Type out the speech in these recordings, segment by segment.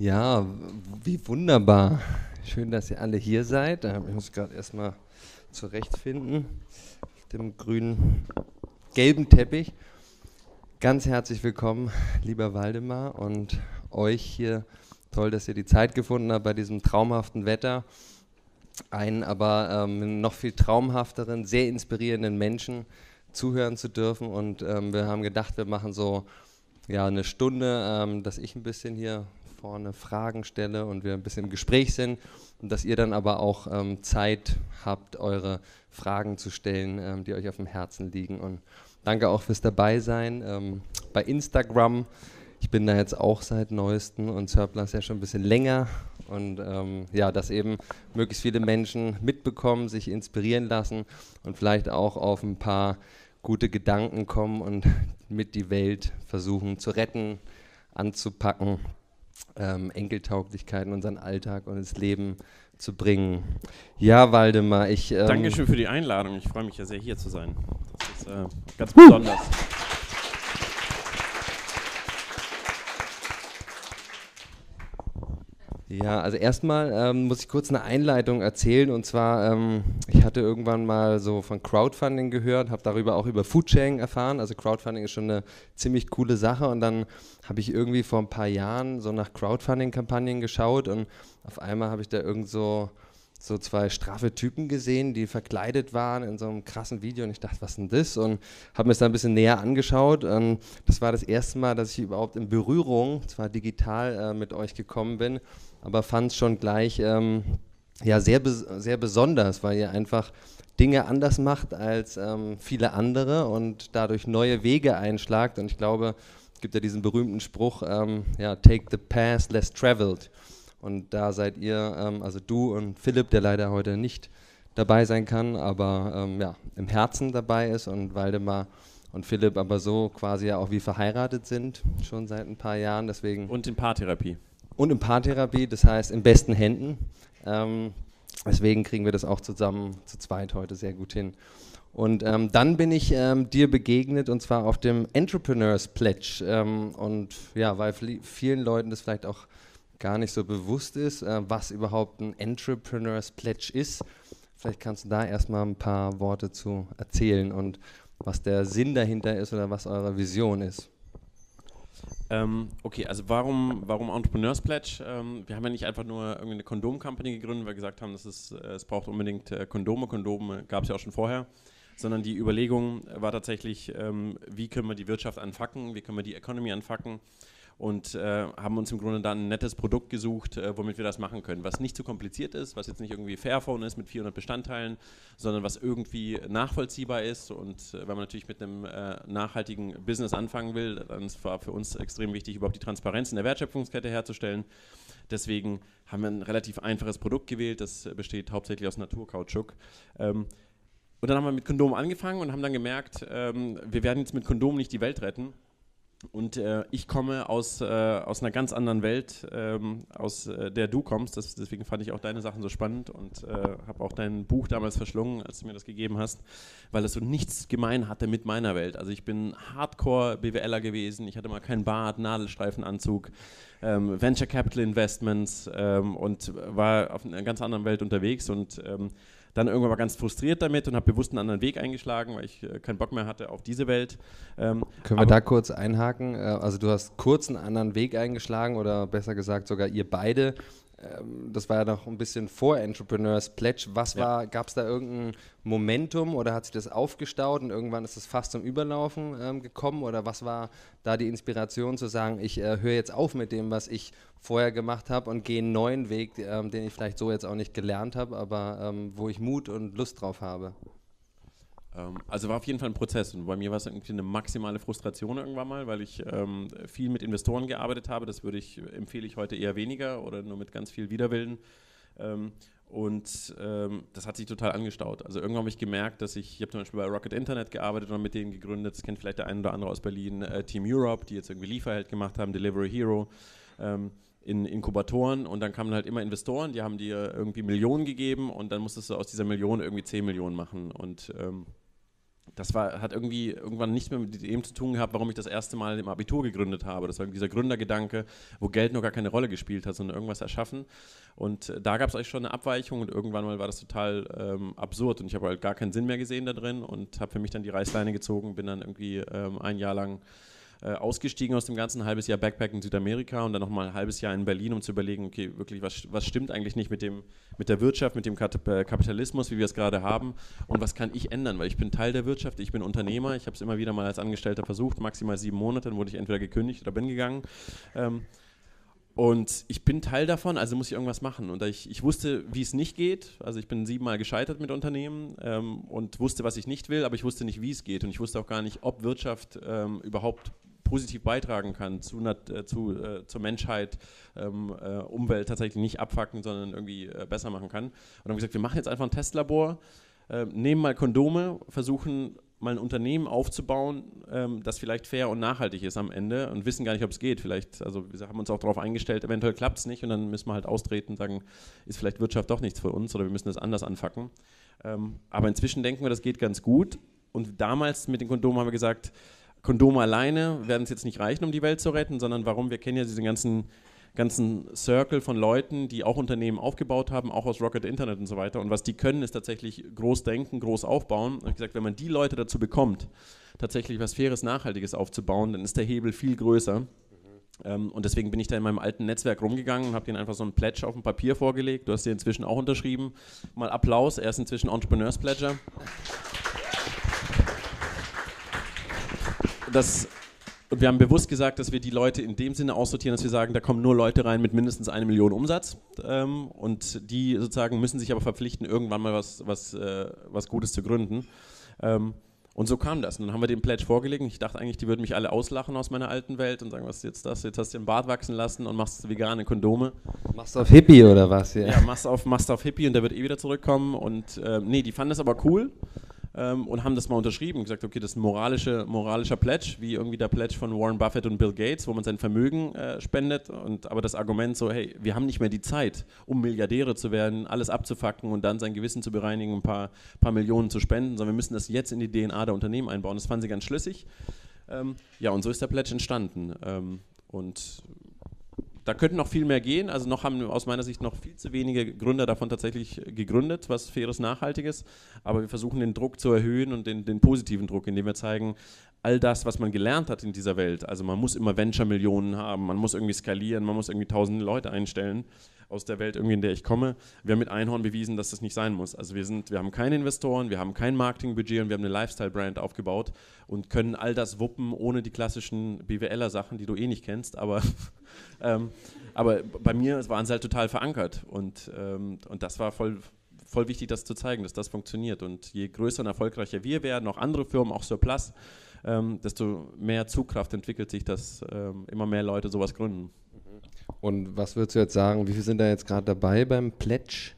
Ja, wie wunderbar. Schön, dass ihr alle hier seid. Ich muss gerade erstmal zurechtfinden. Auf dem grünen, gelben Teppich. Ganz herzlich willkommen, lieber Waldemar und euch hier. Toll, dass ihr die Zeit gefunden habt bei diesem traumhaften Wetter. Einen aber ähm, noch viel traumhafteren, sehr inspirierenden Menschen zuhören zu dürfen. Und ähm, wir haben gedacht, wir machen so ja, eine Stunde, ähm, dass ich ein bisschen hier vorne Fragen stelle und wir ein bisschen im Gespräch sind und dass ihr dann aber auch ähm, Zeit habt, eure Fragen zu stellen, ähm, die euch auf dem Herzen liegen. Und danke auch fürs Dabeisein. Ähm, bei Instagram, ich bin da jetzt auch seit neuestem und Surplus ja schon ein bisschen länger. Und ähm, ja, dass eben möglichst viele Menschen mitbekommen, sich inspirieren lassen und vielleicht auch auf ein paar gute Gedanken kommen und mit die Welt versuchen zu retten, anzupacken ähm, Enkeltauglichkeit in unseren Alltag und ins Leben zu bringen. Ja, Waldemar, ich. Ähm Dankeschön für die Einladung. Ich freue mich ja sehr, hier zu sein. Das ist äh, ganz besonders. Ja, also erstmal ähm, muss ich kurz eine Einleitung erzählen und zwar, ähm, ich hatte irgendwann mal so von Crowdfunding gehört, habe darüber auch über Foodsharing erfahren. Also Crowdfunding ist schon eine ziemlich coole Sache und dann habe ich irgendwie vor ein paar Jahren so nach Crowdfunding-Kampagnen geschaut und auf einmal habe ich da irgend so so zwei straffe Typen gesehen, die verkleidet waren in so einem krassen Video und ich dachte, was ist denn das? Und habe mir das dann ein bisschen näher angeschaut. Und das war das erste Mal, dass ich überhaupt in Berührung, zwar digital, äh, mit euch gekommen bin aber fand es schon gleich ähm, ja, sehr, sehr besonders, weil ihr einfach Dinge anders macht als ähm, viele andere und dadurch neue Wege einschlagt. Und ich glaube, es gibt ja diesen berühmten Spruch, ähm, ja, take the path less traveled. Und da seid ihr, ähm, also du und Philipp, der leider heute nicht dabei sein kann, aber ähm, ja, im Herzen dabei ist und Waldemar und Philipp aber so quasi ja auch wie verheiratet sind, schon seit ein paar Jahren. Deswegen und in Paartherapie und in Paartherapie, das heißt in besten Händen. Ähm, deswegen kriegen wir das auch zusammen zu zweit heute sehr gut hin. Und ähm, dann bin ich ähm, dir begegnet und zwar auf dem Entrepreneurs Pledge. Ähm, und ja, weil vielen Leuten das vielleicht auch gar nicht so bewusst ist, äh, was überhaupt ein Entrepreneurs Pledge ist. Vielleicht kannst du da erstmal ein paar Worte zu erzählen und was der Sinn dahinter ist oder was eure Vision ist. Ähm, okay, also warum, warum Entrepreneurs Pledge? Ähm, wir haben ja nicht einfach nur irgendwie eine Kondom-Company gegründet, weil wir gesagt haben, dass es, äh, es braucht unbedingt äh, Kondome. Kondome gab es ja auch schon vorher. Sondern die Überlegung war tatsächlich, ähm, wie können wir die Wirtschaft anfacken, wie können wir die Economy anfacken und äh, haben uns im Grunde dann ein nettes Produkt gesucht, äh, womit wir das machen können, was nicht zu kompliziert ist, was jetzt nicht irgendwie Fairphone ist mit 400 Bestandteilen, sondern was irgendwie nachvollziehbar ist und äh, wenn man natürlich mit einem äh, nachhaltigen Business anfangen will, dann ist für uns extrem wichtig, überhaupt die Transparenz in der Wertschöpfungskette herzustellen. Deswegen haben wir ein relativ einfaches Produkt gewählt, das besteht hauptsächlich aus Naturkautschuk. Ähm, und dann haben wir mit Kondom angefangen und haben dann gemerkt, ähm, wir werden jetzt mit Kondom nicht die Welt retten, und äh, ich komme aus, äh, aus einer ganz anderen Welt, ähm, aus äh, der du kommst. Das, deswegen fand ich auch deine Sachen so spannend und äh, habe auch dein Buch damals verschlungen, als du mir das gegeben hast, weil es so nichts gemein hatte mit meiner Welt. Also ich bin Hardcore-BWLer gewesen, ich hatte mal keinen Bart, Nadelstreifenanzug, ähm, Venture Capital Investments ähm, und war auf einer ganz anderen Welt unterwegs und ähm, dann irgendwann mal ganz frustriert damit und habe bewusst einen anderen Weg eingeschlagen, weil ich äh, keinen Bock mehr hatte auf diese Welt. Ähm, Können wir da kurz einhaken? Äh, also du hast kurz einen anderen Weg eingeschlagen oder besser gesagt sogar ihr beide ähm, das war ja noch ein bisschen vor Entrepreneurs Pledge. Was war, gab es da irgendein Momentum oder hat sich das aufgestaut und irgendwann ist es fast zum Überlaufen ähm, gekommen? Oder was war da die Inspiration zu sagen, ich äh, höre jetzt auf mit dem, was ich vorher gemacht habe und gehe einen neuen Weg, ähm, den ich vielleicht so jetzt auch nicht gelernt habe, aber ähm, wo ich Mut und Lust drauf habe? Ähm, also war auf jeden Fall ein Prozess und bei mir war es irgendwie eine maximale Frustration irgendwann mal, weil ich ähm, viel mit Investoren gearbeitet habe. Das würde ich empfehle ich heute eher weniger oder nur mit ganz viel Widerwillen. Ähm, und ähm, das hat sich total angestaut. Also irgendwann habe ich gemerkt, dass ich, ich habe zum Beispiel bei Rocket Internet gearbeitet und mit denen gegründet, das kennt vielleicht der eine oder andere aus Berlin, äh, Team Europe, die jetzt irgendwie Lieferheld gemacht haben, Delivery Hero. Ähm, in Inkubatoren und dann kamen halt immer Investoren, die haben dir irgendwie Millionen gegeben und dann musstest du aus dieser Million irgendwie 10 Millionen machen und ähm, das war, hat irgendwie irgendwann nicht mehr mit dem zu tun gehabt, warum ich das erste Mal im Abitur gegründet habe. Das war dieser Gründergedanke, wo Geld noch gar keine Rolle gespielt hat, sondern irgendwas erschaffen. Und äh, da gab es eigentlich schon eine Abweichung und irgendwann mal war das total ähm, absurd und ich habe halt gar keinen Sinn mehr gesehen da drin und habe für mich dann die Reißleine gezogen, bin dann irgendwie ähm, ein Jahr lang äh, ausgestiegen aus dem ganzen, halbes Jahr Backpack in Südamerika und dann nochmal ein halbes Jahr in Berlin, um zu überlegen, okay, wirklich, was, was stimmt eigentlich nicht mit, dem, mit der Wirtschaft, mit dem äh, Kapitalismus, wie wir es gerade haben und was kann ich ändern, weil ich bin Teil der Wirtschaft, ich bin Unternehmer, ich habe es immer wieder mal als Angestellter versucht, maximal sieben Monate, dann wurde ich entweder gekündigt oder bin gegangen. Ähm, und ich bin Teil davon, also muss ich irgendwas machen. Und ich, ich wusste, wie es nicht geht. Also ich bin siebenmal gescheitert mit Unternehmen ähm, und wusste, was ich nicht will, aber ich wusste nicht, wie es geht. Und ich wusste auch gar nicht, ob Wirtschaft ähm, überhaupt positiv beitragen kann zu, äh, zu äh, zur Menschheit, ähm, äh, Umwelt tatsächlich nicht abfacken, sondern irgendwie äh, besser machen kann. Und dann haben wir gesagt, wir machen jetzt einfach ein Testlabor, äh, nehmen mal Kondome, versuchen mal ein Unternehmen aufzubauen, ähm, das vielleicht fair und nachhaltig ist am Ende und wissen gar nicht, ob es geht. Vielleicht, also wir haben uns auch darauf eingestellt, eventuell klappt es nicht und dann müssen wir halt austreten und sagen, ist vielleicht Wirtschaft doch nichts für uns oder wir müssen das anders anfacken. Ähm, aber inzwischen denken wir, das geht ganz gut. Und damals mit den Kondomen haben wir gesagt, Kondome alleine werden es jetzt nicht reichen, um die Welt zu retten, sondern warum? Wir kennen ja diesen ganzen, ganzen Circle von Leuten, die auch Unternehmen aufgebaut haben, auch aus Rocket Internet und so weiter. Und was die können, ist tatsächlich groß denken, groß aufbauen. Und ich gesagt, wenn man die Leute dazu bekommt, tatsächlich was Faires, Nachhaltiges aufzubauen, dann ist der Hebel viel größer. Ähm, und deswegen bin ich da in meinem alten Netzwerk rumgegangen und habe denen einfach so ein Pledge auf dem Papier vorgelegt. Du hast den inzwischen auch unterschrieben. Mal Applaus, er ist inzwischen Entrepreneurs Pledger. Das, und wir haben bewusst gesagt, dass wir die Leute in dem Sinne aussortieren, dass wir sagen, da kommen nur Leute rein mit mindestens eine Million Umsatz. Ähm, und die sozusagen müssen sich aber verpflichten, irgendwann mal was, was, äh, was Gutes zu gründen. Ähm, und so kam das. Und dann haben wir den Pledge vorgelegt. Ich dachte eigentlich, die würden mich alle auslachen aus meiner alten Welt und sagen, was ist jetzt das? Jetzt hast du den Bart wachsen lassen und machst vegane Kondome. Machst du auf Hippie oder was? Ja, ja machst auf, machst auf Hippie und der wird eh wieder zurückkommen. Und äh, nee, die fanden das aber cool ähm, und haben das mal unterschrieben gesagt, okay, das ist ein moralische, moralischer Pledge, wie irgendwie der Pledge von Warren Buffett und Bill Gates, wo man sein Vermögen äh, spendet. Und, aber das Argument so, hey, wir haben nicht mehr die Zeit, um Milliardäre zu werden, alles abzufacken und dann sein Gewissen zu bereinigen, ein paar, paar Millionen zu spenden, sondern wir müssen das jetzt in die DNA der Unternehmen einbauen. Das fanden sie ganz schlüssig. Ähm, ja, und so ist der Pledge entstanden. Ähm, und da könnten noch viel mehr gehen. Also noch haben aus meiner Sicht noch viel zu wenige Gründer davon tatsächlich gegründet, was faires, nachhaltiges. Aber wir versuchen den Druck zu erhöhen und den, den positiven Druck, indem wir zeigen, all das, was man gelernt hat in dieser Welt. Also man muss immer Venture-Millionen haben, man muss irgendwie skalieren, man muss irgendwie tausende Leute einstellen aus der Welt, irgendwie in der ich komme. Wir haben mit Einhorn bewiesen, dass das nicht sein muss. Also wir, sind, wir haben keine Investoren, wir haben kein Marketingbudget und wir haben eine Lifestyle-Brand aufgebaut und können all das wuppen ohne die klassischen BWLer-Sachen, die du eh nicht kennst. Aber, ähm, aber bei mir waren sie halt total verankert und, ähm, und das war voll, voll wichtig, das zu zeigen, dass das funktioniert. Und je größer und erfolgreicher wir werden, auch andere Firmen, auch Surplus, ähm, desto mehr Zugkraft entwickelt sich, dass ähm, immer mehr Leute sowas gründen. Und was würdest du jetzt sagen, wie viele sind da jetzt gerade dabei beim Pledge?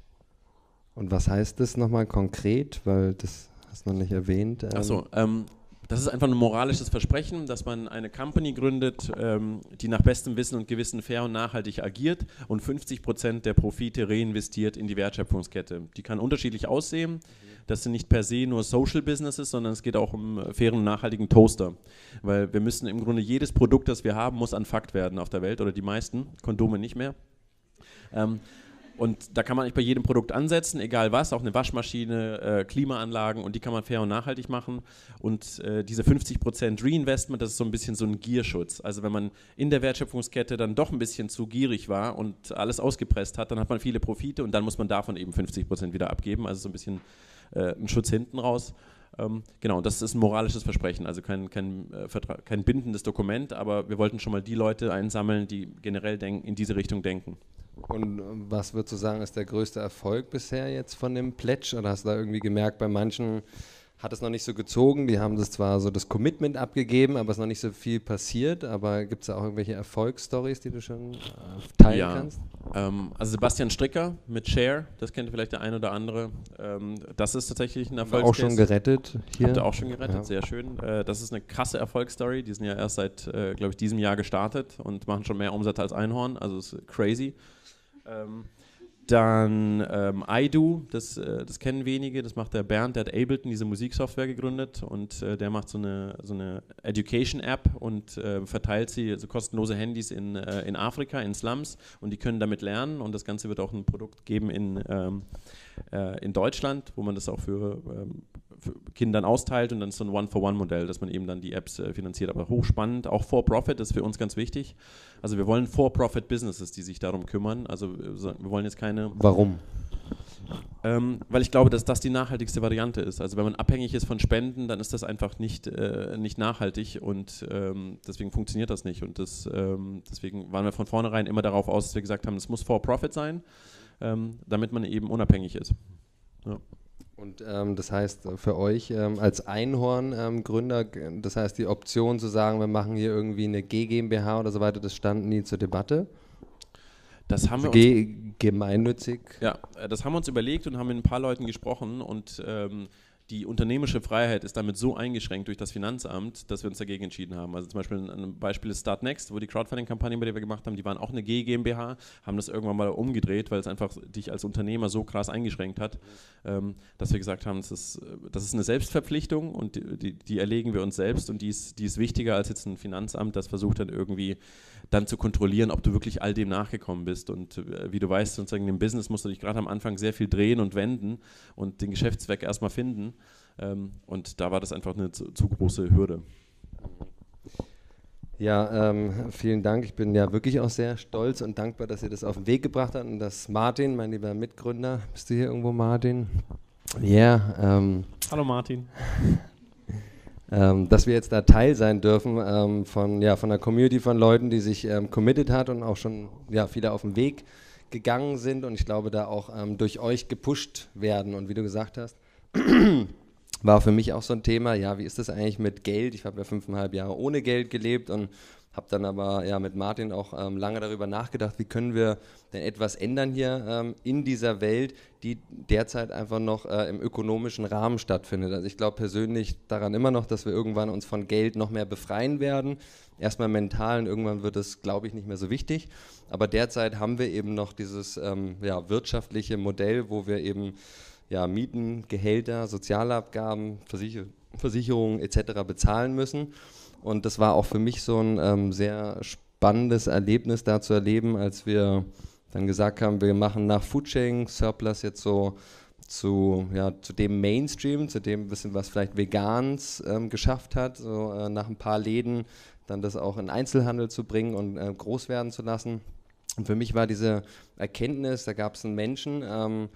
Und was heißt das nochmal konkret? Weil das hast du noch nicht erwähnt. Ähm Achso, ähm, das ist einfach ein moralisches Versprechen, dass man eine Company gründet, ähm, die nach bestem Wissen und Gewissen fair und nachhaltig agiert und 50 Prozent der Profite reinvestiert in die Wertschöpfungskette. Die kann unterschiedlich aussehen. Das sind nicht per se nur Social Businesses, sondern es geht auch um äh, fairen und nachhaltigen Toaster. Weil wir müssen im Grunde jedes Produkt, das wir haben, muss an Fakt werden auf der Welt oder die meisten, Kondome nicht mehr. Ähm, und da kann man nicht bei jedem Produkt ansetzen, egal was, auch eine Waschmaschine, äh, Klimaanlagen und die kann man fair und nachhaltig machen. Und äh, diese 50% Reinvestment, das ist so ein bisschen so ein Gierschutz. Also wenn man in der Wertschöpfungskette dann doch ein bisschen zu gierig war und alles ausgepresst hat, dann hat man viele Profite und dann muss man davon eben 50% wieder abgeben. Also so ein bisschen äh, einen Schutz hinten raus. Ähm, genau, das ist ein moralisches Versprechen, also kein, kein, äh, kein bindendes Dokument, aber wir wollten schon mal die Leute einsammeln, die generell in diese Richtung denken. Und äh, was würdest du sagen, ist der größte Erfolg bisher jetzt von dem Pledge? Oder hast du da irgendwie gemerkt, bei manchen hat es noch nicht so gezogen. Die haben das zwar so das Commitment abgegeben, aber es ist noch nicht so viel passiert. Aber gibt es da auch irgendwelche Erfolgsstories, die du schon äh, teilen ja. kannst? Ähm, also Sebastian Stricker mit Share, das kennt vielleicht der ein oder andere. Ähm, das ist tatsächlich ein Erfolg. Auch schon gerettet hier. Habt ihr auch schon gerettet, ja. sehr schön. Äh, das ist eine krasse Erfolgsstory. Die sind ja erst seit, äh, glaube ich, diesem Jahr gestartet und machen schon mehr Umsatz als Einhorn. Also ist crazy. Ähm, Dann ähm, iDo, das, äh, das kennen wenige, das macht der Bernd, der hat Ableton, diese Musiksoftware gegründet und äh, der macht so eine, so eine Education-App und äh, verteilt sie, also kostenlose Handys in, äh, in Afrika, in Slums und die können damit lernen und das Ganze wird auch ein Produkt geben in, ähm, äh, in Deutschland, wo man das auch für, ähm, für Kindern austeilt und dann ist so ein One-for-One-Modell, dass man eben dann die Apps äh, finanziert. Aber hochspannend, auch For-Profit ist für uns ganz wichtig. Also wir wollen For-Profit-Businesses, die sich darum kümmern. Also wir wollen jetzt keine... Warum? Ähm, weil ich glaube, dass das die nachhaltigste Variante ist. Also wenn man abhängig ist von Spenden, dann ist das einfach nicht, äh, nicht nachhaltig und ähm, deswegen funktioniert das nicht. Und das, ähm, deswegen waren wir von vornherein immer darauf aus, dass wir gesagt haben, es muss For-Profit sein, ähm, damit man eben unabhängig ist. Ja. Und ähm, das heißt für euch ähm, als Einhorn-Gründer, ähm, das heißt die Option zu sagen, wir machen hier irgendwie eine G GmbH oder so weiter, das stand nie zur Debatte? Das haben wir G gemeinnützig? Ja, äh, das haben wir uns überlegt und haben mit ein paar Leuten gesprochen und ähm, die unternehmerische Freiheit ist damit so eingeschränkt durch das Finanzamt, dass wir uns dagegen entschieden haben. Also zum Beispiel ein Beispiel ist Start Next, wo die Crowdfunding-Kampagne, bei der wir gemacht haben, die waren auch eine G GmbH, haben das irgendwann mal umgedreht, weil es einfach dich als Unternehmer so krass eingeschränkt hat, ähm, dass wir gesagt haben, das ist, das ist eine Selbstverpflichtung und die, die, die erlegen wir uns selbst und die ist, die ist wichtiger als jetzt ein Finanzamt, das versucht dann irgendwie dann zu kontrollieren, ob du wirklich all dem nachgekommen bist. Und äh, wie du weißt, sozusagen im Business musst du dich gerade am Anfang sehr viel drehen und wenden und den Geschäftszweck erstmal finden. Ähm, und da war das einfach eine zu, zu große Hürde. Ja, ähm, vielen Dank. Ich bin ja wirklich auch sehr stolz und dankbar, dass ihr das auf den Weg gebracht habt und dass Martin, mein lieber Mitgründer, bist du hier irgendwo, Martin? Ja. Yeah, ähm, Hallo Martin. Ähm, dass wir jetzt da Teil sein dürfen ähm, von, ja, von einer Community von Leuten, die sich ähm, committed hat und auch schon ja, viele auf den Weg gegangen sind und ich glaube, da auch ähm, durch euch gepusht werden. Und wie du gesagt hast, war für mich auch so ein Thema, ja, wie ist das eigentlich mit Geld? Ich habe ja fünfeinhalb Jahre ohne Geld gelebt und habe dann aber ja mit Martin auch ähm, lange darüber nachgedacht, wie können wir denn etwas ändern hier ähm, in dieser Welt, die derzeit einfach noch äh, im ökonomischen Rahmen stattfindet. Also ich glaube persönlich daran immer noch, dass wir irgendwann uns von Geld noch mehr befreien werden. Erstmal mental und irgendwann wird es, glaube ich, nicht mehr so wichtig. Aber derzeit haben wir eben noch dieses ähm, ja, wirtschaftliche Modell, wo wir eben ja, Mieten, Gehälter, Sozialabgaben, Versicher Versicherungen etc. bezahlen müssen. Und das war auch für mich so ein ähm, sehr spannendes Erlebnis da zu erleben, als wir dann gesagt haben, wir machen nach Foodsharing Surplus jetzt so zu, ja, zu dem Mainstream, zu dem bisschen, was vielleicht Vegans ähm, geschafft hat, so äh, nach ein paar Läden dann das auch in Einzelhandel zu bringen und äh, groß werden zu lassen. Und für mich war diese Erkenntnis, da gab es einen Menschen, ähm,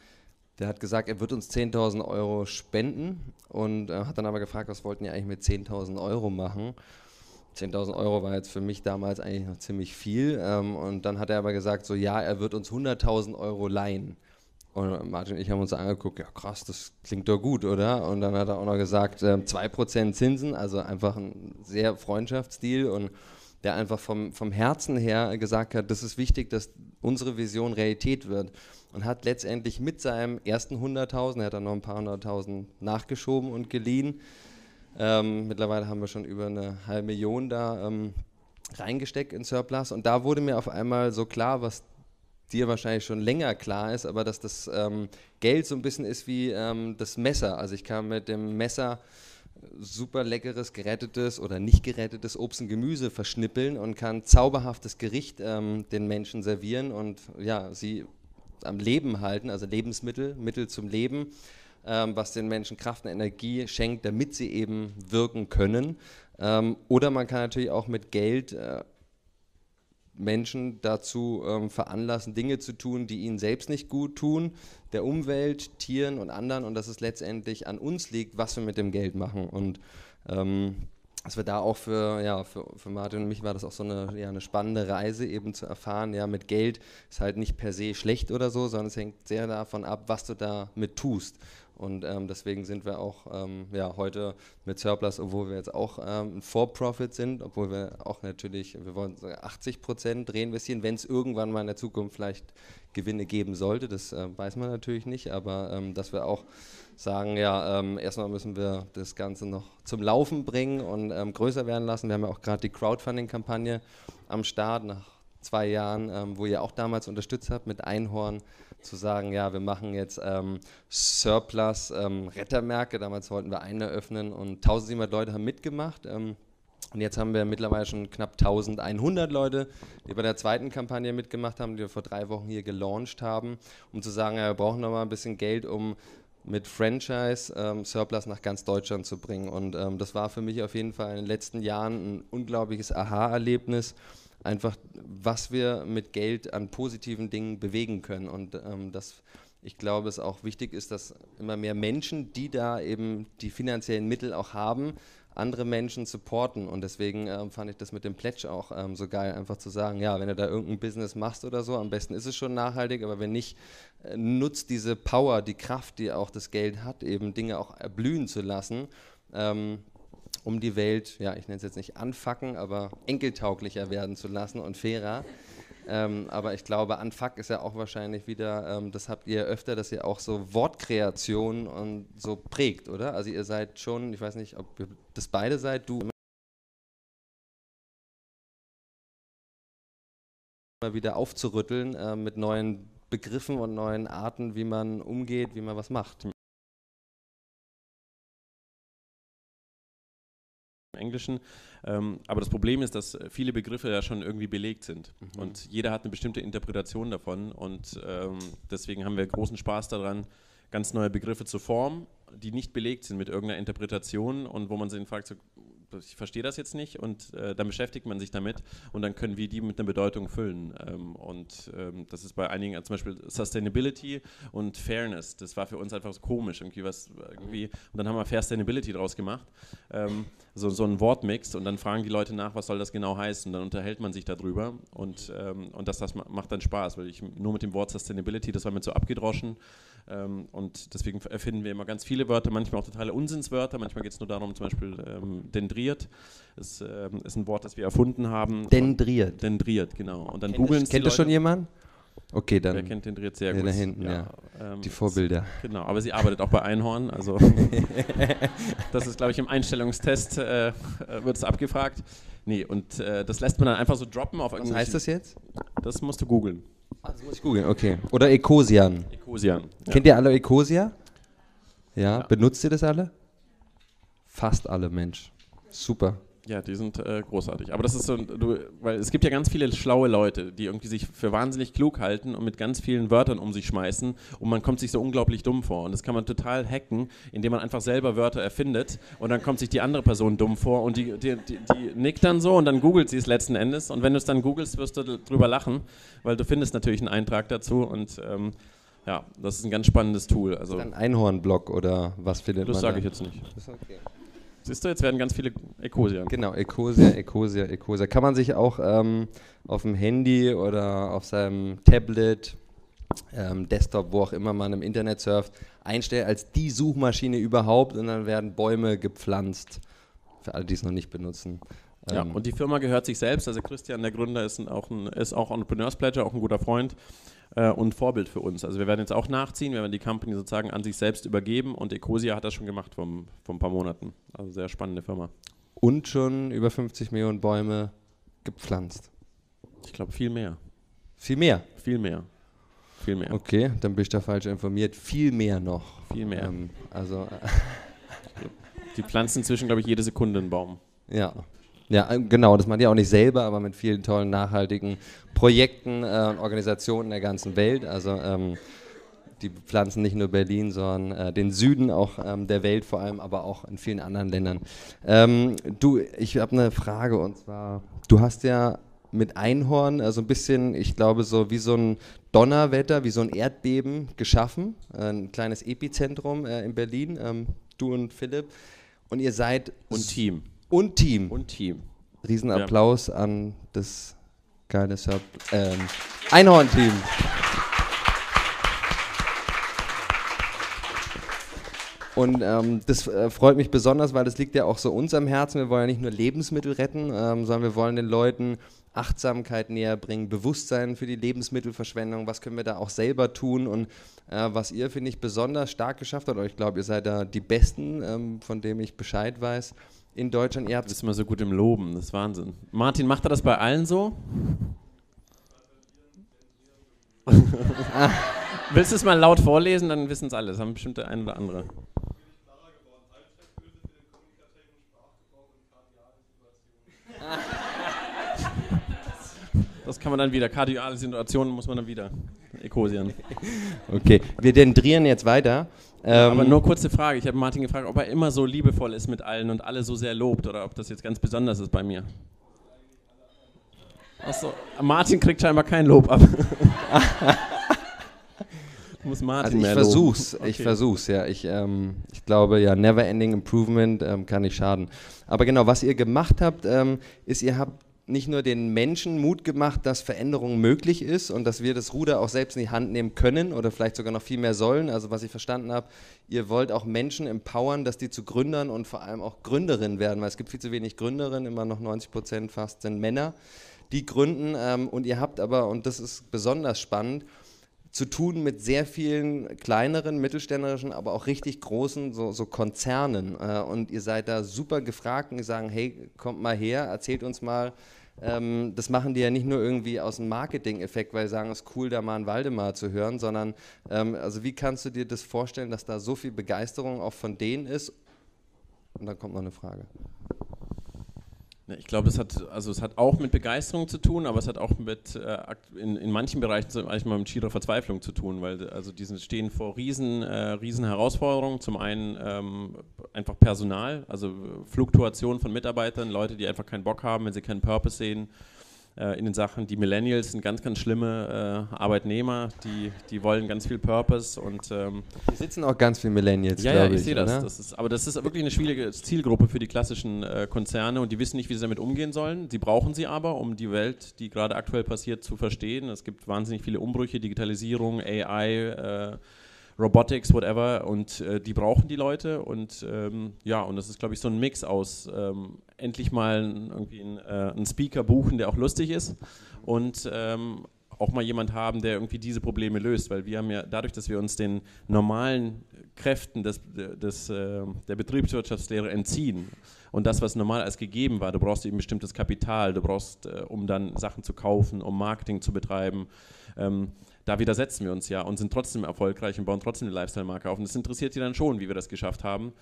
der hat gesagt, er wird uns 10.000 Euro spenden und äh, hat dann aber gefragt, was wollten ihr eigentlich mit 10.000 Euro machen? 10.000 Euro war jetzt für mich damals eigentlich noch ziemlich viel. Ähm, und dann hat er aber gesagt, so ja, er wird uns 100.000 Euro leihen. Und Martin und ich haben uns angeguckt, ja krass, das klingt doch gut, oder? Und dann hat er auch noch gesagt, äh, 2% Zinsen, also einfach ein sehr Freundschaftsstil und der einfach vom, vom Herzen her gesagt hat, das ist wichtig, dass unsere Vision Realität wird und hat letztendlich mit seinem ersten 100.000, er hat dann noch ein paar hunderttausend nachgeschoben und geliehen. Ähm, mittlerweile haben wir schon über eine halbe Million da ähm, reingesteckt in Surplus und da wurde mir auf einmal so klar, was dir wahrscheinlich schon länger klar ist, aber dass das ähm, Geld so ein bisschen ist wie ähm, das Messer. Also ich kann mit dem Messer super leckeres, gerettetes oder nicht gerettetes Obst und Gemüse verschnippeln und kann zauberhaftes Gericht ähm, den Menschen servieren und ja, sie am Leben halten, also Lebensmittel, Mittel zum Leben, ähm, was den Menschen Kraft und Energie schenkt, damit sie eben wirken können. Ähm, oder man kann natürlich auch mit Geld äh, Menschen dazu ähm, veranlassen, Dinge zu tun, die ihnen selbst nicht gut tun, der Umwelt, Tieren und anderen und dass es letztendlich an uns liegt, was wir mit dem Geld machen. Und ähm, dass wir da auch für, ja, für, für Martin und mich war das auch so eine, ja, eine spannende Reise eben zu erfahren, ja, mit Geld ist halt nicht per se schlecht oder so, sondern es hängt sehr davon ab, was du damit tust. Und ähm, deswegen sind wir auch ähm, ja, heute mit Surplus, obwohl wir jetzt auch ähm, ein For-Profit sind, obwohl wir auch natürlich, wir wollen 80 Prozent reinvestieren, wenn es irgendwann mal in der Zukunft vielleicht Gewinne geben sollte, das äh, weiß man natürlich nicht, aber ähm, dass wir auch sagen, ja, ähm, erstmal müssen wir das Ganze noch zum Laufen bringen und ähm, größer werden lassen. Wir haben ja auch gerade die Crowdfunding-Kampagne am Start nach zwei Jahren, ähm, wo ihr auch damals unterstützt habt mit Einhorn, zu sagen, ja, wir machen jetzt ähm, Surplus ähm, Rettermärkte. Damals wollten wir einen eröffnen und 1700 Leute haben mitgemacht. Und jetzt haben wir mittlerweile schon knapp 1100 Leute, die bei der zweiten Kampagne mitgemacht haben, die wir vor drei Wochen hier gelauncht haben, um zu sagen, ja, wir brauchen noch mal ein bisschen Geld, um mit Franchise ähm, Surplus nach ganz Deutschland zu bringen. Und ähm, das war für mich auf jeden Fall in den letzten Jahren ein unglaubliches Aha-Erlebnis. Einfach, was wir mit Geld an positiven Dingen bewegen können. Und ähm, das, ich glaube, es auch wichtig ist, dass immer mehr Menschen, die da eben die finanziellen Mittel auch haben, andere Menschen supporten. Und deswegen ähm, fand ich das mit dem Pledge auch ähm, so geil, einfach zu sagen, ja, wenn du da irgendein Business machst oder so, am besten ist es schon nachhaltig, aber wenn nicht, äh, nutzt diese Power, die Kraft, die auch das Geld hat, eben Dinge auch erblühen zu lassen. Ähm, um die Welt, ja, ich nenne es jetzt nicht anfacken, aber enkeltauglicher werden zu lassen und fairer. Ähm, aber ich glaube, Unfuck ist ja auch wahrscheinlich wieder, ähm, das habt ihr öfter, dass ihr auch so Wortkreationen und so prägt, oder? Also ihr seid schon, ich weiß nicht, ob ihr das beide seid, du immer wieder aufzurütteln äh, mit neuen Begriffen und neuen Arten, wie man umgeht, wie man was macht. Englischen. Ähm, aber das Problem ist, dass viele Begriffe ja schon irgendwie belegt sind. Mhm. Und jeder hat eine bestimmte Interpretation davon. Und ähm, deswegen haben wir großen Spaß daran, ganz neue Begriffe zu formen, die nicht belegt sind mit irgendeiner Interpretation und wo man sich fragt, so, ich verstehe das jetzt nicht und äh, dann beschäftigt man sich damit und dann können wir die mit einer Bedeutung füllen. Ähm, und ähm, das ist bei einigen, zum Beispiel Sustainability und Fairness, das war für uns einfach so komisch, irgendwie was, irgendwie, und dann haben wir Fair Sustainability draus gemacht, ähm, so, so ein Wortmix und dann fragen die Leute nach, was soll das genau heißen, und dann unterhält man sich darüber und, ähm, und das, das macht dann Spaß, weil ich nur mit dem Wort Sustainability, das war mir zu abgedroschen, ähm, und deswegen erfinden wir immer ganz viele Wörter, manchmal auch totale Unsinnswörter. Manchmal geht es nur darum, zum Beispiel ähm, dendriert. Das ähm, ist ein Wort, das wir erfunden haben. Dendriert. Dendriert, genau. Und dann googeln Kennt das schon jemand? Okay, dann. Wer kennt Dendriert sehr ja, gut? Da hinten, ja. ja. Ähm, Die Vorbilder. Genau, aber sie arbeitet auch bei Einhorn. Also, das ist, glaube ich, im Einstellungstest äh, wird es abgefragt. Nee, und äh, das lässt man dann einfach so droppen auf Was heißt das jetzt? Das musst du googeln. Das muss ich googeln, okay. Oder Ecosian. Ecosian. Ja. Kennt ihr alle Ecosia? Ja. ja. Benutzt ihr das alle? Fast alle, Mensch. Super. Ja, die sind äh, großartig. Aber das ist so, du, weil es gibt ja ganz viele schlaue Leute, die irgendwie sich für wahnsinnig klug halten und mit ganz vielen Wörtern um sich schmeißen und man kommt sich so unglaublich dumm vor. Und das kann man total hacken, indem man einfach selber Wörter erfindet und dann kommt sich die andere Person dumm vor und die, die, die, die nickt dann so und dann googelt sie es letzten Endes. Und wenn du es dann googelst, wirst du drüber lachen, weil du findest natürlich einen Eintrag dazu und ähm, ja, das ist ein ganz spannendes Tool. Also, ein Einhornblock oder was findet das man? Das sage ich jetzt nicht. Das ist okay. Siehst du, jetzt werden ganz viele Ecosia. Genau, Ecosia, Ecosia, Ecosia. Kann man sich auch ähm, auf dem Handy oder auf seinem Tablet, ähm, Desktop, wo auch immer man im Internet surft, einstellen als die Suchmaschine überhaupt und dann werden Bäume gepflanzt. Für alle, die es noch nicht benutzen. Ja, ähm, und die Firma gehört sich selbst. Also Christian, der Gründer, ist, auch, ein, ist auch Entrepreneurs Pledger, auch ein guter Freund äh, und Vorbild für uns. Also wir werden jetzt auch nachziehen, wir werden die Company sozusagen an sich selbst übergeben und Ecosia hat das schon gemacht vor, vor ein paar Monaten. Also sehr spannende Firma. Und schon über 50 Millionen Bäume gepflanzt. Ich glaube viel mehr. Viel mehr? Viel mehr. Viel mehr. Okay, dann bin ich da falsch informiert. Viel mehr noch. Viel mehr. Ähm, also. die pflanzen inzwischen, glaube ich, jede Sekunde einen Baum. Ja. Ja, äh, genau, das machen die auch nicht selber, aber mit vielen tollen nachhaltigen Projekten äh, und Organisationen der ganzen Welt. Also ähm, die pflanzen nicht nur Berlin, sondern äh, den Süden auch ähm, der Welt vor allem, aber auch in vielen anderen Ländern. Ähm, du, ich habe eine Frage und zwar, du hast ja mit Einhorn so also ein bisschen, ich glaube, so wie so ein Donnerwetter, wie so ein Erdbeben geschaffen, ein kleines Epizentrum äh, in Berlin, ähm, du und Philipp. Und ihr seid. Und Team. Und Team. Und Team. Riesenapplaus ja. an das geile Sub ähm, Einhorn-Team. Und ähm, das äh, freut mich besonders, weil das liegt ja auch so uns am Herzen. Wir wollen ja nicht nur Lebensmittel retten, ähm, sondern wir wollen den Leuten Achtsamkeit näher bringen, Bewusstsein für die Lebensmittelverschwendung. Was können wir da auch selber tun? Und äh, was ihr, finde ich, besonders stark geschafft habt, oder ich glaube, ihr seid da die Besten, ähm, von dem ich Bescheid weiß, in Deutschland. Ihr habt bist immer so gut im Loben, das ist Wahnsinn. Martin, macht er das bei allen so? Willst du es mal laut vorlesen, dann wissen es alle. Das haben bestimmt der ein oder andere. Das kann man dann wieder. Kardiale Situationen muss man dann wieder ekosieren. Okay, wir dendrieren jetzt weiter. Ähm Aber nur kurze Frage. Ich habe Martin gefragt, ob er immer so liebevoll ist mit allen und alle so sehr lobt oder ob das jetzt ganz besonders ist bei mir. Achso, Martin kriegt scheinbar kein Lob ab. muss Martin also ich versuch's, okay. ich versuch's, ja. Ich, ähm, ich glaube, ja, Never Ending Improvement ähm, kann nicht schaden. Aber genau, was ihr gemacht habt, ähm, ist, ihr habt nicht nur den Menschen Mut gemacht, dass Veränderung möglich ist und dass wir das Ruder auch selbst in die Hand nehmen können oder vielleicht sogar noch viel mehr sollen. Also was ich verstanden habe, ihr wollt auch Menschen empowern, dass die zu Gründern und vor allem auch Gründerinnen werden, weil es gibt viel zu wenig Gründerinnen, immer noch 90 Prozent fast sind Männer, die gründen. Ähm, und ihr habt aber, und das ist besonders spannend, zu tun mit sehr vielen kleineren, mittelständischen, aber auch richtig großen so, so Konzernen. Äh, und ihr seid da super gefragt und sagen, hey, kommt mal her, erzählt uns mal. Ähm, das machen die ja nicht nur irgendwie aus dem Marketing-Effekt, weil sie sagen, es ist cool, da mal einen Waldemar zu hören, sondern ähm, also wie kannst du dir das vorstellen, dass da so viel Begeisterung auch von denen ist? Und dann kommt noch eine Frage. Ich glaube, es hat, also es hat auch mit Begeisterung zu tun, aber es hat auch mit äh, in, in manchen Bereichen eigentlich mal mit schierer Verzweiflung zu tun, weil also die stehen vor riesen, äh, riesen Herausforderungen. Zum einen ähm, einfach Personal, also Fluktuation von Mitarbeitern, Leute, die einfach keinen Bock haben, wenn sie keinen Purpose sehen äh, in den Sachen. Die Millennials sind ganz, ganz schlimme äh, Arbeitnehmer, die, die wollen ganz viel Purpose und ähm, die sitzen auch ganz viele Millennials, ja, ja, ich, ich sehe das. das ist, aber das ist wirklich eine schwierige Zielgruppe für die klassischen äh, Konzerne und die wissen nicht, wie sie damit umgehen sollen. Sie brauchen sie aber, um die Welt, die gerade aktuell passiert, zu verstehen. Es gibt wahnsinnig viele Umbrüche, Digitalisierung, AI, äh, Robotics, whatever, und äh, die brauchen die Leute und ähm, ja, und das ist, glaube ich, so ein Mix aus ähm, endlich mal irgendwie ein, äh, einen Speaker buchen, der auch lustig ist und ähm, auch mal jemand haben, der irgendwie diese Probleme löst, weil wir haben ja dadurch, dass wir uns den normalen Kräften des, des, äh, der Betriebswirtschaftslehre entziehen und das, was normal als gegeben war, du brauchst eben bestimmtes Kapital, du brauchst, äh, um dann Sachen zu kaufen, um Marketing zu betreiben, ähm, da widersetzen wir uns ja und sind trotzdem erfolgreich und bauen trotzdem eine Lifestyle-Marke auf. Und es interessiert die dann schon, wie wir das geschafft haben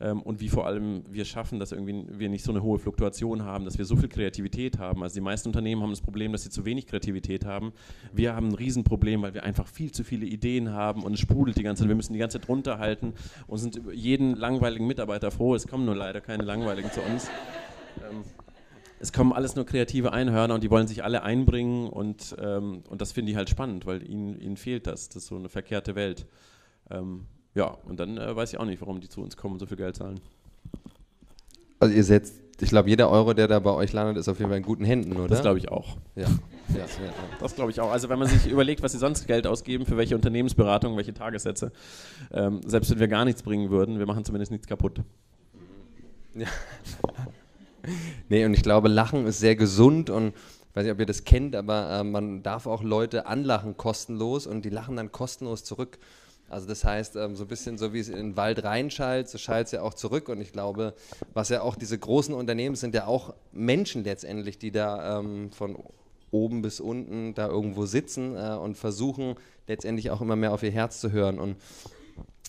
ähm, und wie vor allem wir schaffen, dass irgendwie wir nicht so eine hohe Fluktuation haben, dass wir so viel Kreativität haben. Also die meisten Unternehmen haben das Problem, dass sie zu wenig Kreativität haben. Wir haben ein Riesenproblem, weil wir einfach viel zu viele Ideen haben und es sprudelt die ganze Zeit. Wir müssen die ganze Zeit runterhalten und sind jeden langweiligen Mitarbeiter froh. Es kommen nur leider keine langweiligen zu uns. Ähm, es kommen alles nur kreative Einhörner und die wollen sich alle einbringen und, ähm, und das finde ich halt spannend, weil ihnen, ihnen fehlt das. Das ist so eine verkehrte Welt. Ähm, ja, und dann äh, weiß ich auch nicht, warum die zu uns kommen und so viel Geld zahlen. Also ihr setzt, ich glaube, jeder Euro, der da bei euch landet, ist auf jeden Fall in guten Händen, oder? Das glaube ich auch. Ja. ja, Das glaube ich auch. Also wenn man sich überlegt, was sie sonst Geld ausgeben, für welche Unternehmensberatung, welche Tagessätze, ähm, selbst wenn wir gar nichts bringen würden, wir machen zumindest nichts kaputt. Ja. nee, und ich glaube, Lachen ist sehr gesund und ich weiß nicht, ob ihr das kennt, aber äh, man darf auch Leute anlachen kostenlos und die lachen dann kostenlos zurück. Also das heißt, ähm, so ein bisschen so wie es in den Wald reinschallt, so schallt es ja auch zurück. Und ich glaube, was ja auch diese großen Unternehmen sind ja auch Menschen letztendlich, die da ähm, von oben bis unten da irgendwo sitzen äh, und versuchen letztendlich auch immer mehr auf ihr Herz zu hören. Und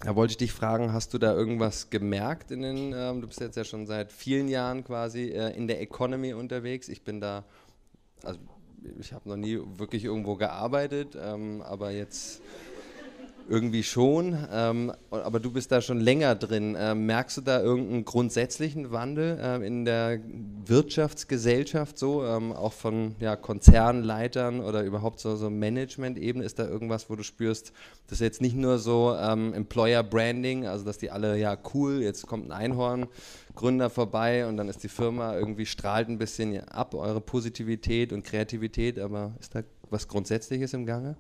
da wollte ich dich fragen, hast du da irgendwas gemerkt in den, ähm, du bist jetzt ja schon seit vielen Jahren quasi äh, in der Economy unterwegs. Ich bin da, also ich habe noch nie wirklich irgendwo gearbeitet, ähm, aber jetzt irgendwie schon, ähm, aber du bist da schon länger drin. Ähm, merkst du da irgendeinen grundsätzlichen Wandel ähm, in der Wirtschaftsgesellschaft, so ähm, auch von ja, Konzernleitern oder überhaupt so, so Management-Ebene? Ist da irgendwas, wo du spürst, das ist jetzt nicht nur so ähm, Employer Branding, also dass die alle, ja cool, jetzt kommt ein Einhorn-Gründer vorbei und dann ist die Firma irgendwie strahlt ein bisschen ab, eure Positivität und Kreativität, aber ist da was Grundsätzliches im Gange?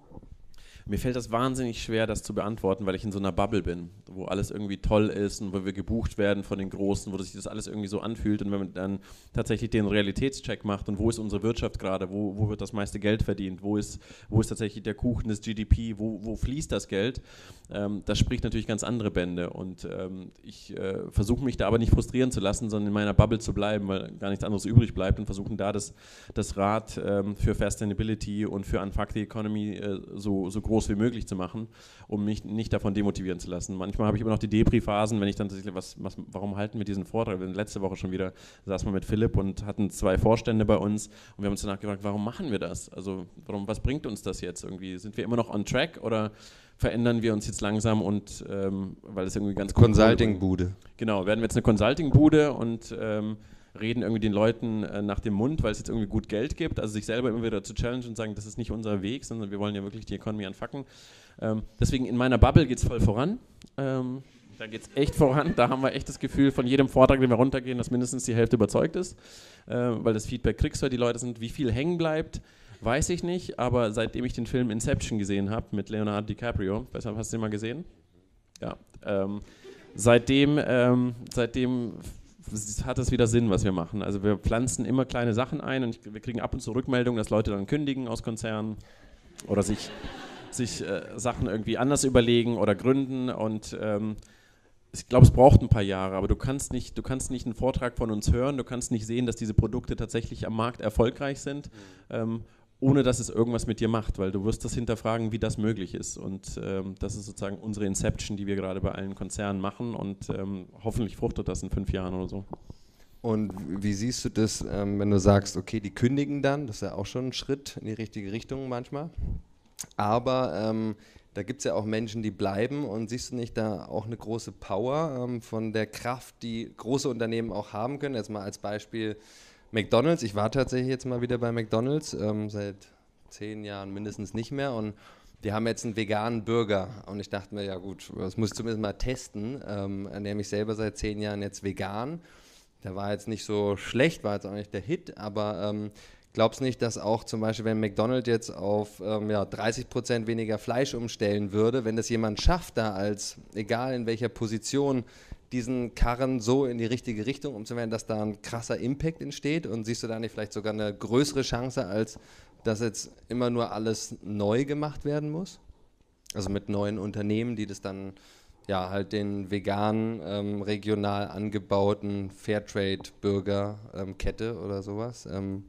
Mir fällt das wahnsinnig schwer, das zu beantworten, weil ich in so einer Bubble bin, wo alles irgendwie toll ist und wo wir gebucht werden von den Großen, wo sich das alles irgendwie so anfühlt. Und wenn man dann tatsächlich den Realitätscheck macht und wo ist unsere Wirtschaft gerade, wo, wo wird das meiste Geld verdient, wo ist, wo ist tatsächlich der Kuchen des GDP, wo, wo fließt das Geld, ähm, das spricht natürlich ganz andere Bände. Und ähm, ich äh, versuche mich da aber nicht frustrieren zu lassen, sondern in meiner Bubble zu bleiben, weil gar nichts anderes übrig bleibt und versuchen da das, das Rad ähm, für Sustainability und für Unfuck the Economy äh, so, so groß groß wie möglich zu machen, um mich nicht davon demotivieren zu lassen. Manchmal habe ich immer noch die Depri-Phasen, wenn ich dann was, was, warum halten wir diesen Vortrag? Letzte Woche schon wieder saßen wir mit Philipp und hatten zwei Vorstände bei uns und wir haben uns danach gefragt, warum machen wir das? Also warum, was bringt uns das jetzt irgendwie? Sind wir immer noch on track oder verändern wir uns jetzt langsam und ähm, weil es irgendwie ganz Consulting-Bude. Genau, werden wir jetzt eine Consulting-Bude und ähm, reden irgendwie den Leuten äh, nach dem Mund, weil es jetzt irgendwie gut Geld gibt, also sich selber immer wieder zu challengen und sagen, das ist nicht unser Weg, sondern wir wollen ja wirklich die Economy anfacken. Ähm, deswegen in meiner Bubble geht es voll voran. Ähm, da geht es echt voran. Da haben wir echt das Gefühl von jedem Vortrag, den wir runtergehen, dass mindestens die Hälfte überzeugt ist, äh, weil das Feedback kriegst du, die Leute sind, wie viel hängen bleibt. Weiß ich nicht, aber seitdem ich den Film Inception gesehen habe mit Leonardo DiCaprio, hast du den mal gesehen? Ja. Ähm, seitdem, ähm, seitdem hat das wieder Sinn, was wir machen. Also wir pflanzen immer kleine Sachen ein und wir kriegen ab und zu Rückmeldungen, dass Leute dann kündigen aus Konzernen oder sich, sich äh, Sachen irgendwie anders überlegen oder gründen und ähm, ich glaube, es braucht ein paar Jahre, aber du kannst, nicht, du kannst nicht einen Vortrag von uns hören, du kannst nicht sehen, dass diese Produkte tatsächlich am Markt erfolgreich sind. Mhm. Ähm, ohne dass es irgendwas mit dir macht, weil du wirst das hinterfragen, wie das möglich ist. Und ähm, das ist sozusagen unsere Inception, die wir gerade bei allen Konzernen machen und ähm, hoffentlich fruchtet das in fünf Jahren oder so. Und wie siehst du das, ähm, wenn du sagst, okay, die kündigen dann, das ist ja auch schon ein Schritt in die richtige Richtung manchmal, aber ähm, da gibt es ja auch Menschen, die bleiben und siehst du nicht da auch eine große Power ähm, von der Kraft, die große Unternehmen auch haben können? Jetzt mal als Beispiel McDonalds, ich war tatsächlich jetzt mal wieder bei McDonalds, ähm, seit zehn Jahren mindestens nicht mehr und die haben jetzt einen veganen Burger und ich dachte mir, ja gut, das muss ich zumindest mal testen. Ähm, ernähre mich selber seit zehn Jahren jetzt vegan. Der war jetzt nicht so schlecht, war jetzt auch nicht der Hit, aber ähm, glaubst nicht, dass auch zum Beispiel, wenn McDonald's jetzt auf ähm, ja, 30% weniger Fleisch umstellen würde, wenn das jemand schafft, da als, egal in welcher Position, diesen Karren so in die richtige Richtung umzuwenden, dass da ein krasser Impact entsteht? Und siehst du da nicht vielleicht sogar eine größere Chance, als dass jetzt immer nur alles neu gemacht werden muss? Also mit neuen Unternehmen, die das dann ja halt den veganen, ähm, regional angebauten Fairtrade-Burger-Kette ähm, oder sowas. Ähm.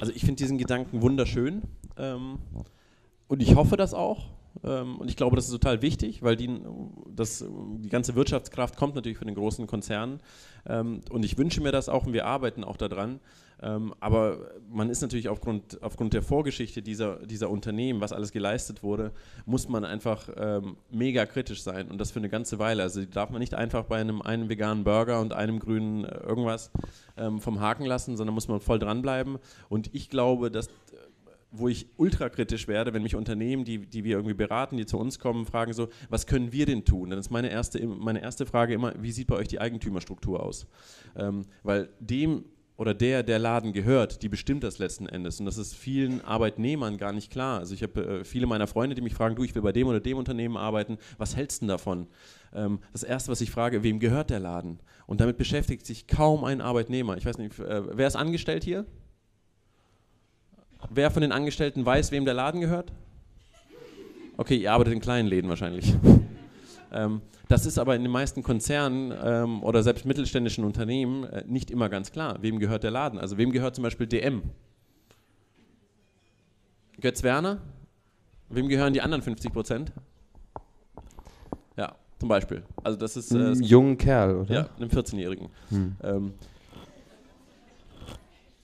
Also ich finde diesen Gedanken wunderschön ähm, und ich hoffe das auch. Ähm, und ich glaube, das ist total wichtig, weil die, das, die ganze Wirtschaftskraft kommt natürlich von den großen Konzernen. Ähm, und ich wünsche mir das auch und wir arbeiten auch daran. Ähm, aber man ist natürlich aufgrund, aufgrund der Vorgeschichte dieser, dieser Unternehmen, was alles geleistet wurde, muss man einfach mega kritisch sein und das für eine ganze Weile. Also darf man nicht einfach bei einem einen veganen Burger und einem grünen äh, irgendwas vom Haken lassen, sondern muss man voll dranbleiben. Und ich glaube, dass wo ich ultrakritisch werde, wenn mich Unternehmen, die, die wir irgendwie beraten, die zu uns kommen, fragen so, was können wir denn tun? Dann ist meine erste, meine erste Frage immer, wie sieht bei euch die Eigentümerstruktur aus? Ähm, weil dem oder der, der Laden gehört, die bestimmt das letzten Endes. Und das ist vielen Arbeitnehmern gar nicht klar. Also ich habe äh, viele meiner Freunde, die mich fragen, du, ich will bei dem oder dem Unternehmen arbeiten, was hältst du denn davon? Ähm, das Erste, was ich frage, wem gehört der Laden? Und damit beschäftigt sich kaum ein Arbeitnehmer. Ich weiß nicht, äh, wer ist angestellt hier? Wer von den Angestellten weiß, wem der Laden gehört? Okay, ihr arbeitet in kleinen Läden wahrscheinlich. ähm, das ist aber in den meisten Konzernen ähm, oder selbst mittelständischen Unternehmen äh, nicht immer ganz klar. Wem gehört der Laden? Also wem gehört zum Beispiel DM? Götz Werner? Wem gehören die anderen 50 Prozent? Ja, zum Beispiel. Also das ist... Äh, ein jungen Kerl, oder? Ja, einem 14-Jährigen. Hm. Ähm,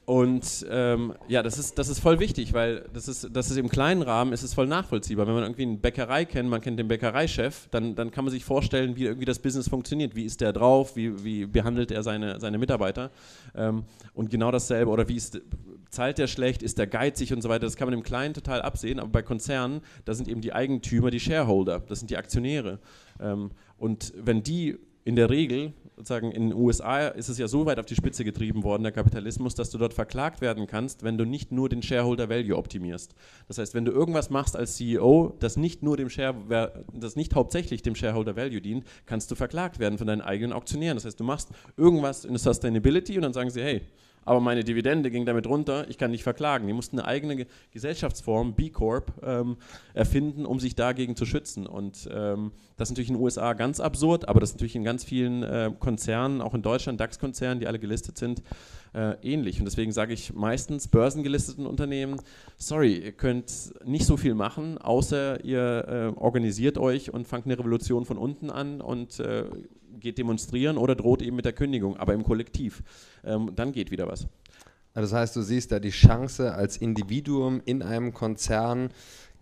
und ähm, ja, das ist, das ist voll wichtig, weil das ist, das ist im kleinen Rahmen ist es voll nachvollziehbar. Wenn man irgendwie eine Bäckerei kennt, man kennt den Bäckereichef, dann, dann kann man sich vorstellen, wie irgendwie das Business funktioniert. Wie ist der drauf? Wie, wie behandelt er seine, seine Mitarbeiter? Ähm, und genau dasselbe, oder wie ist, zahlt der schlecht, ist der geizig und so weiter, das kann man im Kleinen total absehen, aber bei Konzernen, da sind eben die Eigentümer die Shareholder, das sind die Aktionäre. Ähm, und wenn die in der Regel, sozusagen in den USA ist es ja so weit auf die Spitze getrieben worden, der Kapitalismus, dass du dort verklagt werden kannst, wenn du nicht nur den Shareholder Value optimierst. Das heißt, wenn du irgendwas machst als CEO, das nicht nur dem Share, das nicht hauptsächlich dem Shareholder Value dient, kannst du verklagt werden von deinen eigenen Aktionären. Das heißt, du machst irgendwas in der Sustainability und dann sagen sie, hey, aber meine Dividende ging damit runter, ich kann nicht verklagen. Die mussten eine eigene Gesellschaftsform, B Corp, ähm, erfinden, um sich dagegen zu schützen. Und ähm, das ist natürlich in den USA ganz absurd, aber das ist natürlich in ganz vielen äh, Konzernen, auch in Deutschland, DAX-Konzernen, die alle gelistet sind, äh, ähnlich. Und deswegen sage ich meistens börsengelisteten Unternehmen, sorry, ihr könnt nicht so viel machen, außer ihr äh, organisiert euch und fangt eine Revolution von unten an und äh, geht demonstrieren oder droht eben mit der Kündigung, aber im Kollektiv. Ähm, dann geht wieder was. Das heißt, du siehst da die Chance als Individuum in einem Konzern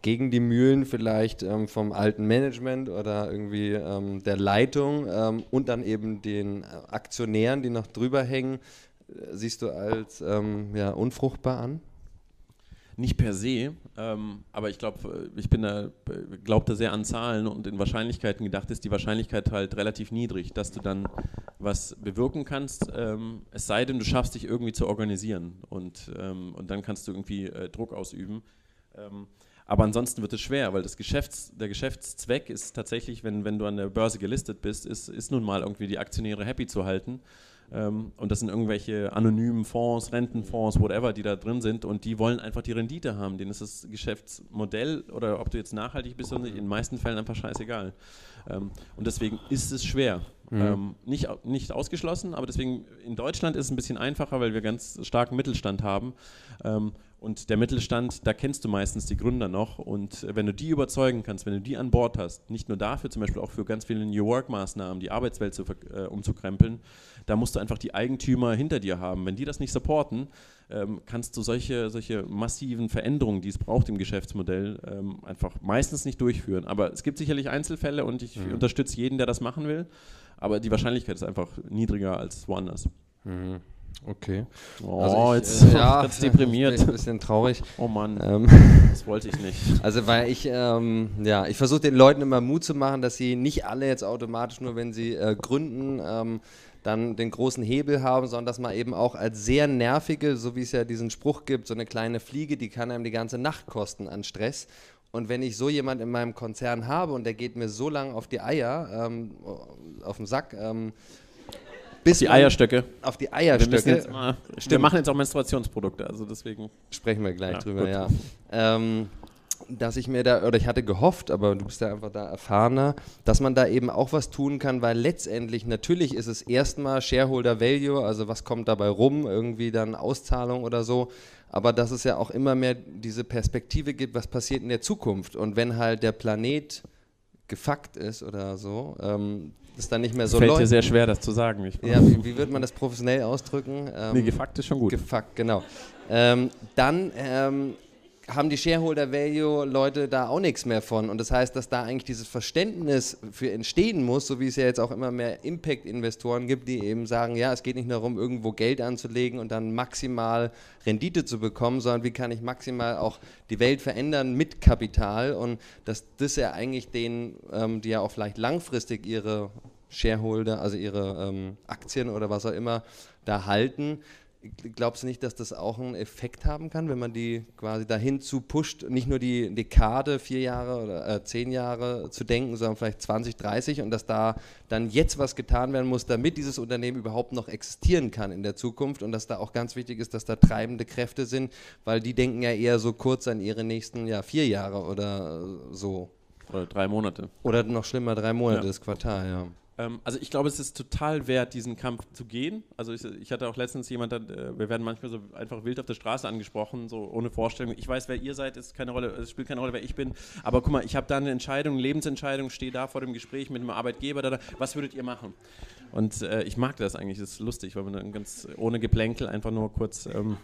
gegen die Mühlen vielleicht ähm, vom alten Management oder irgendwie ähm, der Leitung ähm, und dann eben den Aktionären, die noch drüber hängen, äh, siehst du als ähm, ja, unfruchtbar an? Nicht per se, ähm, aber ich glaube, ich bin da, glaube da sehr an Zahlen und in Wahrscheinlichkeiten gedacht ist die Wahrscheinlichkeit halt relativ niedrig, dass du dann was bewirken kannst, ähm, es sei denn, du schaffst dich irgendwie zu organisieren und, ähm, und dann kannst du irgendwie äh, Druck ausüben. Ähm, aber ansonsten wird es schwer, weil das Geschäfts-, der Geschäftszweck ist tatsächlich, wenn, wenn du an der Börse gelistet bist, ist, ist nun mal irgendwie die Aktionäre happy zu halten. Ähm, und das sind irgendwelche anonymen Fonds, Rentenfonds, whatever, die da drin sind und die wollen einfach die Rendite haben. Denen ist das Geschäftsmodell oder ob du jetzt nachhaltig bist oder nicht, in den meisten Fällen einfach scheißegal. Ähm, und deswegen ist es schwer. Mhm. Ähm, nicht, nicht ausgeschlossen, aber deswegen in Deutschland ist es ein bisschen einfacher, weil wir ganz starken Mittelstand haben. Und der Mittelstand, da kennst du meistens die Gründer noch. Und wenn du die überzeugen kannst, wenn du die an Bord hast, nicht nur dafür, zum Beispiel auch für ganz viele New Work-Maßnahmen, die Arbeitswelt zu, äh, umzukrempeln, da musst du einfach die Eigentümer hinter dir haben. Wenn die das nicht supporten, ähm, kannst du solche, solche massiven Veränderungen, die es braucht im Geschäftsmodell, ähm, einfach meistens nicht durchführen. Aber es gibt sicherlich Einzelfälle und ich mhm. unterstütze jeden, der das machen will. Aber die Wahrscheinlichkeit ist einfach niedriger als woanders. Mhm. Okay. Oh, also ich, jetzt äh, ja, ganz deprimiert. Ein bisschen traurig. Oh Mann, ähm, das wollte ich nicht. Also weil ich, ähm, ja, ich versuche den Leuten immer Mut zu machen, dass sie nicht alle jetzt automatisch nur, wenn sie äh, gründen, ähm, dann den großen Hebel haben, sondern dass man eben auch als sehr nervige, so wie es ja diesen Spruch gibt, so eine kleine Fliege, die kann einem die ganze Nacht kosten an Stress. Und wenn ich so jemand in meinem Konzern habe und der geht mir so lange auf die Eier, ähm, auf den Sack, bis die Eierstöcke. Auf die Eierstöcke. Wir, mal, wir, machen jetzt auch Menstruationsprodukte, also deswegen. Sprechen wir gleich ja, drüber, gut. ja. Ähm, dass ich mir da, oder ich hatte gehofft, aber du bist ja einfach da erfahrener, dass man da eben auch was tun kann, weil letztendlich, natürlich ist es erstmal Shareholder Value, also was kommt dabei rum, irgendwie dann Auszahlung oder so, aber dass es ja auch immer mehr diese Perspektive gibt, was passiert in der Zukunft. Und wenn halt der Planet gefuckt ist oder so, ähm, das dann nicht mehr so Fällt läuft. dir sehr schwer, das zu sagen. ja, wie, wie würde man das professionell ausdrücken? Ähm, nee, gefuckt ist schon gut. Gefuckt, genau. Ähm, dann ähm, haben die Shareholder Value Leute da auch nichts mehr von. Und das heißt, dass da eigentlich dieses Verständnis für entstehen muss, so wie es ja jetzt auch immer mehr Impact-Investoren gibt, die eben sagen, ja, es geht nicht darum, irgendwo Geld anzulegen und dann maximal Rendite zu bekommen, sondern wie kann ich maximal auch die Welt verändern mit Kapital und dass das ja eigentlich denen, ähm, die ja auch vielleicht langfristig ihre Shareholder, also ihre ähm, Aktien oder was auch immer da halten, Glaubst du nicht, dass das auch einen Effekt haben kann, wenn man die quasi dahin zu pusht, nicht nur die Dekade, vier Jahre oder äh, zehn Jahre zu denken, sondern vielleicht 20, 30 und dass da dann jetzt was getan werden muss, damit dieses Unternehmen überhaupt noch existieren kann in der Zukunft und dass da auch ganz wichtig ist, dass da treibende Kräfte sind, weil die denken ja eher so kurz an ihre nächsten ja, vier Jahre oder so. Oder drei Monate. Oder noch schlimmer, drei Monate, ja. das Quartal, ja. Ähm, also ich glaube, es ist total wert, diesen Kampf zu gehen. Also ich, ich hatte auch letztens jemand, äh, wir werden manchmal so einfach wild auf der Straße angesprochen, so ohne Vorstellung. Ich weiß, wer ihr seid, ist keine Rolle, es spielt keine Rolle, wer ich bin. Aber guck mal, ich habe da eine Entscheidung, eine Lebensentscheidung, stehe da vor dem Gespräch mit einem Arbeitgeber. Da, da, was würdet ihr machen? Und äh, ich mag das eigentlich, das ist lustig, weil man dann ganz ohne Geplänkel einfach nur kurz ähm,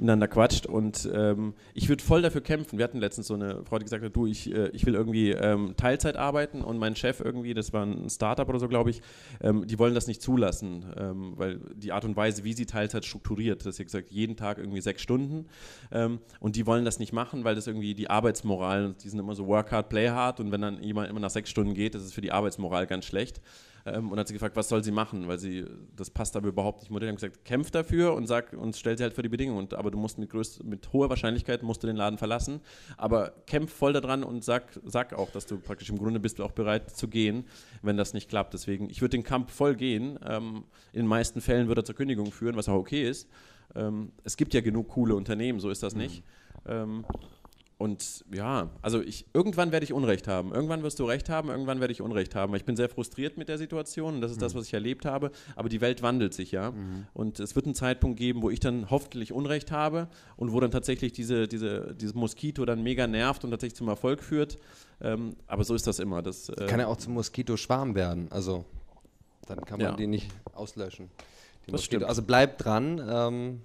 miteinander quatscht. Und ähm, ich würde voll dafür kämpfen. Wir hatten letztens so eine Frau, die gesagt hat, du, ich, äh, ich will irgendwie ähm, Teilzeit arbeiten und mein Chef irgendwie, das war ein Startup oder so, glaube ich, ähm, die wollen das nicht zulassen, ähm, weil die Art und Weise, wie sie Teilzeit strukturiert, das ist ja gesagt, jeden Tag irgendwie sechs Stunden ähm, und die wollen das nicht machen, weil das irgendwie die Arbeitsmoral, die sind immer so work hard, play hard und wenn dann jemand immer nach sechs Stunden geht, das ist für die Arbeitsmoral ganz schlecht. Ähm, und hat sie gefragt, was soll sie machen, weil sie, das passt aber überhaupt nicht. Mutter hat gesagt, kämpf dafür und sag und stell sie halt für die Bedingungen. Und, aber du musst mit, größt, mit hoher Wahrscheinlichkeit musst du den Laden verlassen. Aber kämpf voll daran und sag, sag auch, dass du praktisch im Grunde bist du auch bereit zu gehen, wenn das nicht klappt. Deswegen, ich würde den Kampf voll gehen. Ähm, in den meisten Fällen würde er zur Kündigung führen, was auch okay ist. Ähm, es gibt ja genug coole Unternehmen, so ist das nicht. Mhm. Und ja, also ich, irgendwann werde ich Unrecht haben. Irgendwann wirst du Recht haben, irgendwann werde ich Unrecht haben. Ich bin sehr frustriert mit der Situation und das ist mhm. das, was ich erlebt habe. Aber die Welt wandelt sich ja. Mhm. Und es wird einen Zeitpunkt geben, wo ich dann hoffentlich Unrecht habe und wo dann tatsächlich diese, diese, dieses Moskito dann mega nervt und tatsächlich zum Erfolg führt. Ähm, aber so ist das immer. Das, äh kann ja auch zum Moskito-Schwarm werden. Also dann kann man ja. den nicht auslöschen. Das stimmt. Also bleib dran. Ähm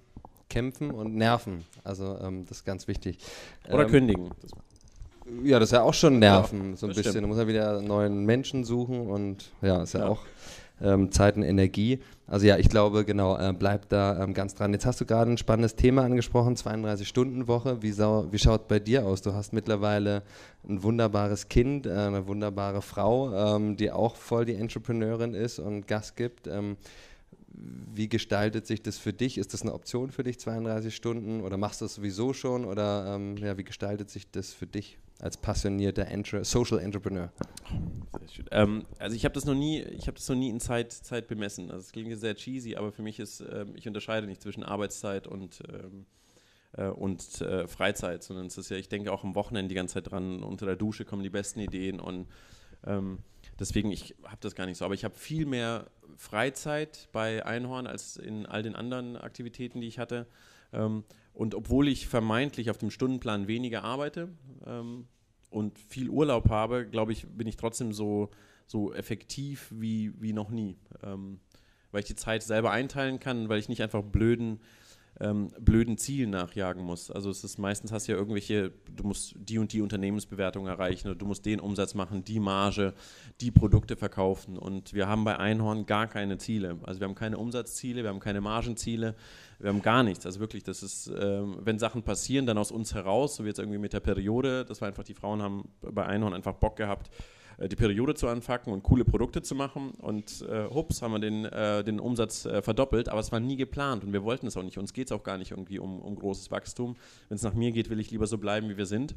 kämpfen und nerven. Also ähm, das ist ganz wichtig. Oder ähm, kündigen. Ja, das ist ja auch schon nerven, ja, so ein bisschen. Stimmt. Du musst ja wieder neuen Menschen suchen und ja, ist ja, ja. auch ähm, Zeit und Energie. Also ja, ich glaube, genau, äh, bleib da ähm, ganz dran. Jetzt hast du gerade ein spannendes Thema angesprochen, 32-Stunden-Woche. Wie, wie schaut bei dir aus? Du hast mittlerweile ein wunderbares Kind, äh, eine wunderbare Frau, ähm, die auch voll die Entrepreneurin ist und Gas gibt. Wie gestaltet sich das für dich? Ist das eine Option für dich, 32 Stunden? Oder machst du das sowieso schon? Oder ähm, ja, wie gestaltet sich das für dich als passionierter Entre Social Entrepreneur? Ähm, also ich habe das noch nie, ich habe das noch nie in Zeit, Zeit bemessen. Also es klingt sehr cheesy, aber für mich ist, ähm, ich unterscheide nicht zwischen Arbeitszeit und ähm, äh, und äh, Freizeit, sondern es ist ja, ich denke auch am Wochenende die ganze Zeit dran. Unter der Dusche kommen die besten Ideen und ähm, deswegen ich habe das gar nicht so. Aber ich habe viel mehr Freizeit bei Einhorn als in all den anderen Aktivitäten, die ich hatte. Ähm, und obwohl ich vermeintlich auf dem Stundenplan weniger arbeite ähm, und viel Urlaub habe, glaube ich, bin ich trotzdem so, so effektiv wie, wie noch nie. Ähm, weil ich die Zeit selber einteilen kann, weil ich nicht einfach blöden ähm, blöden Zielen nachjagen muss. Also es ist meistens hast du ja irgendwelche, du musst die und die Unternehmensbewertung erreichen oder du musst den Umsatz machen, die Marge, die Produkte verkaufen. Und wir haben bei Einhorn gar keine Ziele. Also wir haben keine Umsatzziele, wir haben keine Margenziele, wir haben gar nichts. Also wirklich, das ist, ähm, wenn Sachen passieren, dann aus uns heraus, so wie jetzt irgendwie mit der Periode, das war einfach, die Frauen haben bei Einhorn einfach Bock gehabt, die Periode zu anfacken und coole Produkte zu machen. Und äh, hups, haben wir den, äh, den Umsatz äh, verdoppelt, aber es war nie geplant und wir wollten es auch nicht. Uns geht es auch gar nicht irgendwie um, um großes Wachstum. Wenn es nach mir geht, will ich lieber so bleiben, wie wir sind.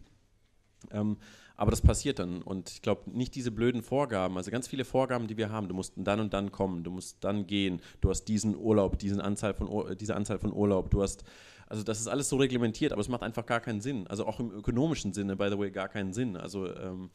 Ähm, aber das passiert dann. Und ich glaube, nicht diese blöden Vorgaben, also ganz viele Vorgaben, die wir haben. Du musst dann und dann kommen, du musst dann gehen, du hast diesen Urlaub, diesen Anzahl von, diese Anzahl von Urlaub, du hast also das ist alles so reglementiert, aber es macht einfach gar keinen Sinn. Also auch im ökonomischen Sinne, by the way, gar keinen Sinn. Also ähm,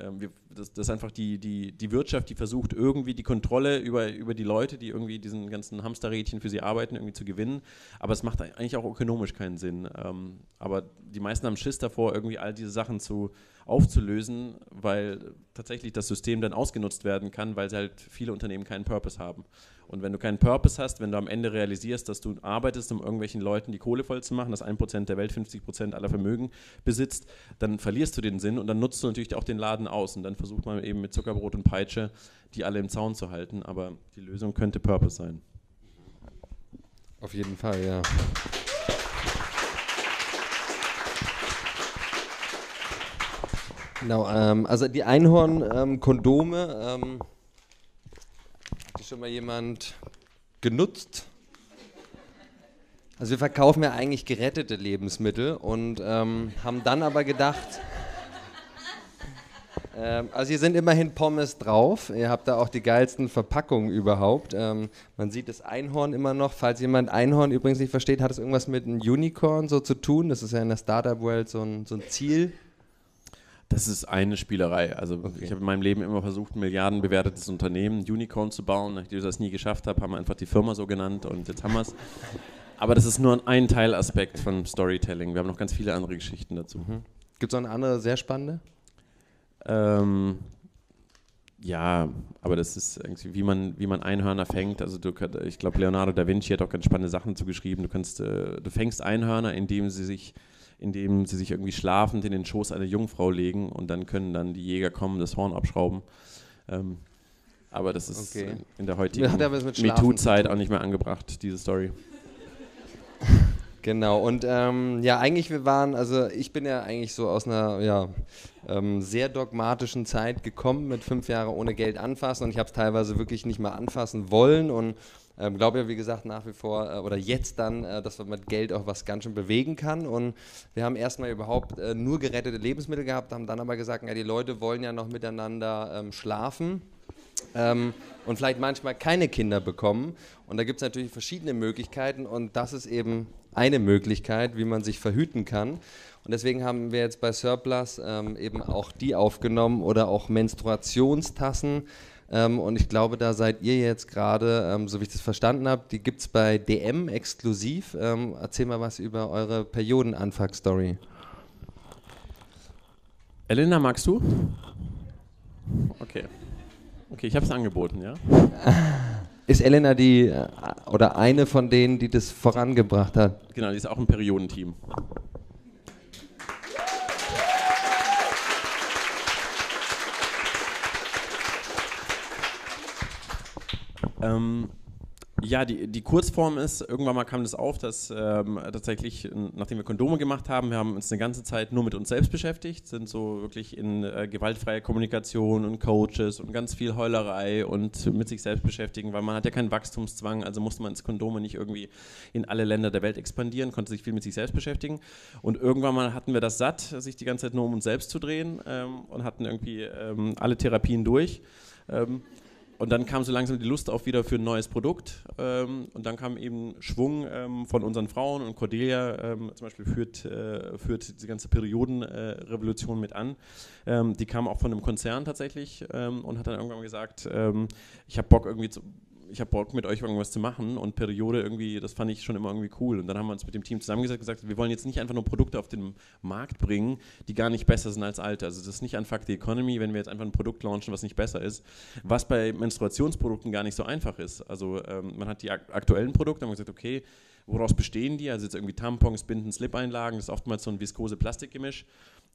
ähm, wir, das, das, ist einfach die, die, die Wirtschaft, die versucht irgendwie die Kontrolle über, über die Leute, die irgendwie diesen ganzen Hamsterrädchen für sie arbeiten, irgendwie zu gewinnen. Aber es macht eigentlich auch ökonomisch keinen Sinn. Ähm, aber die meisten haben Schiss davor, irgendwie all diese Sachen zu, aufzulösen, weil tatsächlich das System dann ausgenutzt werden kann, weil halt viele Unternehmen keinen Purpose haben. Und wenn du keinen Purpose hast, wenn du am Ende realisierst, dass du arbeitest, um irgendwelchen Leuten die Kohle voll zu machen, dass ein Prozent der Welt 50% aller Vermögen besitzt, dann verlierst du den Sinn und dann nutzt du natürlich auch den Laden aus. Und dann versucht man eben mit Zuckerbrot und Peitsche die alle im Zaun zu halten. Aber die Lösung könnte Purpose sein. Auf jeden Fall, ja. Genau, ähm, also die Einhorn-Kondome. Ähm, schon mal jemand genutzt? Also wir verkaufen ja eigentlich gerettete Lebensmittel und ähm, haben dann aber gedacht, ähm, also hier sind immerhin Pommes drauf. Ihr habt da auch die geilsten Verpackungen überhaupt. Ähm, man sieht das Einhorn immer noch. Falls jemand Einhorn übrigens nicht versteht, hat es irgendwas mit einem Unicorn so zu tun. Das ist ja in der Startup-Welt so ein, so ein Ziel. Das ist eine Spielerei. Also okay. ich habe in meinem Leben immer versucht, ein milliardenbewertetes Unternehmen, Unicorn zu bauen. Nachdem ich das nie geschafft habe, haben wir einfach die Firma so genannt und jetzt haben wir es. Aber das ist nur ein Teilaspekt von Storytelling. Wir haben noch ganz viele andere Geschichten dazu. Mhm. Gibt es noch eine andere sehr spannende? Ähm, ja, aber das ist irgendwie, wie man, wie man Einhörner fängt. Also du, ich glaube, Leonardo da Vinci hat auch ganz spannende Sachen zugeschrieben. Du kannst, äh, du fängst Einhörner, indem sie sich indem sie sich irgendwie schlafend in den Schoß einer Jungfrau legen und dann können dann die Jäger kommen, das Horn abschrauben. Ähm, aber das ist okay. in der heutigen MeToo-Zeit auch nicht mehr angebracht, diese Story. Genau, und ähm, ja, eigentlich wir waren, also ich bin ja eigentlich so aus einer ja, ähm, sehr dogmatischen Zeit gekommen, mit fünf Jahren ohne Geld anfassen und ich habe es teilweise wirklich nicht mal anfassen wollen und ähm, glaube ja, wie gesagt, nach wie vor äh, oder jetzt dann, äh, dass man mit Geld auch was ganz schön bewegen kann. Und wir haben erstmal überhaupt äh, nur gerettete Lebensmittel gehabt, haben dann aber gesagt, ja, die Leute wollen ja noch miteinander ähm, schlafen. Ähm, und vielleicht manchmal keine Kinder bekommen. Und da gibt es natürlich verschiedene Möglichkeiten und das ist eben eine Möglichkeit, wie man sich verhüten kann. Und deswegen haben wir jetzt bei Surplus ähm, eben auch die aufgenommen oder auch Menstruationstassen. Ähm, und ich glaube, da seid ihr jetzt gerade, ähm, so wie ich das verstanden habe, die gibt es bei DM exklusiv. Ähm, erzähl mal was über eure Periodenanfangsstory. Elena, magst du? Okay. Okay, ich habe es angeboten, ja. Ist Elena die äh, oder eine von denen, die das vorangebracht hat? Genau, die ist auch im Periodenteam. Ähm, ja, die, die Kurzform ist, irgendwann mal kam das auf, dass ähm, tatsächlich, nachdem wir Kondome gemacht haben, wir haben uns eine ganze Zeit nur mit uns selbst beschäftigt, sind so wirklich in äh, gewaltfreier Kommunikation und Coaches und ganz viel Heulerei und mit sich selbst beschäftigen, weil man hat ja keinen Wachstumszwang, also musste man ins Kondome nicht irgendwie in alle Länder der Welt expandieren, konnte sich viel mit sich selbst beschäftigen. Und irgendwann mal hatten wir das satt, sich die ganze Zeit nur um uns selbst zu drehen ähm, und hatten irgendwie ähm, alle Therapien durch. Und dann kam so langsam die Lust auf wieder für ein neues Produkt. Ähm, und dann kam eben Schwung ähm, von unseren Frauen und Cordelia ähm, zum Beispiel führt, äh, führt diese ganze Periodenrevolution äh, mit an. Ähm, die kam auch von einem Konzern tatsächlich ähm, und hat dann irgendwann gesagt, ähm, ich habe Bock irgendwie zu, ich habe Bock mit euch irgendwas zu machen und Periode irgendwie, das fand ich schon immer irgendwie cool. Und dann haben wir uns mit dem Team zusammengesetzt und gesagt, wir wollen jetzt nicht einfach nur Produkte auf den Markt bringen, die gar nicht besser sind als alte. Also das ist nicht ein Fakt der Economy, wenn wir jetzt einfach ein Produkt launchen, was nicht besser ist, was bei Menstruationsprodukten gar nicht so einfach ist. Also ähm, man hat die aktuellen Produkte, haben gesagt, okay, woraus bestehen die? Also jetzt irgendwie Tampons, Binden, Slip-Einlagen, das ist oftmals so ein viskose Plastikgemisch.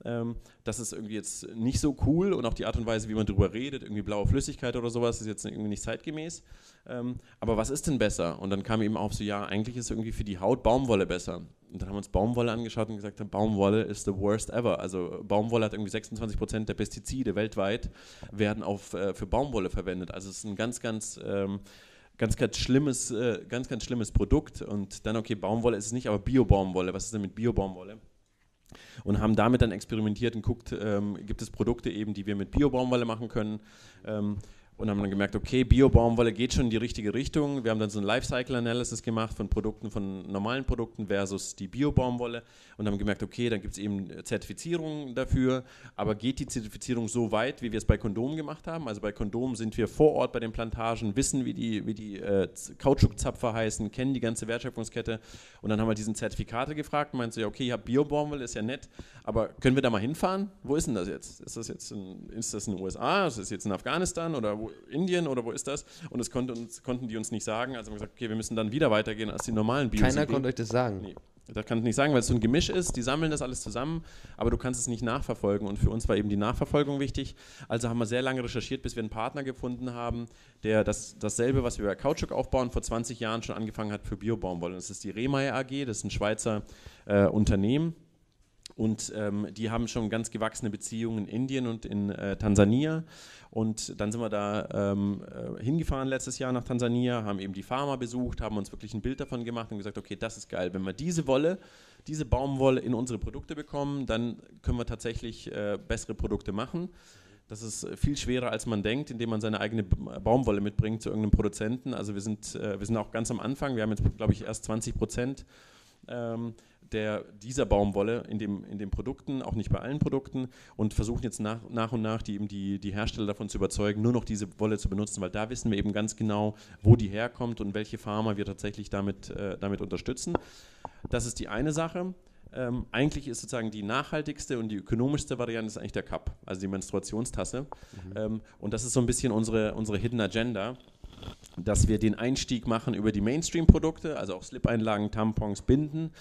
Ähm, das ist irgendwie jetzt nicht so cool und auch die Art und Weise, wie man darüber redet, irgendwie blaue Flüssigkeit oder sowas, ist jetzt irgendwie nicht zeitgemäß. Ähm, aber was ist denn besser? Und dann kam eben auf so, ja, eigentlich ist irgendwie für die Haut Baumwolle besser. Und dann haben wir uns Baumwolle angeschaut und gesagt, Baumwolle ist the worst ever. Also Baumwolle hat irgendwie 26 Prozent der Pestizide weltweit werden auf, äh, für Baumwolle verwendet. Also es ist ein ganz, ganz ähm, ganz, ganz schlimmes, äh, ganz, ganz schlimmes Produkt. Und dann, okay, Baumwolle ist es nicht, aber Bio-Baumwolle. Was ist denn mit Bio-Baumwolle? Und haben damit dann experimentiert und guckt, ähm, gibt es Produkte eben, die wir mit Bio-Baumwolle machen können. Ähm, und haben dann gemerkt, okay, Bio-Baumwolle geht schon in die richtige Richtung. Wir haben dann so ein Lifecycle-Analysis gemacht von Produkten, von normalen Produkten versus die Bio-Baumwolle und haben gemerkt, okay, dann gibt es eben Zertifizierungen dafür, aber geht die Zertifizierung so weit, wie wir es bei Kondomen gemacht haben? Also bei Kondomen sind wir vor Ort bei den Plantagen, wissen, wie die, wie die äh, Kautschukzapfer heißen, kennen die ganze Wertschöpfungskette und dann haben wir diesen Zertifikate gefragt und meinten so, ja, okay, ihr habt Bio-Baumwolle, ist ja nett, aber können wir da mal hinfahren? Wo ist denn das jetzt? Ist das jetzt in, ist das in den USA? Ist das jetzt in Afghanistan oder wo, Indien oder wo ist das? Und das konnte uns, konnten die uns nicht sagen. Also haben wir gesagt, okay, wir müssen dann wieder weitergehen als die normalen Bio. Keiner konnte euch das sagen. Nee. Das kann ich nicht sagen, weil es so ein Gemisch ist. Die sammeln das alles zusammen, aber du kannst es nicht nachverfolgen. Und für uns war eben die Nachverfolgung wichtig. Also haben wir sehr lange recherchiert, bis wir einen Partner gefunden haben, der das, dasselbe, was wir bei Kautschuk aufbauen, vor 20 Jahren schon angefangen hat für Biobaumwolle. Das ist die Remayer AG, das ist ein Schweizer äh, Unternehmen. Und ähm, die haben schon ganz gewachsene Beziehungen in Indien und in äh, Tansania. Und dann sind wir da ähm, äh, hingefahren letztes Jahr nach Tansania, haben eben die Farmer besucht, haben uns wirklich ein Bild davon gemacht und gesagt, okay, das ist geil. Wenn wir diese Wolle, diese Baumwolle in unsere Produkte bekommen, dann können wir tatsächlich äh, bessere Produkte machen. Das ist viel schwerer, als man denkt, indem man seine eigene Baumwolle mitbringt zu irgendeinem Produzenten. Also wir sind, äh, wir sind auch ganz am Anfang. Wir haben jetzt, glaube ich, erst 20 Prozent ähm, der, dieser Baumwolle in, dem, in den Produkten, auch nicht bei allen Produkten, und versuchen jetzt nach, nach und nach die, eben die, die Hersteller davon zu überzeugen, nur noch diese Wolle zu benutzen, weil da wissen wir eben ganz genau, wo die herkommt und welche Farmer wir tatsächlich damit, äh, damit unterstützen. Das ist die eine Sache. Ähm, eigentlich ist sozusagen die nachhaltigste und die ökonomischste Variante ist eigentlich der Cup, also die Menstruationstasse. Mhm. Ähm, und das ist so ein bisschen unsere, unsere Hidden Agenda dass wir den Einstieg machen über die Mainstream-Produkte, also auch Slip-Einlagen, Tampons, Binden,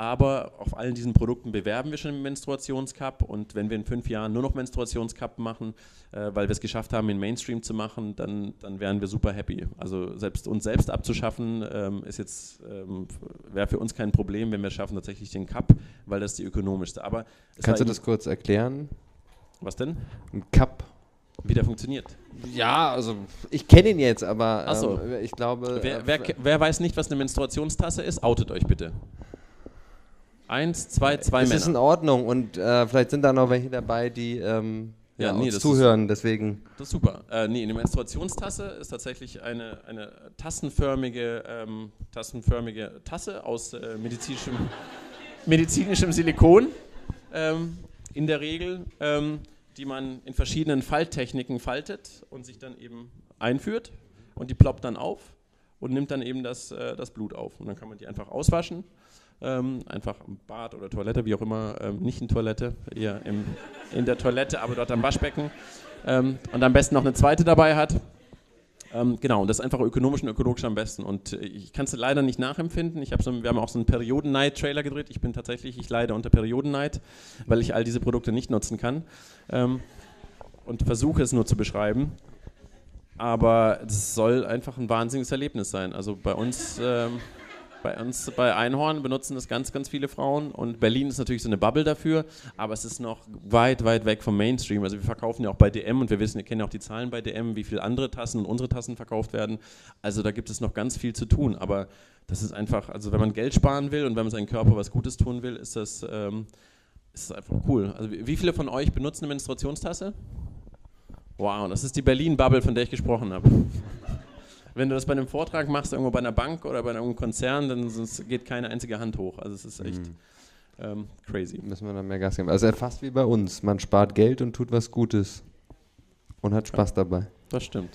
aber auf allen diesen Produkten bewerben wir schon den Menstruationscup und wenn wir in fünf Jahren nur noch Menstruationscup machen, äh, weil wir es geschafft haben, in Mainstream zu machen, dann, dann wären wir super happy. Also selbst uns selbst abzuschaffen, ähm, ist jetzt ähm, wäre für uns kein Problem, wenn wir schaffen tatsächlich den Cup, weil das die ökonomischste. Aber kannst du das kurz erklären? Was denn? Ein Cup. Wie der funktioniert. Ja, also ich kenne ihn jetzt, aber Ach so. ähm, ich glaube. Wer, äh, wer, wer weiß nicht, was eine Menstruationstasse ist, outet euch bitte. Eins, zwei, zwei es Männer. ist in Ordnung und äh, vielleicht sind da noch welche dabei, die ähm, ja, Ja, nee, uns das zuhören. Deswegen. Das ist super. Äh, nee, eine Menstruationstasse ist tatsächlich eine, eine tassenförmige, ähm, tassenförmige Tasse aus äh, medizinischem, medizinischem Silikon ähm, in der Regel, ähm, die man in verschiedenen Falttechniken faltet und sich dann eben einführt und die ploppt dann auf und nimmt dann eben das, äh, das Blut auf. Und dann kann man die einfach auswaschen. Ähm, einfach im Bad oder Toilette, wie auch immer, ähm, nicht in Toilette, eher im, in der Toilette, aber dort am Waschbecken. Ähm, und am besten noch eine zweite dabei hat. Ähm, genau, und das ist einfach ökonomisch und ökologisch am besten. Und äh, ich kann es leider nicht nachempfinden. Ich hab so, wir haben auch so einen Periodenneid-Trailer gedreht. Ich bin tatsächlich, ich leide unter Periodenneid, weil ich all diese Produkte nicht nutzen kann. Ähm, und versuche es nur zu beschreiben. Aber es soll einfach ein wahnsinniges Erlebnis sein. Also bei uns, ähm, bei uns bei Einhorn benutzen das ganz, ganz viele Frauen und Berlin ist natürlich so eine Bubble dafür, aber es ist noch weit, weit weg vom Mainstream. Also wir verkaufen ja auch bei DM und wir wissen, wir kennen ja auch die Zahlen bei DM, wie viele andere Tassen und unsere Tassen verkauft werden. Also da gibt es noch ganz viel zu tun, aber das ist einfach, also wenn man Geld sparen will und wenn man seinem Körper was Gutes tun will, ist das, ähm, ist das einfach cool. Also wie viele von euch benutzen eine Menstruationstasse? Wow, das ist die Berlin-Bubble, von der ich gesprochen habe. Wenn du das bei einem Vortrag machst, irgendwo bei einer Bank oder bei einem Konzern, dann geht keine einzige Hand hoch. Also es ist echt Mhm. ähm, crazy. Müssen wir dann mehr Gas geben. Also fast wie bei uns. Man spart Geld und tut was Gutes. Und hat Spaß dabei. Das stimmt.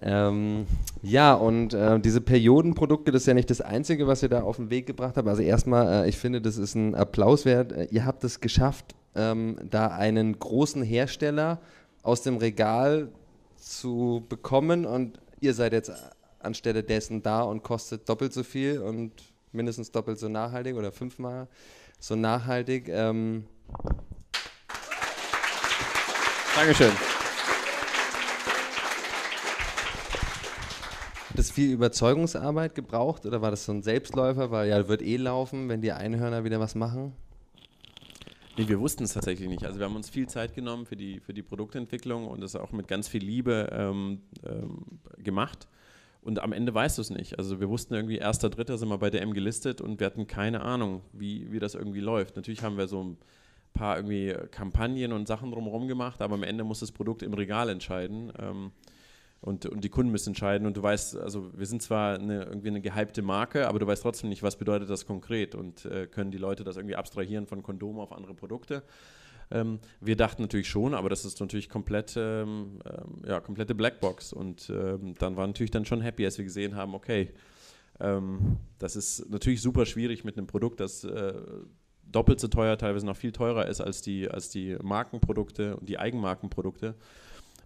Ähm, ja, und äh, diese Periodenprodukte, das ist ja nicht das Einzige, was ihr da auf den Weg gebracht habt. Also erstmal, äh, ich finde, das ist ein Applaus wert. Äh, ihr habt es geschafft, ähm, da einen großen Hersteller aus dem Regal zu bekommen und ihr seid jetzt anstelle dessen da und kostet doppelt so viel und mindestens doppelt so nachhaltig oder fünfmal so nachhaltig. Ähm, Dankeschön. Hat es viel Überzeugungsarbeit gebraucht oder war das so ein Selbstläufer? Weil ja, wird eh laufen, wenn die Einhörner wieder was machen. Nee, wir wussten es tatsächlich nicht. Also wir haben uns viel Zeit genommen für die, für die Produktentwicklung und das auch mit ganz viel Liebe ähm, ähm, gemacht. Und am Ende weißt du es nicht. Also wir wussten irgendwie, erster, dritter sind wir bei DM gelistet und wir hatten keine Ahnung, wie, wie das irgendwie läuft. Natürlich haben wir so ein paar irgendwie Kampagnen und Sachen drumherum gemacht, aber am Ende muss das Produkt im Regal entscheiden. Ähm, und, und die Kunden müssen entscheiden. Und du weißt, also wir sind zwar eine, irgendwie eine gehypte Marke, aber du weißt trotzdem nicht, was bedeutet das konkret und äh, können die Leute das irgendwie abstrahieren von Kondomen auf andere Produkte. Ähm, wir dachten natürlich schon, aber das ist natürlich komplett, ähm, ähm, ja, komplette Blackbox. Und ähm, dann war natürlich dann schon happy, als wir gesehen haben, okay, ähm, das ist natürlich super schwierig mit einem Produkt, das äh, doppelt so teuer, teilweise noch viel teurer ist als die, als die Markenprodukte und die Eigenmarkenprodukte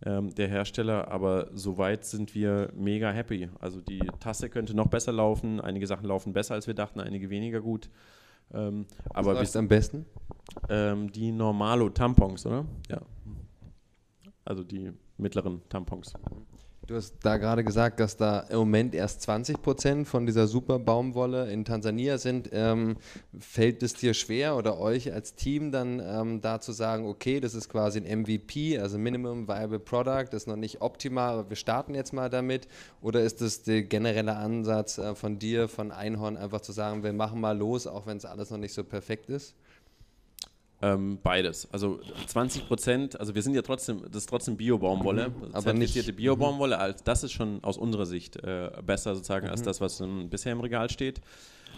ähm, der Hersteller, aber soweit sind wir mega happy. Also die Tasse könnte noch besser laufen, einige Sachen laufen besser als wir dachten, einige weniger gut. Ähm, aber Was läuft am besten? ähm, die Normalo-Tampons, oder? Ja. Also die mittleren Tampons. Du hast da gerade gesagt, dass da im Moment erst 20% von dieser super Baumwolle in Tansania sind. Ähm, fällt es dir schwer oder euch als Team dann ähm, da zu sagen, okay, das ist quasi ein MVP, also Minimum Viable Product, das ist noch nicht optimal, aber wir starten jetzt mal damit? Oder ist das der generelle Ansatz äh, von dir, von Einhorn, einfach zu sagen, wir machen mal los, auch wenn es alles noch nicht so perfekt ist? Ähm, beides. Also 20 Prozent, also wir sind ja trotzdem, das ist trotzdem Bio-Baumwolle, Mhm, aber zertifizierte nicht- Bio-Baumwolle, als das ist schon aus unserer Sicht äh, besser sozusagen Mhm. als das, was ähm, bisher im Regal steht.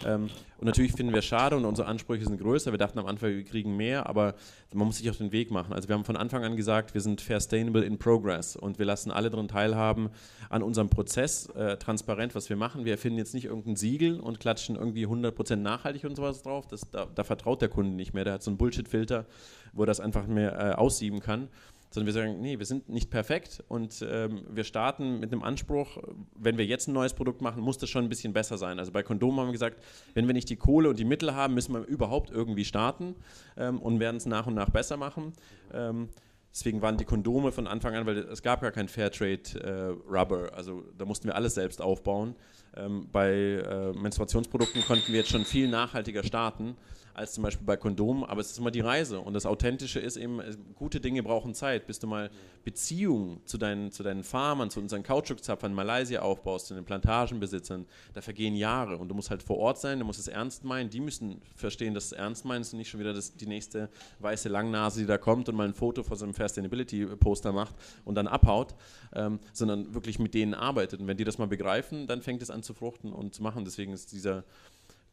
Ähm, und natürlich finden wir schade und unsere Ansprüche sind größer. Wir dachten am Anfang, wir kriegen mehr, aber man muss sich auf den Weg machen. Also wir haben von Anfang an gesagt, wir sind sustainable in progress und wir lassen alle daran teilhaben an unserem Prozess, äh, transparent, was wir machen. Wir erfinden jetzt nicht irgendein Siegel und klatschen irgendwie 100% nachhaltig und sowas drauf. Das, da, da vertraut der Kunde nicht mehr. Der hat so einen Bullshit-Filter, wo er das einfach mehr äh, aussieben kann. sondern wir sagen, nee, wir sind nicht perfekt und ähm, wir starten mit einem Anspruch, wenn wir jetzt ein neues Produkt machen, muss das schon ein bisschen besser sein. Also bei Kondomen haben wir gesagt, wenn wir nicht die Kohle und die Mittel haben, müssen wir überhaupt irgendwie starten ähm, und werden es nach und nach besser machen. Ähm, Deswegen waren die Kondome von Anfang an, weil es gab gar kein Fairtrade äh, Rubber, also da mussten wir alles selbst aufbauen. Ähm, bei äh, Menstruationsprodukten konnten wir jetzt schon viel nachhaltiger starten als zum Beispiel bei Kondomen, aber es ist immer die Reise. Und das Authentische ist eben, äh, gute Dinge brauchen Zeit, bis du mal Beziehungen zu deinen, zu deinen Farmern, zu unseren Kautschukzapfern in Malaysia aufbaust, zu den Plantagenbesitzern, da vergehen Jahre und du musst halt vor Ort sein, du musst es ernst meinen, die müssen verstehen, dass du es ernst meinst und nicht schon wieder das, die nächste weiße Langnase, die da kommt und mal ein Foto von so einem Sustainability-Poster macht und dann abhaut, ähm, sondern wirklich mit denen arbeitet. Und wenn die das mal begreifen, dann fängt es an zu fruchten und zu machen, deswegen ist dieser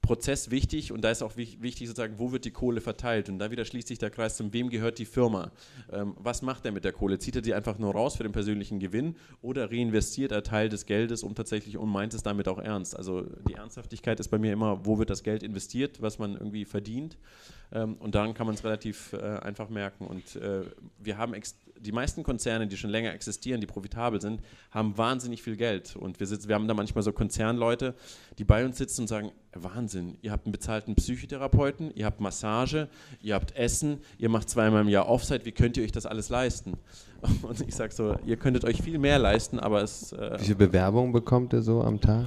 Prozess wichtig und da ist auch wichtig sozusagen, wo wird die Kohle verteilt und da wieder schließt sich der Kreis zum, wem gehört die Firma? Ähm, was macht er mit der Kohle? Zieht er die einfach nur raus für den persönlichen Gewinn oder reinvestiert er Teil des Geldes um tatsächlich und meint es damit auch ernst? Also die Ernsthaftigkeit ist bei mir immer, wo wird das Geld investiert, was man irgendwie verdient ähm, und daran kann man es relativ äh, einfach merken und äh, wir haben die meisten Konzerne, die schon länger existieren, die profitabel sind, haben wahnsinnig viel Geld. Und wir, sitzen, wir haben da manchmal so Konzernleute, die bei uns sitzen und sagen, Wahnsinn, ihr habt einen bezahlten Psychotherapeuten, ihr habt Massage, ihr habt Essen, ihr macht zweimal im Jahr Offside, wie könnt ihr euch das alles leisten? Und ich sage so, ihr könntet euch viel mehr leisten, aber es... Äh, wie viele Bewerbungen bekommt ihr so am Tag?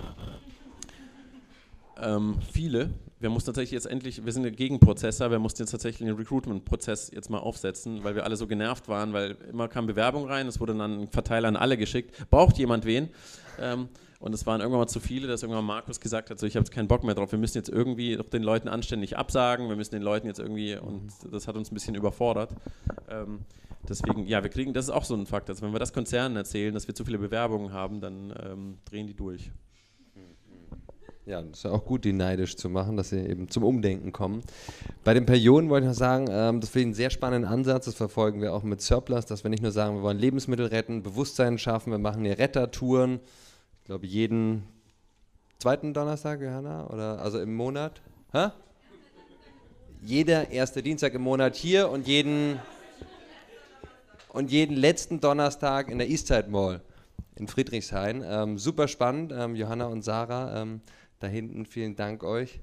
Ähm, viele wir mussten tatsächlich jetzt endlich, wir sind ein Gegenprozessor, wir mussten jetzt tatsächlich den Recruitment-Prozess jetzt mal aufsetzen, weil wir alle so genervt waren, weil immer kam Bewerbung rein, es wurde dann ein Verteiler an alle geschickt. Braucht jemand wen? Ähm, und es waren irgendwann mal zu viele, dass irgendwann Markus gesagt hat, so ich habe jetzt keinen Bock mehr drauf, wir müssen jetzt irgendwie den Leuten anständig absagen, wir müssen den Leuten jetzt irgendwie, und das hat uns ein bisschen überfordert. Ähm, deswegen, ja, wir kriegen, das ist auch so ein Fakt, also wenn wir das Konzernen erzählen, dass wir zu viele Bewerbungen haben, dann ähm, drehen die durch. Ja, das ist ja auch gut, die neidisch zu machen, dass sie eben zum Umdenken kommen. Bei den Perioden wollte ich noch sagen, ähm, das finde ich einen sehr spannenden Ansatz, das verfolgen wir auch mit Surplus, dass wir nicht nur sagen, wir wollen Lebensmittel retten, Bewusstsein schaffen, wir machen hier Rettertouren, ich glaube jeden zweiten Donnerstag, Johanna, oder also im Monat. Hä? Jeder erste Dienstag im Monat hier und jeden und jeden letzten Donnerstag in der Eastside Mall in Friedrichshain. Ähm, super spannend, ähm, Johanna und Sarah. Da hinten. Vielen Dank euch.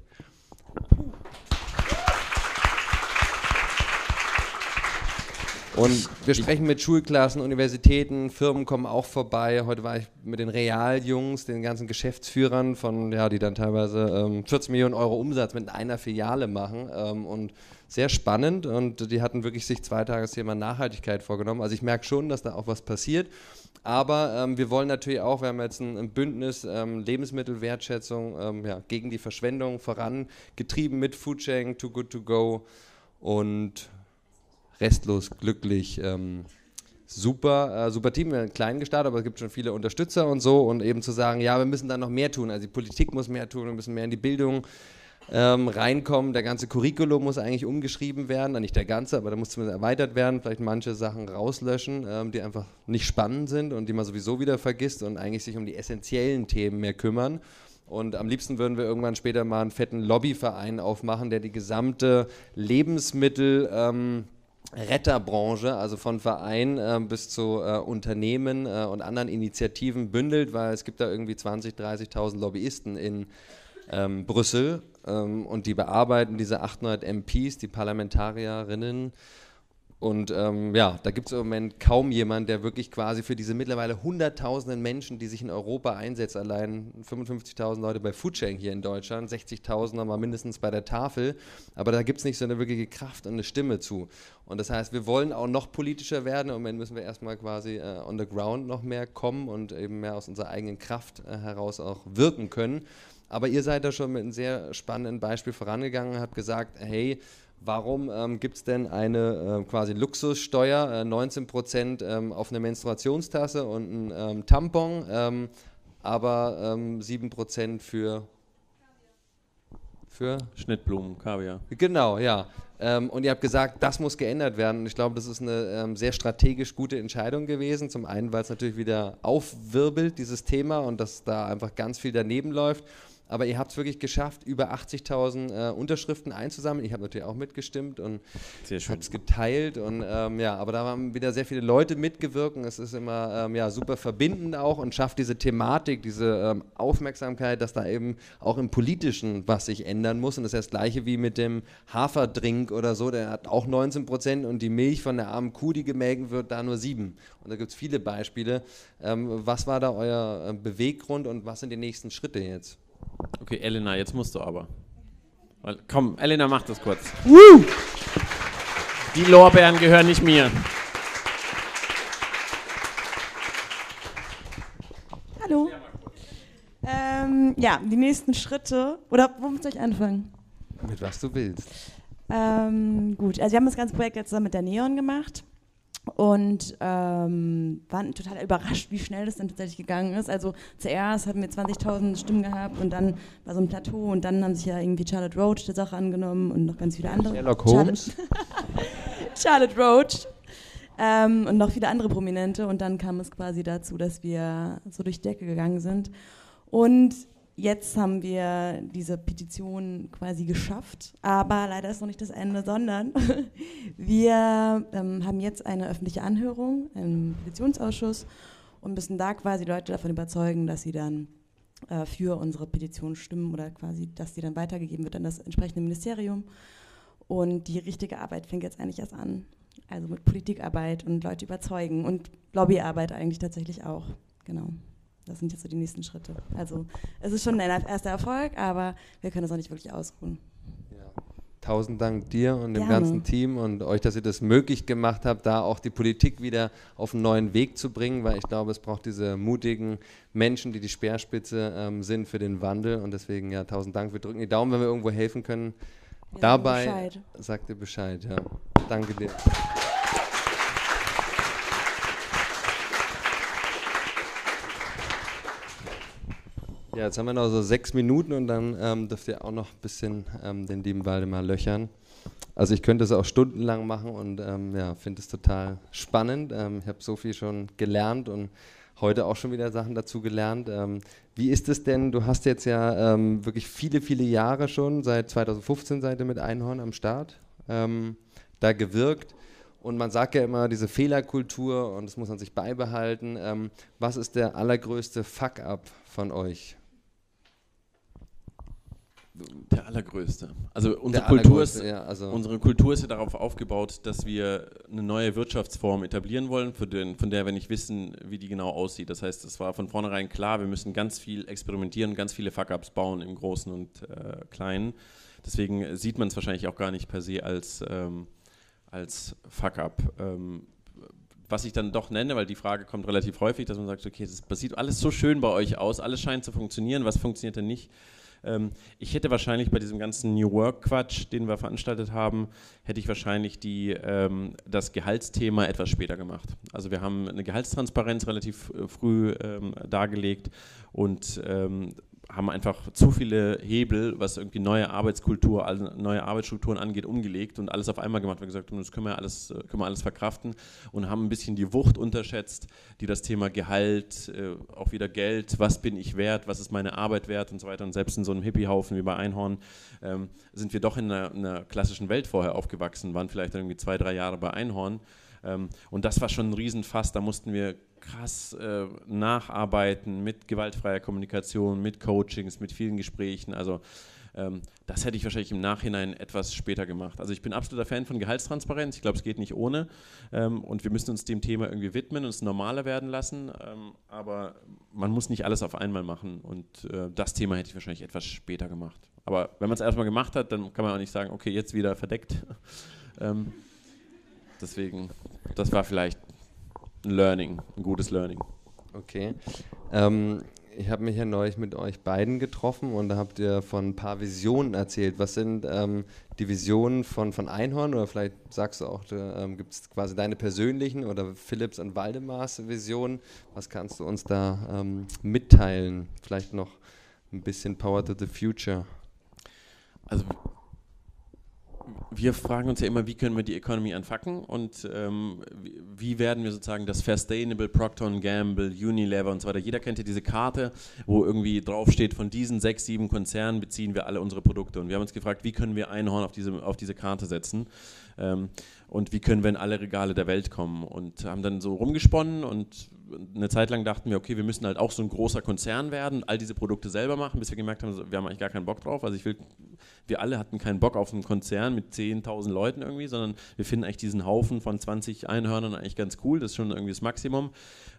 Und wir sprechen mit Schulklassen, Universitäten, Firmen kommen auch vorbei. Heute war ich mit den Realjungs, den ganzen Geschäftsführern von, ja, die dann teilweise ähm, 14 Millionen Euro Umsatz mit einer Filiale machen. Ähm, und sehr spannend. Und die hatten wirklich sich zwei Tage das Thema Nachhaltigkeit vorgenommen. Also ich merke schon, dass da auch was passiert. Aber ähm, wir wollen natürlich auch, wir haben jetzt ein, ein Bündnis ähm, Lebensmittelwertschätzung ähm, ja, gegen die Verschwendung vorangetrieben mit Foodsharing, Too Good To Go und restlos glücklich. Ähm, super, äh, super Team, wir sind klein gestartet, aber es gibt schon viele Unterstützer und so und eben zu sagen, ja, wir müssen da noch mehr tun. Also die Politik muss mehr tun, wir müssen mehr in die Bildung ähm, reinkommen. Der ganze Curriculum muss eigentlich umgeschrieben werden, nicht der ganze, aber da muss zumindest erweitert werden, vielleicht manche Sachen rauslöschen, ähm, die einfach nicht spannend sind und die man sowieso wieder vergisst und eigentlich sich um die essentiellen Themen mehr kümmern. Und am liebsten würden wir irgendwann später mal einen fetten Lobbyverein aufmachen, der die gesamte Lebensmittel... Ähm, Retterbranche, also von Verein äh, bis zu äh, Unternehmen äh, und anderen Initiativen bündelt, weil es gibt da irgendwie 20.000, 30.000 Lobbyisten in ähm, Brüssel ähm, und die bearbeiten diese 800 MPs, die Parlamentarierinnen. Und ähm, ja, da gibt es im Moment kaum jemanden, der wirklich quasi für diese mittlerweile hunderttausenden Menschen, die sich in Europa einsetzen, allein 55.000 Leute bei Foodsharing hier in Deutschland, 60.000 nochmal mindestens bei der Tafel, aber da gibt es nicht so eine wirkliche Kraft und eine Stimme zu. Und das heißt, wir wollen auch noch politischer werden, im Moment müssen wir erstmal quasi äh, on the ground noch mehr kommen und eben mehr aus unserer eigenen Kraft äh, heraus auch wirken können. Aber ihr seid da schon mit einem sehr spannenden Beispiel vorangegangen und habt gesagt, hey, warum ähm, gibt es denn eine äh, quasi Luxussteuer, äh, 19% ähm, auf eine Menstruationstasse und ein ähm, Tampon, ähm, aber 7% ähm, für für Schnittblumen, Kaviar. Genau, ja. Ähm, und ihr habt gesagt, das muss geändert werden. Und ich glaube, das ist eine ähm, sehr strategisch gute Entscheidung gewesen. Zum einen, weil es natürlich wieder aufwirbelt, dieses Thema, und dass da einfach ganz viel daneben läuft. Aber ihr habt es wirklich geschafft, über 80.000 äh, Unterschriften einzusammeln. Ich habe natürlich auch mitgestimmt und habe es geteilt. Und ähm, ja, aber da haben wieder sehr viele Leute mitgewirkt. Es ist immer ähm, ja, super verbindend auch und schafft diese Thematik, diese ähm, Aufmerksamkeit, dass da eben auch im Politischen was sich ändern muss. Und das ist das Gleiche wie mit dem Haferdrink oder so. Der hat auch 19 Prozent und die Milch von der armen Kuh, die gemelken wird, da nur sieben. Und da gibt es viele Beispiele. Ähm, was war da euer äh, Beweggrund und was sind die nächsten Schritte jetzt? Okay, Elena, jetzt musst du aber. Komm, Elena, mach das kurz. Woo! Die Lorbeeren gehören nicht mir. Hallo. Ähm, ja, die nächsten Schritte. Oder womit soll ich anfangen? Mit was du willst. Ähm, gut, also wir haben das ganze Projekt jetzt zusammen mit der Neon gemacht und ähm, waren total überrascht, wie schnell das dann tatsächlich gegangen ist. Also zuerst hatten wir 20.000 Stimmen gehabt und dann war so ein Plateau und dann haben sich ja irgendwie Charlotte Roach der Sache angenommen und noch ganz viele andere. Sherlock Holmes. Charlotte, Charlotte Roach. Ähm, und noch viele andere Prominente und dann kam es quasi dazu, dass wir so durch die Decke gegangen sind. Und jetzt haben wir diese Petition quasi geschafft, aber leider ist noch nicht das Ende, sondern wir ähm, haben jetzt eine öffentliche Anhörung im Petitionsausschuss und müssen da quasi Leute davon überzeugen, dass sie dann äh, für unsere Petition stimmen oder quasi, dass die dann weitergegeben wird an das entsprechende Ministerium. Und die richtige Arbeit fängt jetzt eigentlich erst an. Also mit Politikarbeit und Leute überzeugen und Lobbyarbeit eigentlich tatsächlich auch. Genau das sind jetzt so die nächsten Schritte. Also es ist schon ein erster Erfolg, aber wir können es auch nicht wirklich ausruhen. Ja. Tausend Dank dir und dem Gerne. ganzen Team und euch, dass ihr das möglich gemacht habt, da auch die Politik wieder auf einen neuen Weg zu bringen, weil ich glaube, es braucht diese mutigen Menschen, die die Speerspitze ähm, sind für den Wandel und deswegen ja, tausend Dank. Wir drücken die Daumen, wenn wir irgendwo helfen können. Ja, Dabei sagt ihr Bescheid. Ja. Danke dir. Ja, jetzt haben wir noch so sechs Minuten und dann ähm, dürft ihr auch noch ein bisschen ähm, den lieben Waldemar löchern. Also ich könnte es auch stundenlang machen und ähm, ja, finde es total spannend. Ähm, ich habe so viel schon gelernt und heute auch schon wieder Sachen dazu gelernt. Ähm, wie ist es denn, du hast jetzt ja ähm, wirklich viele, viele Jahre schon, seit 2015 seid ihr mit Einhorn am Start, da gewirkt. Und man sagt ja immer, diese Fehlerkultur und das muss man sich beibehalten. was ist der allergrößte Fuck-up von euch? Der allergrößte. Also unsere, Kultur ist, ja, also unsere Kultur ist ja darauf aufgebaut, dass wir eine neue Wirtschaftsform etablieren wollen, den, von der wir nicht wissen, wie die genau aussieht. Das heißt, es war von vornherein klar, wir müssen ganz viel experimentieren, ganz viele Fuck-Ups bauen im Großen und äh, Kleinen. Deswegen sieht man es wahrscheinlich auch gar nicht per se als, ähm, als Fuck-Up. Ähm, was ich dann doch nenne, weil die Frage kommt relativ häufig, dass man sagt, okay, das sieht alles so schön bei euch aus, alles scheint zu funktionieren, was funktioniert denn nicht? Ähm, ich hätte wahrscheinlich bei diesem ganzen New Work-Quatsch, den wir veranstaltet haben, hätte ich wahrscheinlich die, ähm, das Gehaltsthema etwas später gemacht. Also wir haben eine Gehaltstransparenz relativ äh, früh ähm, dargelegt und ähm, haben einfach zu viele Hebel, was irgendwie neue Arbeitskultur, neue Arbeitsstrukturen angeht, umgelegt und alles auf einmal gemacht. Wir haben gesagt, das können wir alles, äh, können wir alles verkraften und haben ein bisschen die Wucht unterschätzt, die das Thema Gehalt, äh, auch wieder Geld, was bin ich wert, was ist meine Arbeit wert und so weiter. Und selbst in so einem Hippiehaufen wie bei Einhorn ähm, sind wir doch in einer, einer, klassischen Welt vorher aufgewachsen, waren vielleicht irgendwie zwei, drei Jahre bei Einhorn. Ähm, und das war schon ein Riesenfass, da mussten wir krass äh, nacharbeiten mit gewaltfreier Kommunikation, mit Coachings, mit vielen Gesprächen. Also ähm, das hätte ich wahrscheinlich im Nachhinein etwas später gemacht. Also ich bin absoluter Fan von Gehaltstransparenz. Ich glaube, es geht nicht ohne. Ähm, und wir müssen uns dem Thema irgendwie widmen und es normaler werden lassen. Ähm, aber man muss nicht alles auf einmal machen. Und äh, das Thema hätte ich wahrscheinlich etwas später gemacht. Aber wenn man es erstmal gemacht hat, dann kann man auch nicht sagen, okay, jetzt wieder verdeckt. ähm, deswegen, das war vielleicht ein Learning, ein gutes Learning. Okay. Ähm, ich habe mich ja neulich mit euch beiden getroffen und da habt ihr von ein paar Visionen erzählt. Was sind ähm, die Visionen von, von Einhorn oder vielleicht sagst du auch, ähm, gibt es quasi deine persönlichen oder Philips und Waldemars Visionen? Was kannst du uns da ähm, mitteilen? Vielleicht noch ein bisschen Power to the Future. Also wir fragen uns ja immer, wie können wir die Economy anfacken und ähm, wie, werden wir sozusagen das Sustainable, Procter Gamble, Unilever und so weiter. Jeder kennt ja diese Karte, wo irgendwie draufsteht, von diesen sechs, sieben Konzernen beziehen wir alle unsere Produkte. Und wir haben uns gefragt, wie können wir Einhorn auf diese, auf diese Karte setzen ähm, und wie können wir in alle Regale der Welt kommen. Und haben dann so rumgesponnen und eine Zeit lang dachten wir, okay, wir müssen halt auch so ein großer Konzern werden, all diese Produkte selber machen, bis wir gemerkt haben, wir haben eigentlich gar keinen Bock drauf. Also ich will, wir alle hatten keinen Bock auf einen Konzern mit 10.000 Leuten irgendwie, sondern wir finden eigentlich diesen Haufen von 20 Einhörnern eigentlich ganz cool. Das ist schon irgendwie das Maximum.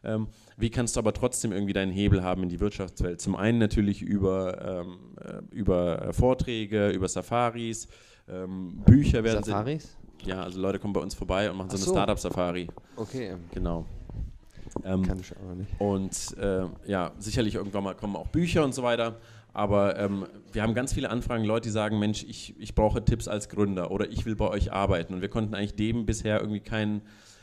Ähm, wie kannst du aber trotzdem irgendwie deinen Hebel haben in die Wirtschaftswelt? Zum einen natürlich über, ähm, äh, über Vorträge, über Safaris, ähm, Bücher werden Safaris? Ja, also Leute kommen bei uns vorbei und machen so, so eine Startup-Safari. Okay. Genau. Ähm, Kann ich aber nicht. Und äh, ja, sicherlich irgendwann mal kommen auch Bücher und so weiter. Aber ähm, wir haben ganz viele Anfragen, Leute, die sagen, Mensch, ich, ich brauche Tipps als Gründer oder ich will bei euch arbeiten. Und wir konnten eigentlich dem bisher irgendwie keinen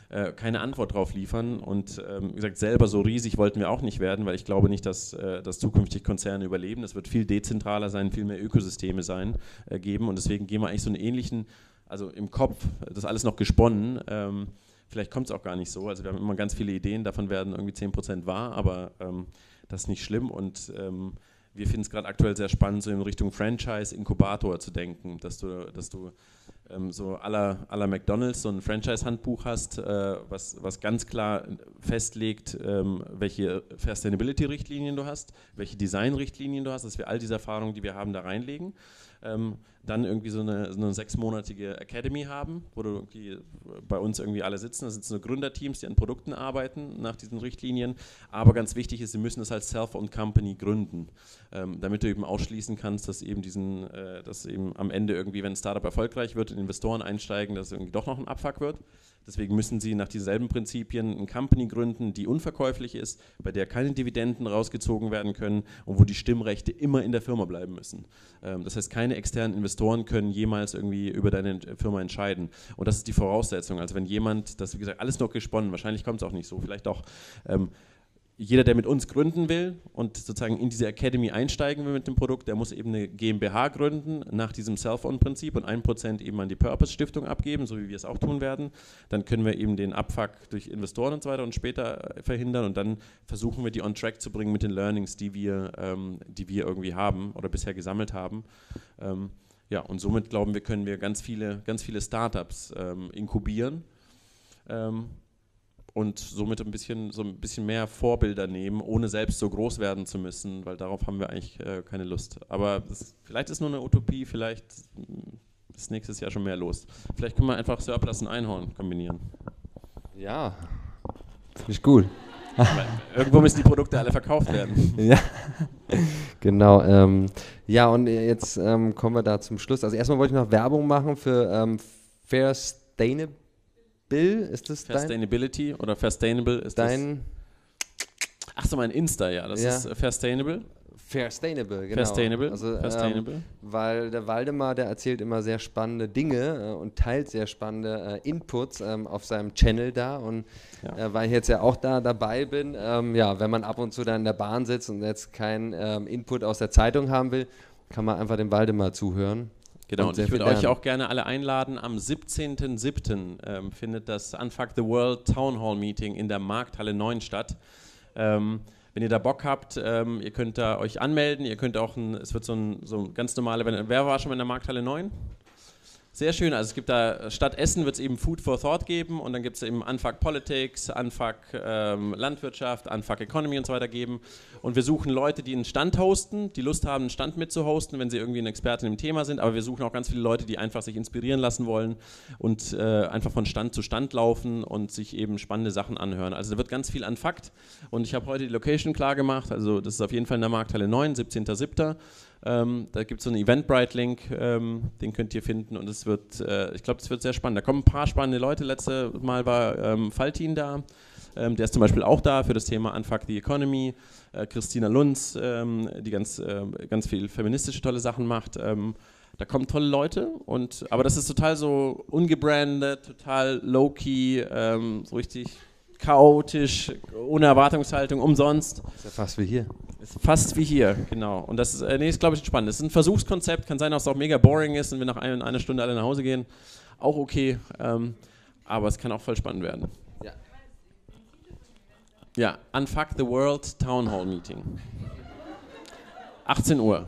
äh, keine Antwort drauf liefern. Und ähm, wie gesagt, selber so riesig wollten wir auch nicht werden, weil ich glaube nicht, dass, äh, dass zukünftig Konzerne überleben. Es wird viel dezentraler sein, viel mehr Ökosysteme sein, äh, geben. Und deswegen gehen wir eigentlich so einen ähnlichen, also im Kopf, das alles noch gesponnen. Ähm, Vielleicht kommt es auch gar nicht so. Also wir haben immer ganz viele Ideen, davon werden irgendwie 10% wahr, aber ähm, das ist nicht schlimm und ähm, wir finden es gerade aktuell sehr spannend, so in Richtung Franchise-Inkubator zu denken, dass du, dass du ähm, so aller aller McDonalds so ein Franchise-Handbuch hast, äh, was, was ganz klar festlegt, ähm, welche Sustainability-Richtlinien du hast, welche Design-Richtlinien du hast, dass wir all diese Erfahrungen, die wir haben, da reinlegen ähm, dann irgendwie so eine, so eine, sechsmonatige Academy haben, wo du irgendwie bei uns irgendwie alle sitzen. Das sind so Gründerteams, die an Produkten arbeiten nach diesen Richtlinien. Aber ganz wichtig ist, sie müssen es als Self-Owned Company gründen, ähm, damit du eben ausschließen kannst, dass eben diesen, äh, dass eben am Ende irgendwie, wenn ein Startup erfolgreich wird Investoren einsteigen, dass es irgendwie doch noch ein Abfuck wird. Deswegen müssen sie nach dieselben Prinzipien eine Company gründen, die unverkäuflich ist, bei der keine Dividenden rausgezogen werden können und wo die Stimmrechte immer in der Firma bleiben müssen. Ähm, das heißt, keine externen Investoren können jemals irgendwie über deine Firma entscheiden. Und das ist die Voraussetzung. Also wenn jemand, das wie gesagt, alles noch gesponnen, wahrscheinlich kommt es auch nicht so, vielleicht auch ähm, jeder, der mit uns gründen will und sozusagen in diese Academy einsteigen will mit dem Produkt, der muss eben eine GmbH gründen nach diesem Self-Own-Prinzip und ein Prozent eben an die Purpose-Stiftung abgeben, so wie wir es auch tun werden. Dann können wir eben den Abfuck durch Investoren und so weiter und später äh, verhindern und dann versuchen wir die on track zu bringen mit den Learnings, die wir, ähm, die wir irgendwie haben oder bisher gesammelt haben. Ähm, ja, und somit glauben wir, können wir ganz viele, ganz viele Startups ähm, inkubieren. Und somit ein bisschen, so ein bisschen mehr Vorbilder nehmen, ohne selbst so groß werden zu müssen, weil darauf haben wir eigentlich äh, keine Lust. Aber das, vielleicht ist nur eine Utopie, vielleicht ist nächstes Jahr schon mehr los. Vielleicht können wir einfach Surplus und Einhorn kombinieren. Ja, finde ich gut. irgendwo müssen die Produkte alle verkauft werden. ja, genau. Ähm, ja, und jetzt ähm, kommen wir da zum Schluss. Also erstmal wollte ich noch Werbung machen für ähm, Fair Sustainable Bill, ist das dein? Sustainability oder Sustainable ist dein das? Ach so, mein Insta, ja, das ja. ist Sustainable. Fairstainable, genau. Fairstainable, also, Fairstainable. Ähm, weil der Waldemar, der erzählt immer sehr spannende Dinge äh, und teilt sehr spannende äh, Inputs ähm, auf seinem Channel da. Und ja. äh, weil ich jetzt ja auch da dabei bin, ähm, ja, wenn man ab und zu da in der Bahn sitzt und jetzt keinen ähm, Input aus der Zeitung haben will, kann man einfach dem Waldemar zuhören. Genau, und, und ich würde euch auch gerne alle einladen. Am 17.07. Ähm, findet das Unfuck the World Town Hall Meeting in der Markthalle 9 statt. Ähm, wenn ihr da Bock habt, ähm, ihr könnt da euch anmelden. Ihr könnt auch, ein, es wird so ein, so ein ganz normale, wer war schon mal in der Markthalle 9? Sehr schön. Also es gibt da, statt Essen wird es eben Food for Thought geben und dann gibt es eben Unfuck Politics, Unfuck ähm, Landwirtschaft, Unfuck Economy und so weiter geben. Und wir suchen Leute, die einen Stand hosten, die Lust haben, einen Stand mitzuhosten, wenn sie irgendwie ein Experte im Thema sind. Aber wir suchen auch ganz viele Leute, die einfach sich inspirieren lassen wollen und äh, einfach von Stand zu Stand laufen und sich eben spannende Sachen anhören. Also da wird ganz viel Unfucked. Und ich habe heute die Location klar gemacht. Also das ist auf jeden Fall in der Markthalle 9, 17.07. Ähm, da gibt es so einen Eventbrite-Link, ähm, den könnt ihr finden und es wird, äh, ich glaube, es wird sehr spannend. Da kommen ein paar spannende Leute. Letztes Mal war ähm, Faltin da, ähm, der ist zum Beispiel auch da für das Thema Unfuck the Economy. Äh, Christina Lunz, ähm, die ganz, äh, ganz viel feministische tolle Sachen macht. Ähm, da kommen tolle Leute und aber das ist total so ungebrandet, total low-key, so richtig chaotisch, ohne Erwartungshaltung, umsonst. Ist ja fast wie hier. Ist fast wie hier, genau. Und das ist, äh, nee, ist glaube ich spannend. Das ist ein Versuchskonzept, kann sein, dass es auch mega boring ist und wir nach ein, einer Stunde alle nach Hause gehen. Auch okay. Ähm, aber es kann auch voll spannend werden. Ja. Ja, Unfuck the World Town Hall Meeting. 18 Uhr.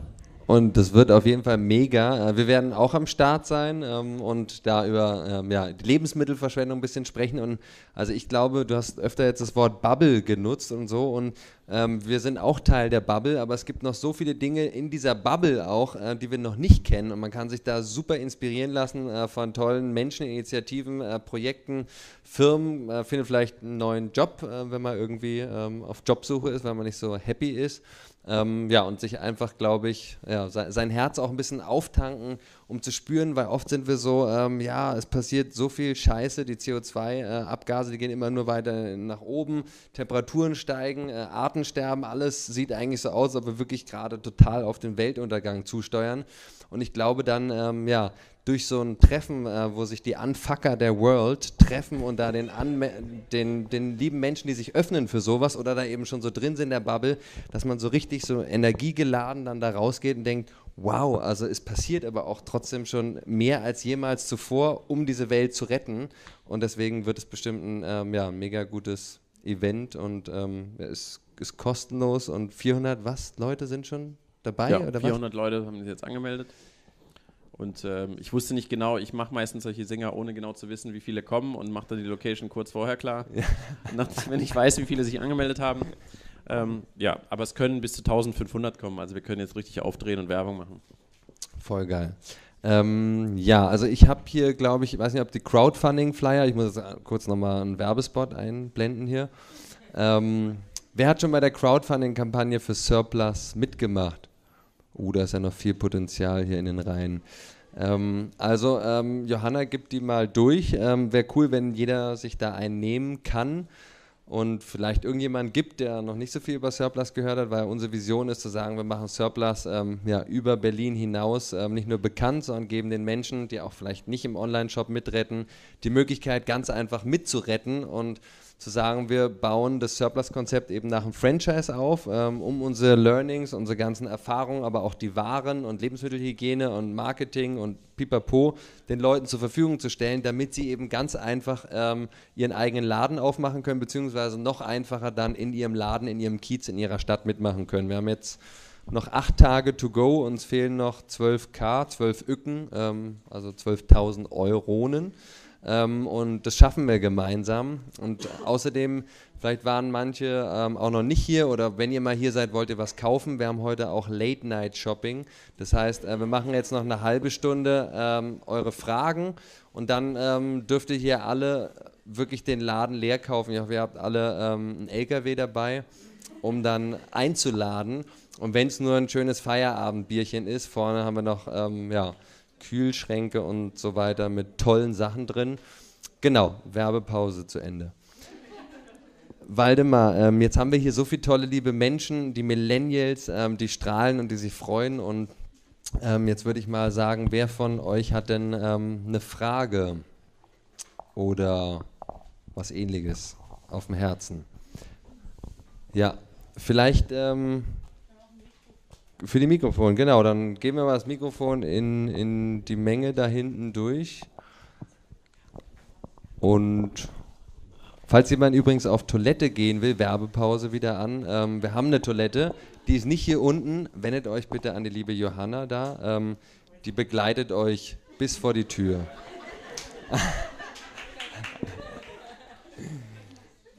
Und das wird auf jeden Fall mega. Äh, wir werden auch am Start sein ähm, und da über ähm, ja, die Lebensmittelverschwendung ein bisschen sprechen. Und also ich glaube, du hast öfter jetzt das Wort Bubble genutzt und so. Und ähm, wir sind auch Teil der Bubble, aber es gibt noch so viele Dinge in dieser Bubble auch, äh, die wir noch nicht kennen. Und man kann sich da super inspirieren lassen äh, von tollen Menschen, Initiativen, äh, Projekten, Firmen. Äh, findet vielleicht einen neuen Job, äh, wenn man irgendwie ähm, auf Jobsuche ist, weil man nicht so happy ist. Ähm, ja, und sich einfach, glaube ich, ja, sein Herz auch ein bisschen auftanken, um zu spüren, weil oft sind wir so, ähm, ja, es passiert so viel Scheiße, die CO2-Abgase, äh, die gehen immer nur weiter nach oben, Temperaturen steigen, äh, Arten sterben, alles sieht eigentlich so aus, als ob wir wirklich gerade total auf den Weltuntergang zusteuern. Und ich glaube dann, ähm, ja, durch so ein Treffen, äh, wo sich die Unfucker der World treffen und da den, Anme den, den lieben Menschen, die sich öffnen für sowas oder da eben schon so drin sind in der Bubble, dass man so richtig so energiegeladen dann da rausgeht und denkt, wow, also es passiert aber auch trotzdem schon mehr als jemals zuvor, um diese Welt zu retten. Und deswegen wird es bestimmt ein ähm, ja, mega gutes Event und ähm, es ist kostenlos und 400 was Leute sind schon dabei? Ja, oder 400 was? Leute haben sich jetzt angemeldet. Und ähm, ich wusste nicht genau, ich mache meistens solche Sänger, ohne genau zu wissen, wie viele kommen und mache dann die Location kurz vorher klar. Ja. Nach, wenn ich weiß, wie viele sich angemeldet haben. Ähm, ja, aber es können bis zu 1500 kommen. Also wir können jetzt richtig aufdrehen und Werbung machen. Voll geil. Ähm, ja, also ich habe hier, glaube ich, ich weiß nicht, ob die Crowdfunding-Flyer, ich muss jetzt kurz nochmal einen Werbespot einblenden hier. Ähm, wer hat schon bei der Crowdfunding-Kampagne für Surplus mitgemacht? Uh, da ist ja noch viel Potenzial hier in den Reihen. Ähm, also, ähm, Johanna gibt die mal durch. Ähm, Wäre cool, wenn jeder sich da einen nehmen kann und vielleicht irgendjemand gibt, der noch nicht so viel über Surplus gehört hat, weil unsere Vision ist zu sagen, wir machen Surplus ähm, ja, über Berlin hinaus ähm, nicht nur bekannt, sondern geben den Menschen, die auch vielleicht nicht im Online-Shop mitretten, die Möglichkeit, ganz einfach mitzuretten und zu sagen, wir bauen das Surplus-Konzept eben nach einem Franchise auf, ähm, um unsere Learnings, unsere ganzen Erfahrungen, aber auch die Waren und Lebensmittelhygiene und Marketing und Pipapo den Leuten zur Verfügung zu stellen, damit sie eben ganz einfach ähm, ihren eigenen Laden aufmachen können, beziehungsweise noch einfacher dann in ihrem Laden, in ihrem Kiez, in ihrer Stadt mitmachen können. Wir haben jetzt noch acht Tage to go, uns fehlen noch 12k, 12 Ücken, ähm, also 12.000 Euronen. Ähm, und das schaffen wir gemeinsam. Und außerdem, vielleicht waren manche ähm, auch noch nicht hier oder wenn ihr mal hier seid, wollt ihr was kaufen. Wir haben heute auch Late Night Shopping. Das heißt, äh, wir machen jetzt noch eine halbe Stunde ähm, eure Fragen und dann ähm, dürft ihr hier alle wirklich den Laden leer kaufen. Ich hoffe, ihr habt alle ähm, einen LKW dabei, um dann einzuladen. Und wenn es nur ein schönes Feierabendbierchen ist, vorne haben wir noch, ähm, ja, Kühlschränke und so weiter mit tollen Sachen drin. Genau, Werbepause zu Ende. Waldemar, ähm, jetzt haben wir hier so viele tolle, liebe Menschen, die Millennials, ähm, die strahlen und die sich freuen. Und ähm, jetzt würde ich mal sagen, wer von euch hat denn ähm, eine Frage oder was ähnliches auf dem Herzen? Ja, vielleicht ähm, für die Mikrofon, genau. Dann geben wir mal das Mikrofon in, in die Menge da hinten durch. Und falls jemand übrigens auf Toilette gehen will, Werbepause wieder an. Ähm, wir haben eine Toilette, die ist nicht hier unten. Wendet euch bitte an die liebe Johanna da. Ähm, die begleitet euch bis vor die Tür.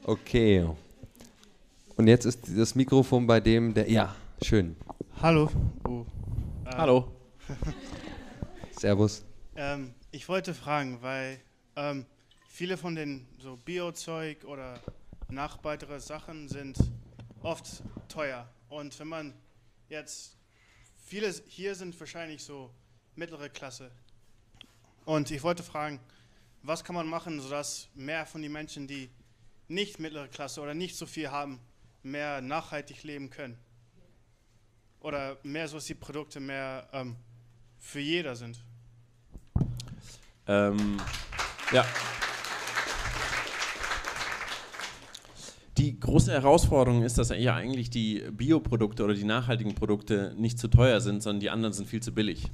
okay. Und jetzt ist das Mikrofon bei dem, der. Ja, schön. Hallo. Oh. Äh, Hallo. Servus. Ähm, ich wollte fragen, weil ähm, viele von den so Biozeug oder nachweitere Sachen sind oft teuer. Und wenn man jetzt, viele hier sind wahrscheinlich so mittlere Klasse. Und ich wollte fragen, was kann man machen, sodass mehr von den Menschen, die nicht mittlere Klasse oder nicht so viel haben, mehr nachhaltig leben können? Oder mehr so, dass die Produkte mehr ähm, für jeder sind? Ähm, ja. Die große Herausforderung ist, dass ja eigentlich die Bioprodukte oder die nachhaltigen Produkte nicht zu teuer sind, sondern die anderen sind viel zu billig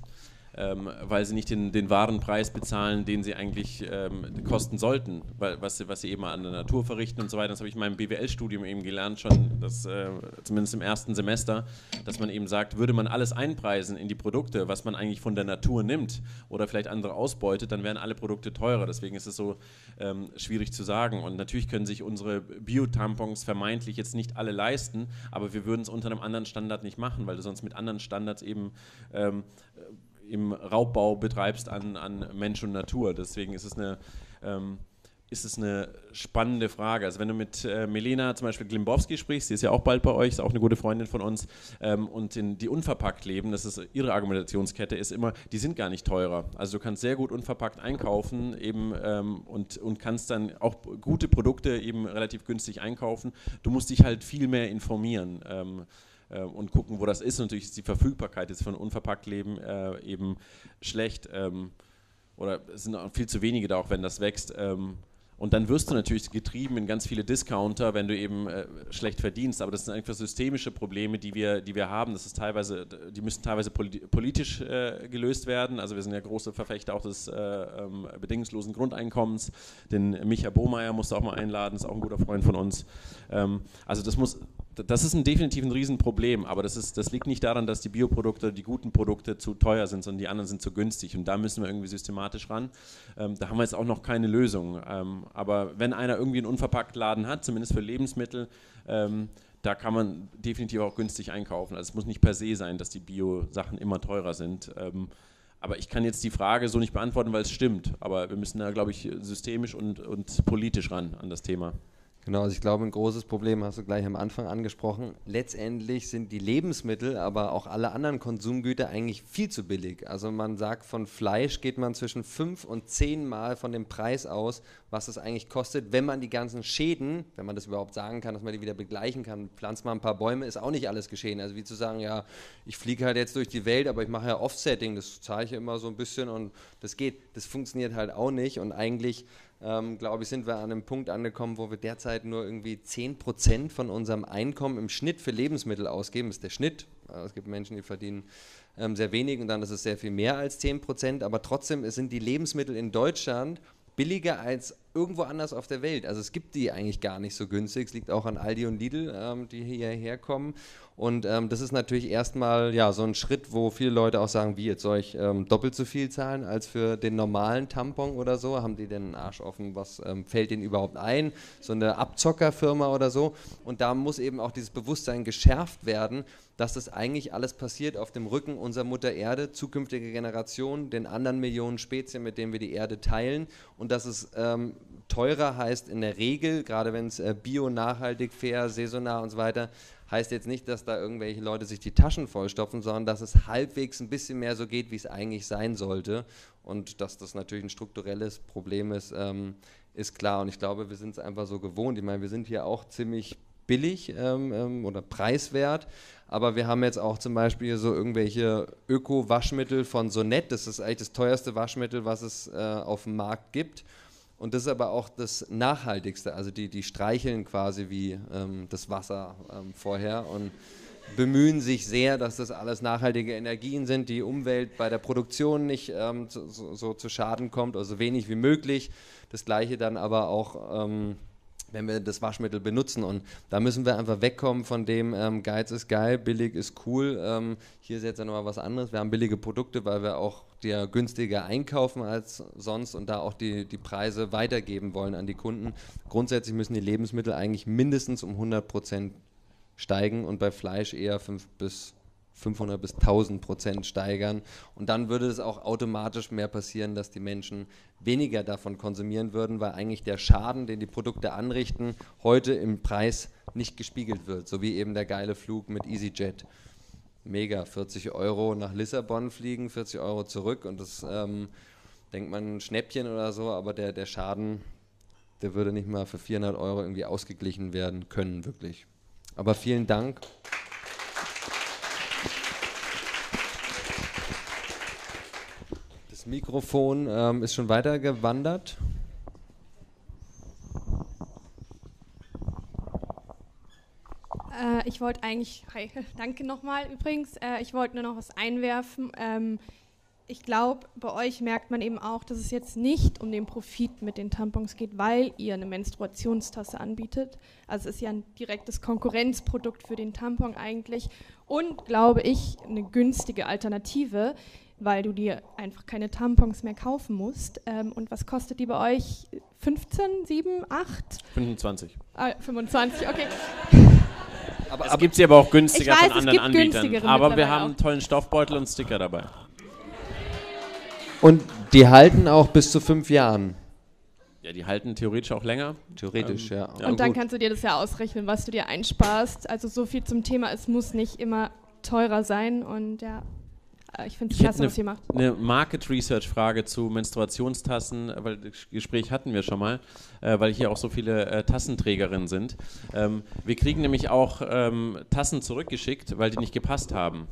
ähm, weil sie nicht den, den wahren Preis bezahlen, den sie eigentlich ähm, kosten sollten, weil, was, sie, was sie eben an der Natur verrichten und so weiter. Das habe ich in meinem BWL-Studium eben gelernt, schon das, äh, zumindest im ersten Semester, dass man eben sagt, würde man alles einpreisen in die Produkte, was man eigentlich von der Natur nimmt oder vielleicht andere ausbeutet, dann wären alle Produkte teurer. Deswegen ist es so ähm, schwierig zu sagen. Und natürlich können sich unsere Bio-Tampons vermeintlich jetzt nicht alle leisten, aber wir würden es unter einem anderen Standard nicht machen, weil du sonst mit anderen Standards eben ähm, im Raubbau betreibst an, an Mensch und Natur. Deswegen ist es eine, ähm, ist es eine spannende Frage. Also wenn du mit äh, Melena zum Beispiel Glimbowski sprichst, die ist ja auch bald bei euch, ist auch eine gute Freundin von uns, ähm, und in, die unverpackt leben, das ist ihre Argumentationskette, ist immer, die sind gar nicht teurer. Also du kannst sehr gut unverpackt einkaufen eben ähm, und, und kannst dann auch gute Produkte eben relativ günstig einkaufen. Du musst dich halt viel mehr informieren. Ähm, äh, und gucken, wo das ist. Natürlich ist die Verfügbarkeit jetzt von unverpackt Leben äh, eben schlecht ähm, oder es sind auch viel zu wenige da, auch wenn das wächst. Ähm, und dann wirst du natürlich getrieben in ganz viele Discounter, wenn du eben äh, schlecht verdienst. Aber das sind einfach systemische Probleme, die wir, die wir haben. Das ist teilweise, die müssen teilweise politisch äh, gelöst werden. Also wir sind ja große Verfechter auch des äh, ähm, bedingungslosen Grundeinkommens. Den Micha Bohmeier musst du auch mal einladen, ist auch ein guter Freund von uns. Ähm, also das muss, das ist ein definitiv ein Riesenproblem, aber das, ist, das liegt nicht daran, dass die Bioprodukte, die guten Produkte zu teuer sind, sondern die anderen sind zu günstig und da müssen wir irgendwie systematisch ran. Ähm, da haben wir jetzt auch noch keine Lösung. Ähm, aber wenn einer irgendwie einen unverpackt Laden hat, zumindest für Lebensmittel, ähm, da kann man definitiv auch günstig einkaufen. Also es muss nicht per se sein, dass die Bio-Sachen immer teurer sind. Ähm, aber ich kann jetzt die Frage so nicht beantworten, weil es stimmt. Aber wir müssen da, glaube ich, systemisch und, und politisch ran an das Thema. Genau, also ich glaube, ein großes Problem hast du gleich am Anfang angesprochen. Letztendlich sind die Lebensmittel, aber auch alle anderen Konsumgüter eigentlich viel zu billig. Also man sagt, von Fleisch geht man zwischen fünf und zehn Mal von dem Preis aus, was es eigentlich kostet, wenn man die ganzen Schäden, wenn man das überhaupt sagen kann, dass man die wieder begleichen kann, pflanzt mal ein paar Bäume, ist auch nicht alles geschehen. Also wie zu sagen, ja, ich fliege halt jetzt durch die Welt, aber ich mache ja Offsetting, das zahle ich immer so ein bisschen und das geht. Das funktioniert halt auch nicht und eigentlich ähm, glaube ich, sind wir an einem Punkt angekommen, wo wir derzeit nur irgendwie 10% von unserem Einkommen im Schnitt für Lebensmittel ausgeben. Das ist der Schnitt. Es gibt Menschen, die verdienen ähm, sehr wenig und dann ist es sehr viel mehr als 10%. Aber trotzdem sind die Lebensmittel in Deutschland billiger als irgendwo anders auf der Welt. Also es gibt die eigentlich gar nicht so günstig. Es liegt auch an Aldi und Lidl, ähm, die hierher kommen. Und ähm, das ist natürlich erstmal ja, so ein Schritt, wo viele Leute auch sagen, wie jetzt soll ich ähm, doppelt so viel zahlen als für den normalen Tampon oder so? Haben die denn einen Arsch offen? Was ähm, fällt denen überhaupt ein? So eine Abzockerfirma oder so. Und da muss eben auch dieses Bewusstsein geschärft werden, dass das eigentlich alles passiert auf dem Rücken unserer Mutter Erde, zukünftige Generationen, den anderen Millionen Spezien, mit denen wir die Erde teilen. Und dass es ähm, teurer heißt in der Regel, gerade wenn es äh, bio, nachhaltig, fair, saisonal und so weiter, heißt jetzt nicht, dass da irgendwelche Leute sich die Taschen vollstopfen, sondern dass es halbwegs ein bisschen mehr so geht, wie es eigentlich sein sollte. Und dass das natürlich ein strukturelles Problem ist, ähm, ist klar. Und ich glaube, wir sind es einfach so gewohnt. Ich meine, wir sind hier auch ziemlich billig ähm, ähm, oder preiswert. Aber wir haben jetzt auch zum Beispiel so irgendwelche Öko-Waschmittel von Sonett. Das ist eigentlich das teuerste Waschmittel, was es äh, auf dem Markt gibt. Und das ist aber auch das Nachhaltigste. Also die, die streicheln quasi wie ähm, das Wasser ähm, vorher und bemühen sich sehr, dass das alles nachhaltige Energien sind, die Umwelt bei der Produktion nicht ähm, so, so, zu Schaden kommt, also wenig wie möglich. Das gleiche dann aber auch ähm, wenn wir das Waschmittel benutzen. Und da müssen wir einfach wegkommen von dem, ähm, Geiz ist geil, billig ist cool. Ähm, hier ist jetzt ja nochmal was anderes. Wir haben billige Produkte, weil wir auch dir günstiger einkaufen als sonst und da auch die, die Preise weitergeben wollen an die Kunden. Grundsätzlich müssen die Lebensmittel eigentlich mindestens um 100 Prozent steigen und bei Fleisch eher 5 bis 500 bis 1000 Prozent steigern. Und dann würde es auch automatisch mehr passieren, dass die Menschen weniger davon konsumieren würden, weil eigentlich der Schaden, den die Produkte anrichten, heute im Preis nicht gespiegelt wird. So wie eben der geile Flug mit EasyJet. Mega, 40 Euro nach Lissabon fliegen, 40 Euro zurück und das ähm, denkt man ein Schnäppchen oder so, aber der, der Schaden, der würde nicht mal für 400 Euro irgendwie ausgeglichen werden können, wirklich. Aber vielen Dank. Mikrofon ähm, ist schon weiter gewandert. Äh, ich wollte eigentlich, hi, danke nochmal übrigens, äh, ich wollte nur noch was einwerfen. Ähm, ich glaube, bei euch merkt man eben auch, dass es jetzt nicht um den Profit mit den Tampons geht, weil ihr eine Menstruationstasse anbietet. Also es ist ja ein direktes Konkurrenzprodukt für den Tampon eigentlich und, glaube ich, eine günstige Alternative, weil du dir einfach keine Tampons mehr kaufen musst. Ähm, und was kostet die bei euch? 15, 7, 8? 25. Ah, 25, okay. Aber, es gibt sie aber auch günstiger weiß, von anderen Anbietern. Aber wir haben einen tollen Stoffbeutel und Sticker dabei. Und die halten auch bis zu fünf Jahren. Ja, die halten theoretisch auch länger. Theoretisch, ähm, ja. ja. Und dann kannst du dir das ja ausrechnen, was du dir einsparst. Also so viel zum Thema, es muss nicht immer teurer sein und ja. Äh, ich finde es klasse, was ihr macht. Eine Market Research Frage zu Menstruationstassen, weil das Gespräch hatten wir schon mal, äh, weil hier auch so viele äh, Tassenträgerinnen sind. Ähm, wir kriegen nämlich auch ähm, Tassen zurückgeschickt, weil die nicht gepasst haben.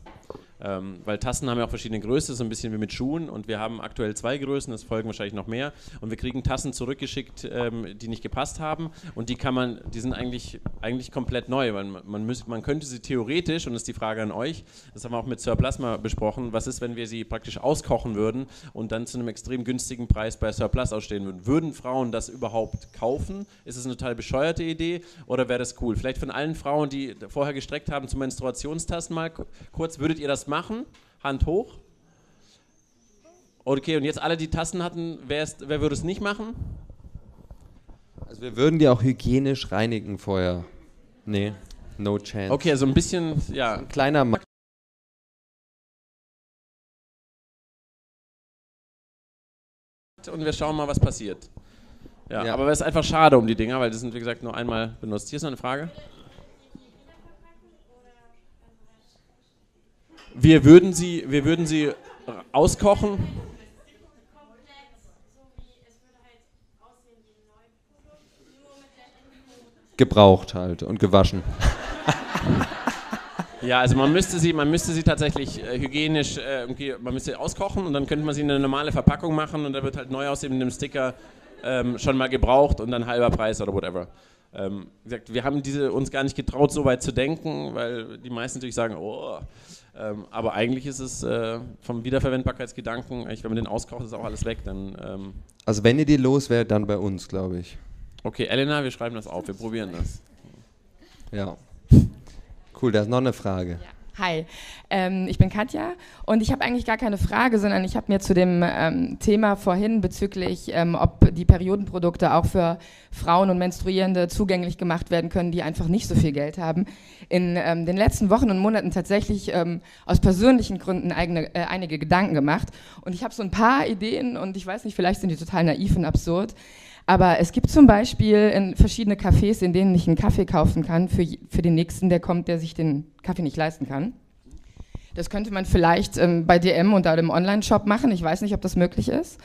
Ähm, weil Tassen haben ja auch verschiedene Größen, so ein bisschen wie mit Schuhen und wir haben aktuell zwei Größen, es folgen wahrscheinlich noch mehr und wir kriegen Tassen zurückgeschickt, ähm, die nicht gepasst haben und die kann man, die sind eigentlich, eigentlich komplett neu, weil man, müsst, man könnte sie theoretisch, und das ist die Frage an euch, das haben wir auch mit Sir Plasma besprochen, was ist, wenn wir sie praktisch auskochen würden und dann zu einem extrem günstigen Preis bei Sir Plus ausstehen würden. Würden Frauen das überhaupt kaufen? Ist es eine total bescheuerte Idee oder wäre das cool? Vielleicht von allen Frauen, die vorher gestreckt haben zu Menstruationstassen mal kurz, würdet ihr das machen? Hand hoch. Okay, und jetzt alle, die Tassen hatten, wer, ist, wer würde es nicht machen? Also wir würden die auch hygienisch reinigen vorher. Nee, no chance. Okay, also ein bisschen, ja. Ein kleiner Markt. Und wir schauen mal, was passiert. Ja, ja. aber es ist einfach schade um die Dinger, weil die sind, wie gesagt, nur einmal benutzt. Hier ist noch eine Frage. Wir würden sie, wir würden sie auskochen. Gebraucht halt und gewaschen. Ja, also man müsste sie, man müsste sie tatsächlich äh, hygienisch, äh, man müsste sie auskochen und dann könnte man sie in eine normale Verpackung machen und da wird halt neu aussehen mit dem Sticker ähm, schon mal gebraucht und dann halber Preis oder whatever. Ähm, wie gesagt, wir haben diese, uns gar nicht getraut, so weit zu denken, weil die meisten natürlich sagen, oh, ähm, aber eigentlich ist es äh, vom Wiederverwendbarkeitsgedanken, wenn man den auskocht, ist auch alles weg. Dann, ähm also wenn ihr die loswerdet, dann bei uns, glaube ich. Okay, Elena, wir schreiben das auf, wir probieren das. Ja. Cool, da ist noch eine Frage. Ja. Hi, ähm, ich bin Katja und ich habe eigentlich gar keine Frage, sondern ich habe mir zu dem ähm, Thema vorhin bezüglich, ähm, ob die Periodenprodukte auch für Frauen und Menstruierende zugänglich gemacht werden können, die einfach nicht so viel Geld haben, in ähm, den letzten Wochen und Monaten tatsächlich ähm, aus persönlichen Gründen eigene, äh, einige Gedanken gemacht. Und ich habe so ein paar Ideen und ich weiß nicht, vielleicht sind die total naiv und absurd. Aber es gibt zum Beispiel in verschiedene Cafés, in denen ich einen Kaffee kaufen kann für, für den Nächsten, der kommt, der sich den Kaffee nicht leisten kann. Das könnte man vielleicht ähm, bei DM unter dem Online-Shop machen. Ich weiß nicht, ob das möglich ist.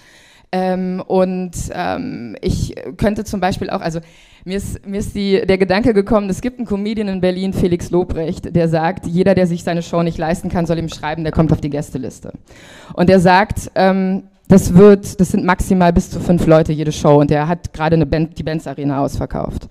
Ähm, und ähm, ich könnte zum Beispiel auch, also mir ist, mir ist die, der Gedanke gekommen, es gibt einen Comedian in Berlin, Felix Lobrecht, der sagt, jeder, der sich seine Show nicht leisten kann, soll ihm schreiben, der kommt auf die Gästeliste. Und er sagt, ähm, das wird, das sind maximal bis zu fünf Leute jede Show und er hat gerade eine Band, die Benz Arena ausverkauft.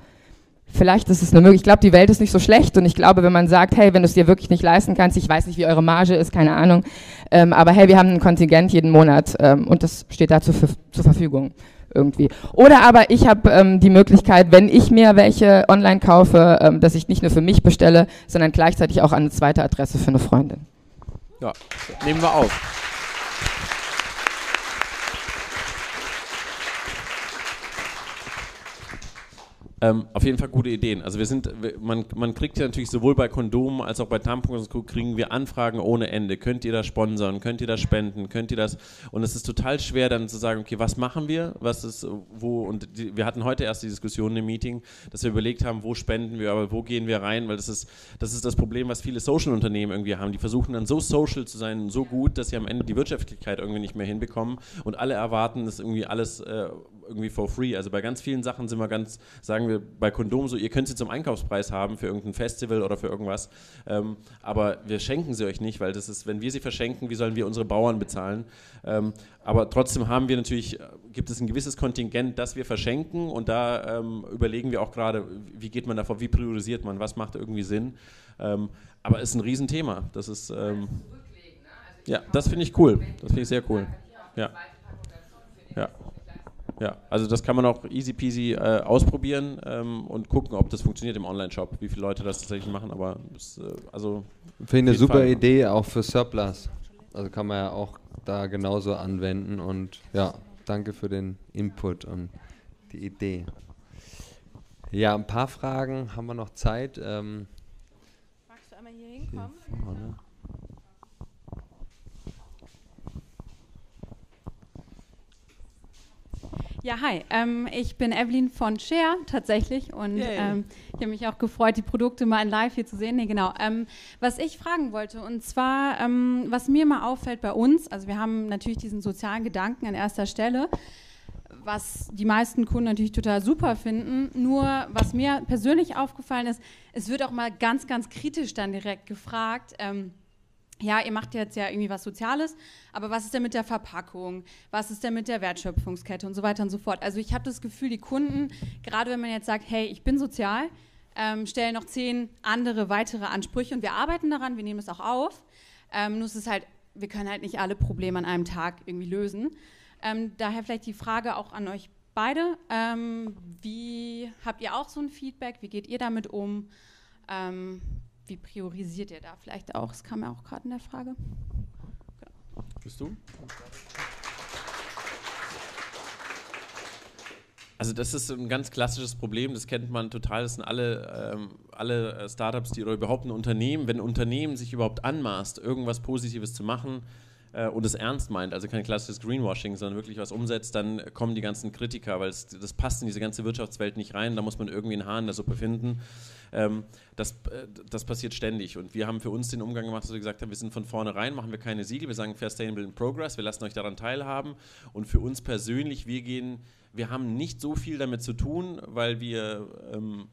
Vielleicht ist es eine Möglichkeit. Ich glaube, die Welt ist nicht so schlecht und ich glaube, wenn man sagt, hey, wenn du es dir wirklich nicht leisten kannst, ich weiß nicht, wie eure Marge ist, keine Ahnung, ähm, aber hey, wir haben ein Kontingent jeden Monat ähm, und das steht da zur, zur Verfügung irgendwie. Oder aber ich habe ähm, die Möglichkeit, wenn ich mir welche online kaufe, ähm, dass ich nicht nur für mich bestelle, sondern gleichzeitig auch eine zweite Adresse für eine Freundin. Ja, nehmen wir auf. Ähm, auf jeden Fall gute Ideen. Also wir sind, man, man kriegt ja natürlich sowohl bei Kondomen als auch bei Tampons kriegen wir Anfragen ohne Ende. Könnt ihr das sponsern? Könnt ihr das spenden? Könnt ihr das? Und es ist total schwer dann zu sagen, okay, was machen wir? Was ist wo? Und die, wir hatten heute erst die Diskussion im Meeting, dass wir überlegt haben, wo spenden wir, aber wo gehen wir rein? Weil das ist das ist das Problem, was viele Social-Unternehmen irgendwie haben. Die versuchen dann so social zu sein, so gut, dass sie am Ende die Wirtschaftlichkeit irgendwie nicht mehr hinbekommen und alle erwarten, dass irgendwie alles äh, irgendwie for free. Also bei ganz vielen Sachen sind wir ganz, sagen wir bei Kondomen so, ihr könnt sie zum Einkaufspreis haben für irgendein Festival oder für irgendwas, ähm, aber wir schenken sie euch nicht, weil das ist, wenn wir sie verschenken, wie sollen wir unsere Bauern bezahlen? Ähm, aber trotzdem haben wir natürlich, gibt es ein gewisses Kontingent, das wir verschenken und da ähm, überlegen wir auch gerade, wie geht man davor, wie priorisiert man, was macht irgendwie Sinn. Ähm, aber es ist ein Riesenthema. Das ist, ähm, ja, das finde ich cool. Das finde ich sehr cool. Ja. Ja. Ja, also das kann man auch easy peasy äh, ausprobieren ähm, und gucken, ob das funktioniert im Online-Shop, wie viele Leute das tatsächlich machen, aber das, äh, also. Finde ich eine super Fall. Idee, auch für Surplus. Also kann man ja auch da genauso anwenden und ja, danke für den Input und die Idee. Ja, ein paar Fragen haben wir noch Zeit. Ähm, Magst du einmal hier hinkommen? Hier Ja, hi. Ähm, ich bin Evelyn von Share tatsächlich und ähm, ich habe mich auch gefreut, die Produkte mal in Live hier zu sehen. Nee, genau. Ähm, was ich fragen wollte und zwar, ähm, was mir mal auffällt bei uns, also wir haben natürlich diesen sozialen Gedanken an erster Stelle, was die meisten Kunden natürlich total super finden. Nur was mir persönlich aufgefallen ist, es wird auch mal ganz, ganz kritisch dann direkt gefragt ähm, ja, ihr macht jetzt ja irgendwie was Soziales, aber was ist denn mit der Verpackung? Was ist denn mit der Wertschöpfungskette und so weiter und so fort? Also ich habe das Gefühl, die Kunden, gerade wenn man jetzt sagt, hey, ich bin sozial, ähm, stellen noch zehn andere weitere Ansprüche und wir arbeiten daran, wir nehmen es auch auf. Ähm, nur ist es halt, wir können halt nicht alle Probleme an einem Tag irgendwie lösen. Ähm, daher vielleicht die Frage auch an euch beide. Ähm, wie habt ihr auch so ein Feedback? Wie geht ihr damit um? Wie priorisiert ihr da vielleicht auch? Das kam ja auch gerade in der Frage. Genau. Bist du? Also das ist ein ganz klassisches Problem, das kennt man total, das sind alle, ähm, alle äh, Startups, die oder überhaupt ein Unternehmen, wenn ein Unternehmen sich überhaupt anmaßt, irgendwas Positives zu machen, äh, und es ernst meint, also kein klassisches Greenwashing, sondern wirklich was umsetzt, dann kommen die ganzen Kritiker, weil es, das passt in diese ganze Wirtschaftswelt nicht rein, da muss man irgendwie einen Hahn in der Suppe finden. Ähm, das, äh, das passiert ständig und wir haben für uns den Umgang gemacht, dass wir gesagt haben, wir sind von vornherein, machen wir keine Siegel, wir sagen Fair Sustainable in Progress, wir lassen euch daran teilhaben und für uns persönlich, wir gehen, wir haben nicht so viel damit zu tun, weil wir ähm,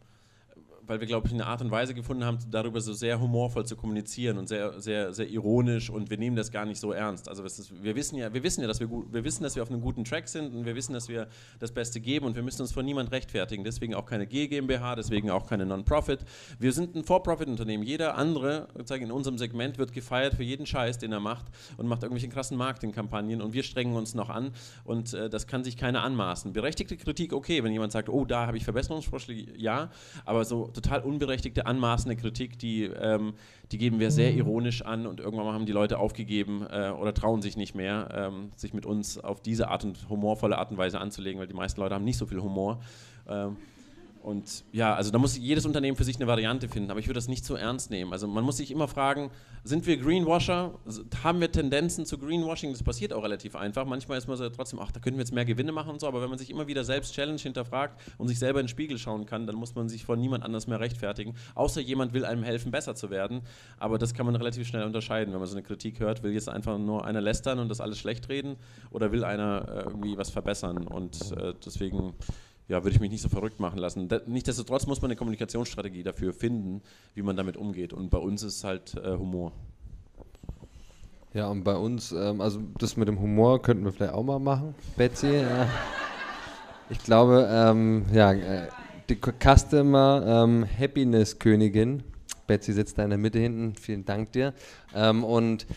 weil wir, glaube ich, eine Art und Weise gefunden haben, darüber so sehr humorvoll zu kommunizieren und sehr, sehr, sehr ironisch und wir nehmen das gar nicht so ernst. Also ist, wir wissen ja, wir wissen ja, dass wir gut, wir wissen, dass wir auf einem guten Track sind und wir wissen, dass wir das Beste geben und wir müssen uns vor niemand rechtfertigen. Deswegen auch keine G GmbH, deswegen auch keine Non-Profit. Wir sind ein For-Profit-Unternehmen. Jeder andere, in unserem Segment, wird gefeiert für jeden Scheiß, den er macht und macht irgendwelche krassen Marketingkampagnen und wir strengen uns noch an und äh, das kann sich keiner anmaßen. Berechtigte Kritik, okay, wenn jemand sagt, oh, da habe ich Verbesserungsvorschläge, ja, aber so total unberechtigte, anmaßende Kritik, die, ähm, die geben wir sehr mhm. ironisch an und irgendwann haben die Leute aufgegeben äh, oder trauen sich nicht mehr, ähm, sich mit uns auf diese Art und humorvolle Art und Weise anzulegen, weil die meisten Leute haben nicht so viel Humor. Ähm, und ja, also da muss jedes Unternehmen für sich eine Variante finden, aber ich würde das nicht zu ernst nehmen. Also man muss sich immer fragen, sind wir Greenwasher? Haben wir Tendenzen zu Greenwashing? Das passiert auch relativ einfach. Manchmal ist man so trotzdem, ach, da können wir jetzt mehr Gewinne machen und so, aber wenn man sich immer wieder selbst Challenge hinterfragt und sich selber in den Spiegel schauen kann, dann muss man sich vor niemand anders mehr rechtfertigen. Außer jemand will einem helfen, besser zu werden. Aber das kann man relativ schnell unterscheiden, wenn man so eine Kritik hört. Will jetzt einfach nur einer lästern und das alles schlecht reden oder will einer äh, irgendwie was verbessern? Und äh, deswegen ja, würde ich mich nicht so verrückt machen lassen. nichtsdestotrotz muss man eine Kommunikationsstrategie dafür finden, wie man damit umgeht. Und bei uns ist halt äh, Humor. Ja, und bei uns, ähm, also das mit dem Humor könnten wir vielleicht auch mal machen, Betsy. Äh, ich glaube, ähm, ja, äh, die Customer ähm, Happiness Königin, Betsy sitzt da in der Mitte hinten, vielen Dank dir. Ähm, und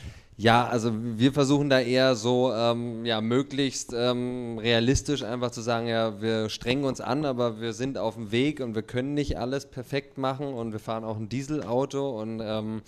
ja, also wir versuchen da eher so ähm, ja, möglichst ähm, realistisch einfach zu sagen, ja, wir strengen uns an, aber wir sind auf dem Weg und wir können nicht alles perfekt machen und wir fahren auch ein Dieselauto und ähm,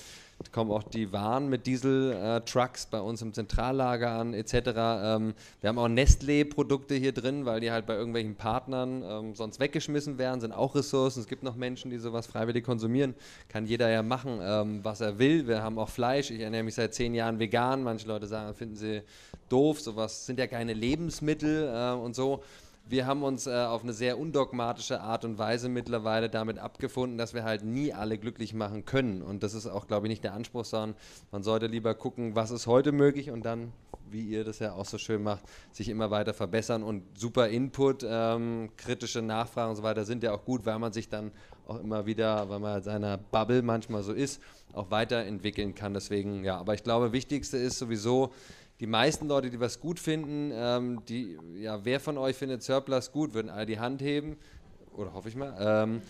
kommen auch die Waren mit Diesel-Trucks bei uns im Zentrallager an, etc. Ähm, wir haben auch Nestlé-Produkte hier drin, weil die halt bei irgendwelchen Partnern ähm, sonst weggeschmissen werden, sind auch Ressourcen. Es gibt noch Menschen, die sowas freiwillig konsumieren. Kann jeder ja machen, ähm, was er will. Wir haben auch Fleisch. Ich ernähre mich seit zehn Jahren vegan. Manche Leute sagen, finden sie doof. Sowas sind ja keine Lebensmittel äh, und so. Wir haben uns äh, auf eine sehr undogmatische Art und Weise mittlerweile damit abgefunden, dass wir halt nie alle glücklich machen können. Und das ist auch, glaube ich, nicht der Anspruch, sondern man sollte lieber gucken, was ist heute möglich und dann, wie ihr das ja auch so schön macht, sich immer weiter verbessern und super Input, ähm, kritische Nachfragen und so weiter sind ja auch gut, weil man sich dann auch immer wieder, weil man seiner Bubble manchmal so ist, auch weiterentwickeln kann. Deswegen, ja, aber ich glaube, wichtigste ist sowieso, die meisten Leute, die was gut finden, ähm, die, ja, wer von euch findet Surplus gut, würden alle die Hand heben, oder hoffe ich mal. Ähm,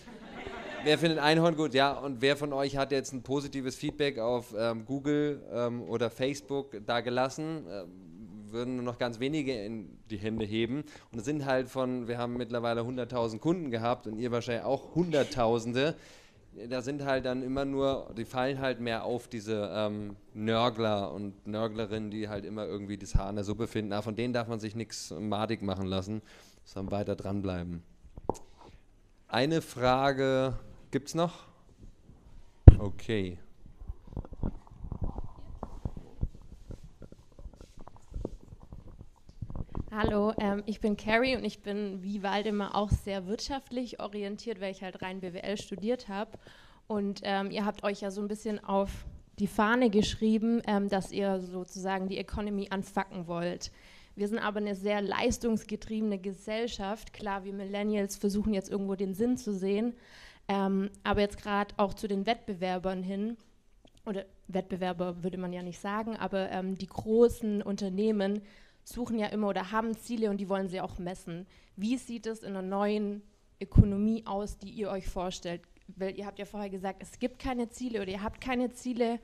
wer findet Einhorn gut? Ja, und wer von euch hat jetzt ein positives Feedback auf ähm, Google ähm, oder Facebook da gelassen? Ähm, würden nur noch ganz wenige in die Hände heben. Und es sind halt von, wir haben mittlerweile 100.000 Kunden gehabt und ihr wahrscheinlich auch Hunderttausende da sind halt dann immer nur, die fallen halt mehr auf diese ähm, Nörgler und Nörglerinnen, die halt immer irgendwie das Haar in der Suppe finden. Aber von denen darf man sich nichts madig machen lassen, sondern weiter dranbleiben. Eine Frage gibt es noch? Okay. Hallo, ähm, ich bin Carrie und ich bin wie Waldemar auch sehr wirtschaftlich orientiert, weil ich halt rein BWL studiert habe. Und ähm, ihr habt euch ja so ein bisschen auf die Fahne geschrieben, ähm, dass ihr sozusagen die Economy anfacken wollt. Wir sind aber eine sehr leistungsgetriebene Gesellschaft. Klar, wir Millennials versuchen jetzt irgendwo den Sinn zu sehen, ähm, aber jetzt gerade auch zu den Wettbewerbern hin, oder Wettbewerber würde man ja nicht sagen, aber ähm, die großen Unternehmen suchen ja immer oder haben Ziele und die wollen sie auch messen. Wie sieht es in einer neuen Ökonomie aus, die ihr euch vorstellt? Weil ihr habt ja vorher gesagt, es gibt keine Ziele oder ihr habt keine Ziele,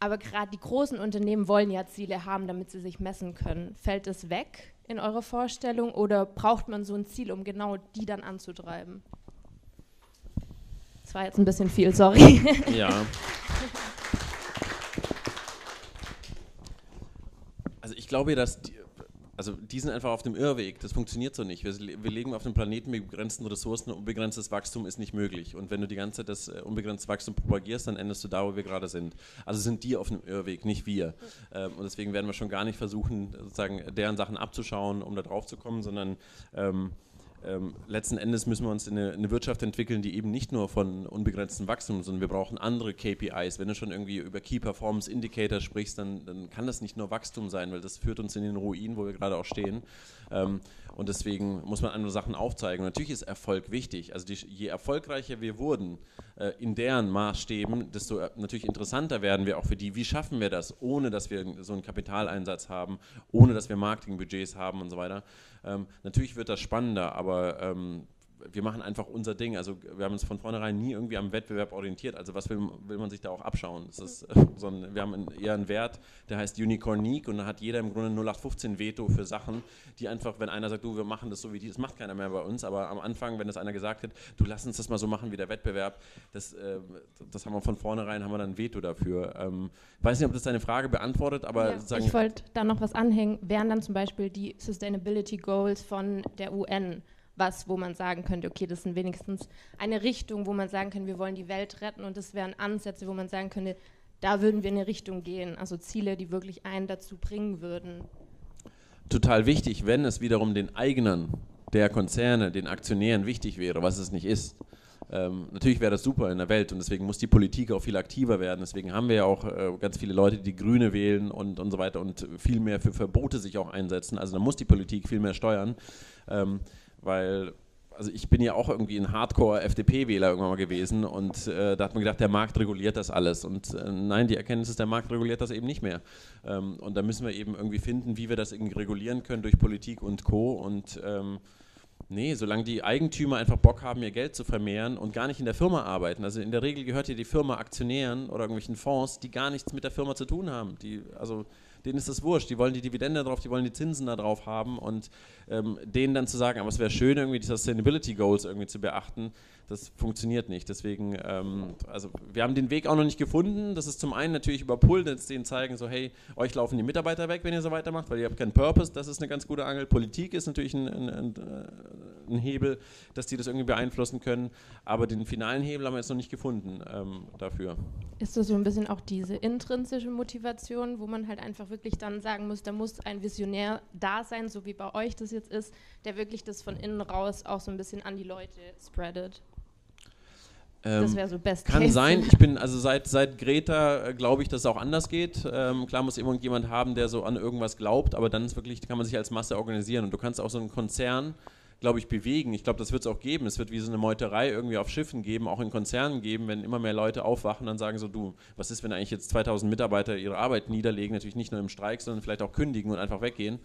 aber gerade die großen Unternehmen wollen ja Ziele haben, damit sie sich messen können. Fällt es weg in eurer Vorstellung oder braucht man so ein Ziel, um genau die dann anzutreiben? Das war jetzt ein bisschen viel, sorry. Ja. Also ich glaube, dass die, also die sind einfach auf dem Irrweg. Das funktioniert so nicht. Wir, wir, leben auf einem Planeten mit begrenzten Ressourcen. Unbegrenztes Wachstum ist nicht möglich. Und wenn du die ganze Zeit das äh, unbegrenzte Wachstum propagierst, dann endest du da, wo wir gerade sind. Also sind die auf einem Irrweg, nicht wir. Ähm, und deswegen werden wir schon gar nicht versuchen, sozusagen deren Sachen abzuschauen, um da drauf zu kommen, sondern ähm, ähm, letzten Endes müssen wir uns in eine, eine, Wirtschaft entwickeln, die eben nicht nur von unbegrenztem Wachstum, sondern wir brauchen andere KPIs. Wenn du schon irgendwie über Key Performance Indicator sprichst, dann, dann kann das nicht nur Wachstum sein, weil das führt uns in den Ruin, wo wir gerade auch stehen. Ähm, und deswegen muss man andere Sachen aufzeigen. Natürlich ist Erfolg wichtig. Also die, je erfolgreicher wir wurden äh, in deren Maßstäben, desto äh, natürlich interessanter werden wir auch für die. Wie schaffen wir das, ohne dass wir so einen Kapitaleinsatz haben, ohne dass wir Marketingbudgets haben und so weiter. Ähm, natürlich wird das spannender, aber ähm, wir machen einfach unser Ding. Also wir haben uns von vornherein nie irgendwie am Wettbewerb orientiert. Also was will, will man sich da auch abschauen? Das ist, äh, so ein, wir haben einen, eher einen Wert, der heißt Unicornique und da hat jeder im Grunde 0815 Veto für Sachen, die einfach, wenn einer sagt, du, wir machen das so wie die, das macht keiner mehr bei uns, aber am Anfang, wenn das einer gesagt hat, du lass uns das mal so machen wie der Wettbewerb, das, äh, das haben wir von vornherein, haben wir dann ein Veto dafür. Ähm, weiß nicht, ob das deine Frage beantwortet, aber ja, Ich wollte da noch was anhängen, wären dann zum Beispiel die Sustainability Goals von der UN was, wo man sagen könnte, okay, das sind wenigstens eine Richtung, wo man sagen kann, wir wollen die Welt retten und das wären Ansätze, wo man sagen könnte, da würden wir in eine Richtung gehen, also Ziele, die wirklich einen dazu bringen würden. Total wichtig, wenn es wiederum den Eignern der Konzerne, den Aktionären wichtig wäre, was es nicht ist. Ähm, natürlich wäre das super in der Welt und deswegen muss die Politik auch viel aktiver werden. Deswegen haben wir ja auch äh, ganz viele Leute, die Grüne wählen und, und so weiter und viel mehr für Verbote sich auch einsetzen. Also da muss die Politik viel mehr steuern. Ähm, weil also ich bin ja auch irgendwie ein Hardcore-FDP-Wähler irgendwann mal gewesen und äh, da hat man gedacht, der Markt reguliert das alles. Und äh, nein, die Erkenntnis ist, der Markt reguliert das eben nicht mehr. Ähm, und da müssen wir eben irgendwie finden, wie wir das irgendwie regulieren können durch Politik und Co. Und ähm, nee, solange die Eigentümer einfach Bock haben, ihr Geld zu vermehren und gar nicht in der Firma arbeiten. Also in der Regel gehört hier die Firma Aktionären oder irgendwelchen Fonds, die gar nichts mit der Firma zu tun haben. Die, also denen ist das wurscht. Die wollen die Dividende drauf, die wollen die Zinsen da drauf haben und ähm, denen dann zu sagen, aber es wäre schön, irgendwie die Sustainability Goals irgendwie zu beachten, das funktioniert nicht. Deswegen, ähm, also wir haben den Weg auch noch nicht gefunden. Das ist zum einen natürlich über Pull, dass denen zeigen, so hey, euch laufen die Mitarbeiter weg, wenn ihr so weitermacht, weil ihr habt keinen Purpose. Das ist eine ganz gute Angel. Politik ist natürlich ein, ein, ein, ein Hebel, dass die das irgendwie beeinflussen können. Aber den finalen Hebel haben wir jetzt noch nicht gefunden ähm, dafür. Ist das so ein bisschen auch diese intrinsische Motivation, wo man halt einfach wirklich dann sagen muss, da muss ein Visionär da sein, so wie bei euch das jetzt ist, der wirklich das von innen raus auch so ein bisschen an die Leute spreadet? Ähm, das wäre so best Kann case. sein. Ich bin, also seit, seit Greta äh, glaube ich, dass es auch anders geht. Ähm, klar muss irgendjemand haben, der so an irgendwas glaubt, aber dann ist wirklich, kann man sich als Masse organisieren. Und du kannst auch so einen Konzern glaube ich, bewegen. Ich glaube, das wird es auch geben. Es wird wie so eine Meuterei irgendwie auf Schiffen geben, auch in Konzernen geben, wenn immer mehr Leute aufwachen und sagen so, du, was ist, wenn eigentlich jetzt 2000 Mitarbeiter ihre Arbeit niederlegen, natürlich nicht nur im Streik, sondern vielleicht auch kündigen und einfach weggehen.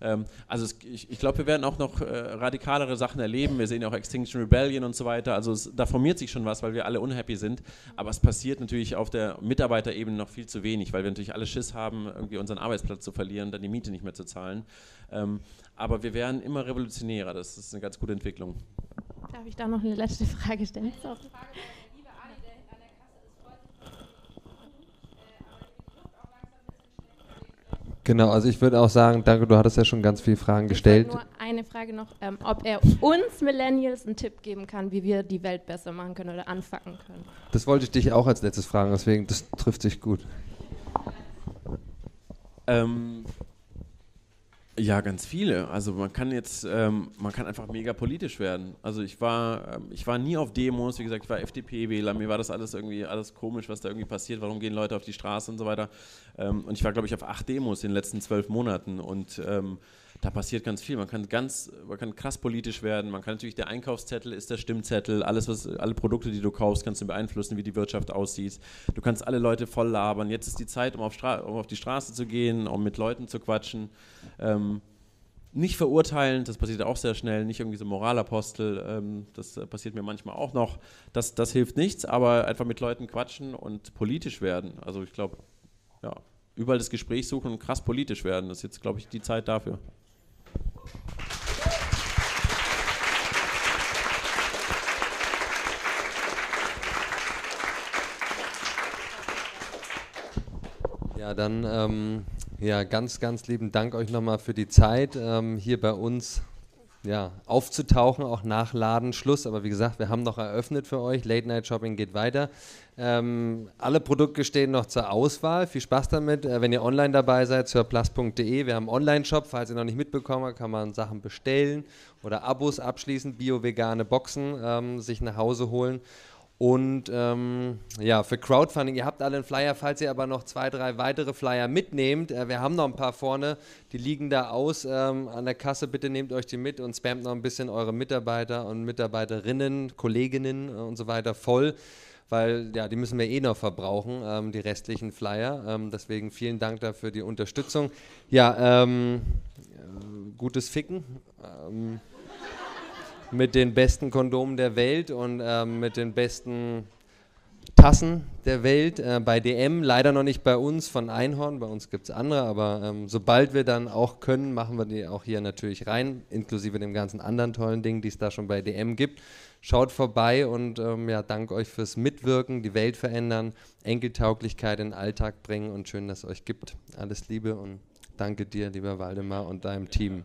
Ähm, also es, ich, ich glaube, wir werden auch noch äh, radikalere Sachen erleben. Wir sehen ja auch Extinction Rebellion und so weiter. Also es, da formiert sich schon was, weil wir alle unhappy sind. Aber es passiert natürlich auf der Mitarbeiterebene noch viel zu wenig, weil wir natürlich alle Schiss haben, irgendwie unseren Arbeitsplatz zu verlieren, dann die Miete nicht mehr zu zahlen. Ähm, aber wir werden immer revolutionärer. Das ist eine ganz gute Entwicklung. Darf ich da noch eine letzte Frage stellen? Genau, also ich würde auch sagen, danke, du hattest ja schon ganz viele Fragen gestellt. Nur eine Frage noch, ähm, ob er uns Millennials einen Tipp geben kann, wie wir die Welt besser machen können oder anfacken können. Das wollte ich dich auch als letztes fragen, deswegen, das trifft sich gut. Ähm, ja, ganz viele. Also man kann jetzt, ähm, man kann einfach mega politisch werden. Also ich war, ähm, ich war nie auf Demos, wie gesagt, ich war FDP-Wähler, mir war das alles irgendwie alles komisch, was da irgendwie passiert, warum gehen Leute auf die Straße und so weiter. Ähm, und ich war, glaube ich, auf acht Demos in den letzten zwölf Monaten und ähm, da passiert ganz viel. Man kann ganz, man kann krass politisch werden. Man kann natürlich, der Einkaufszettel ist der Stimmzettel. Alles, was, alle Produkte, die du kaufst, kannst du beeinflussen, wie die Wirtschaft aussieht. Du kannst alle Leute voll labern. Jetzt ist die Zeit, um auf, Stra um auf die Straße zu gehen, um mit Leuten zu quatschen. Ähm, nicht verurteilen, das passiert auch sehr schnell, nicht irgendwie so Moralapostel, ähm, das passiert mir manchmal auch noch. Das, das hilft nichts, aber einfach mit Leuten quatschen und politisch werden. Also ich glaube, ja, überall das Gespräch suchen und krass politisch werden, das ist jetzt, glaube ich, die Zeit dafür. Ja, dann ähm, ja, ganz, ganz lieben Dank euch nochmal für die Zeit, ähm, hier bei uns ja, aufzutauchen, auch nach Ladenschluss. Aber wie gesagt, wir haben noch eröffnet für euch. Late Night Shopping geht weiter. Ähm, alle Produkte stehen noch zur Auswahl. Viel Spaß damit. Äh, wenn ihr online dabei seid, surplus.de. Wir haben einen Online-Shop. Falls ihr noch nicht mitbekommen habt, kann man Sachen bestellen oder Abos abschließen, bio-vegane Boxen ähm, sich nach Hause holen. Und ähm, ja, für Crowdfunding, ihr habt alle einen Flyer, falls ihr aber noch zwei, drei weitere Flyer mitnehmt. Äh, wir haben noch ein paar vorne, die liegen da aus ähm, an der Kasse. Bitte nehmt euch die mit und spammt noch ein bisschen eure Mitarbeiter und Mitarbeiterinnen, Kolleginnen äh, und so weiter voll, weil ja, die müssen wir eh noch verbrauchen, ähm, die restlichen Flyer. Ähm, deswegen vielen Dank dafür die Unterstützung. Ja, ähm, äh, gutes Ficken. Mit den besten Kondomen der Welt und ähm, mit den besten Tassen der Welt äh, bei DM. Leider noch nicht bei uns von Einhorn, bei uns gibt es andere, aber ähm, sobald wir dann auch können, machen wir die auch hier natürlich rein, inklusive dem ganzen anderen tollen Dingen, die es da schon bei DM gibt. Schaut vorbei und ähm, ja, dank euch fürs Mitwirken, die Welt verändern, Enkeltauglichkeit in den Alltag bringen und schön, dass es euch gibt. Alles Liebe und danke dir, lieber Waldemar und deinem Team.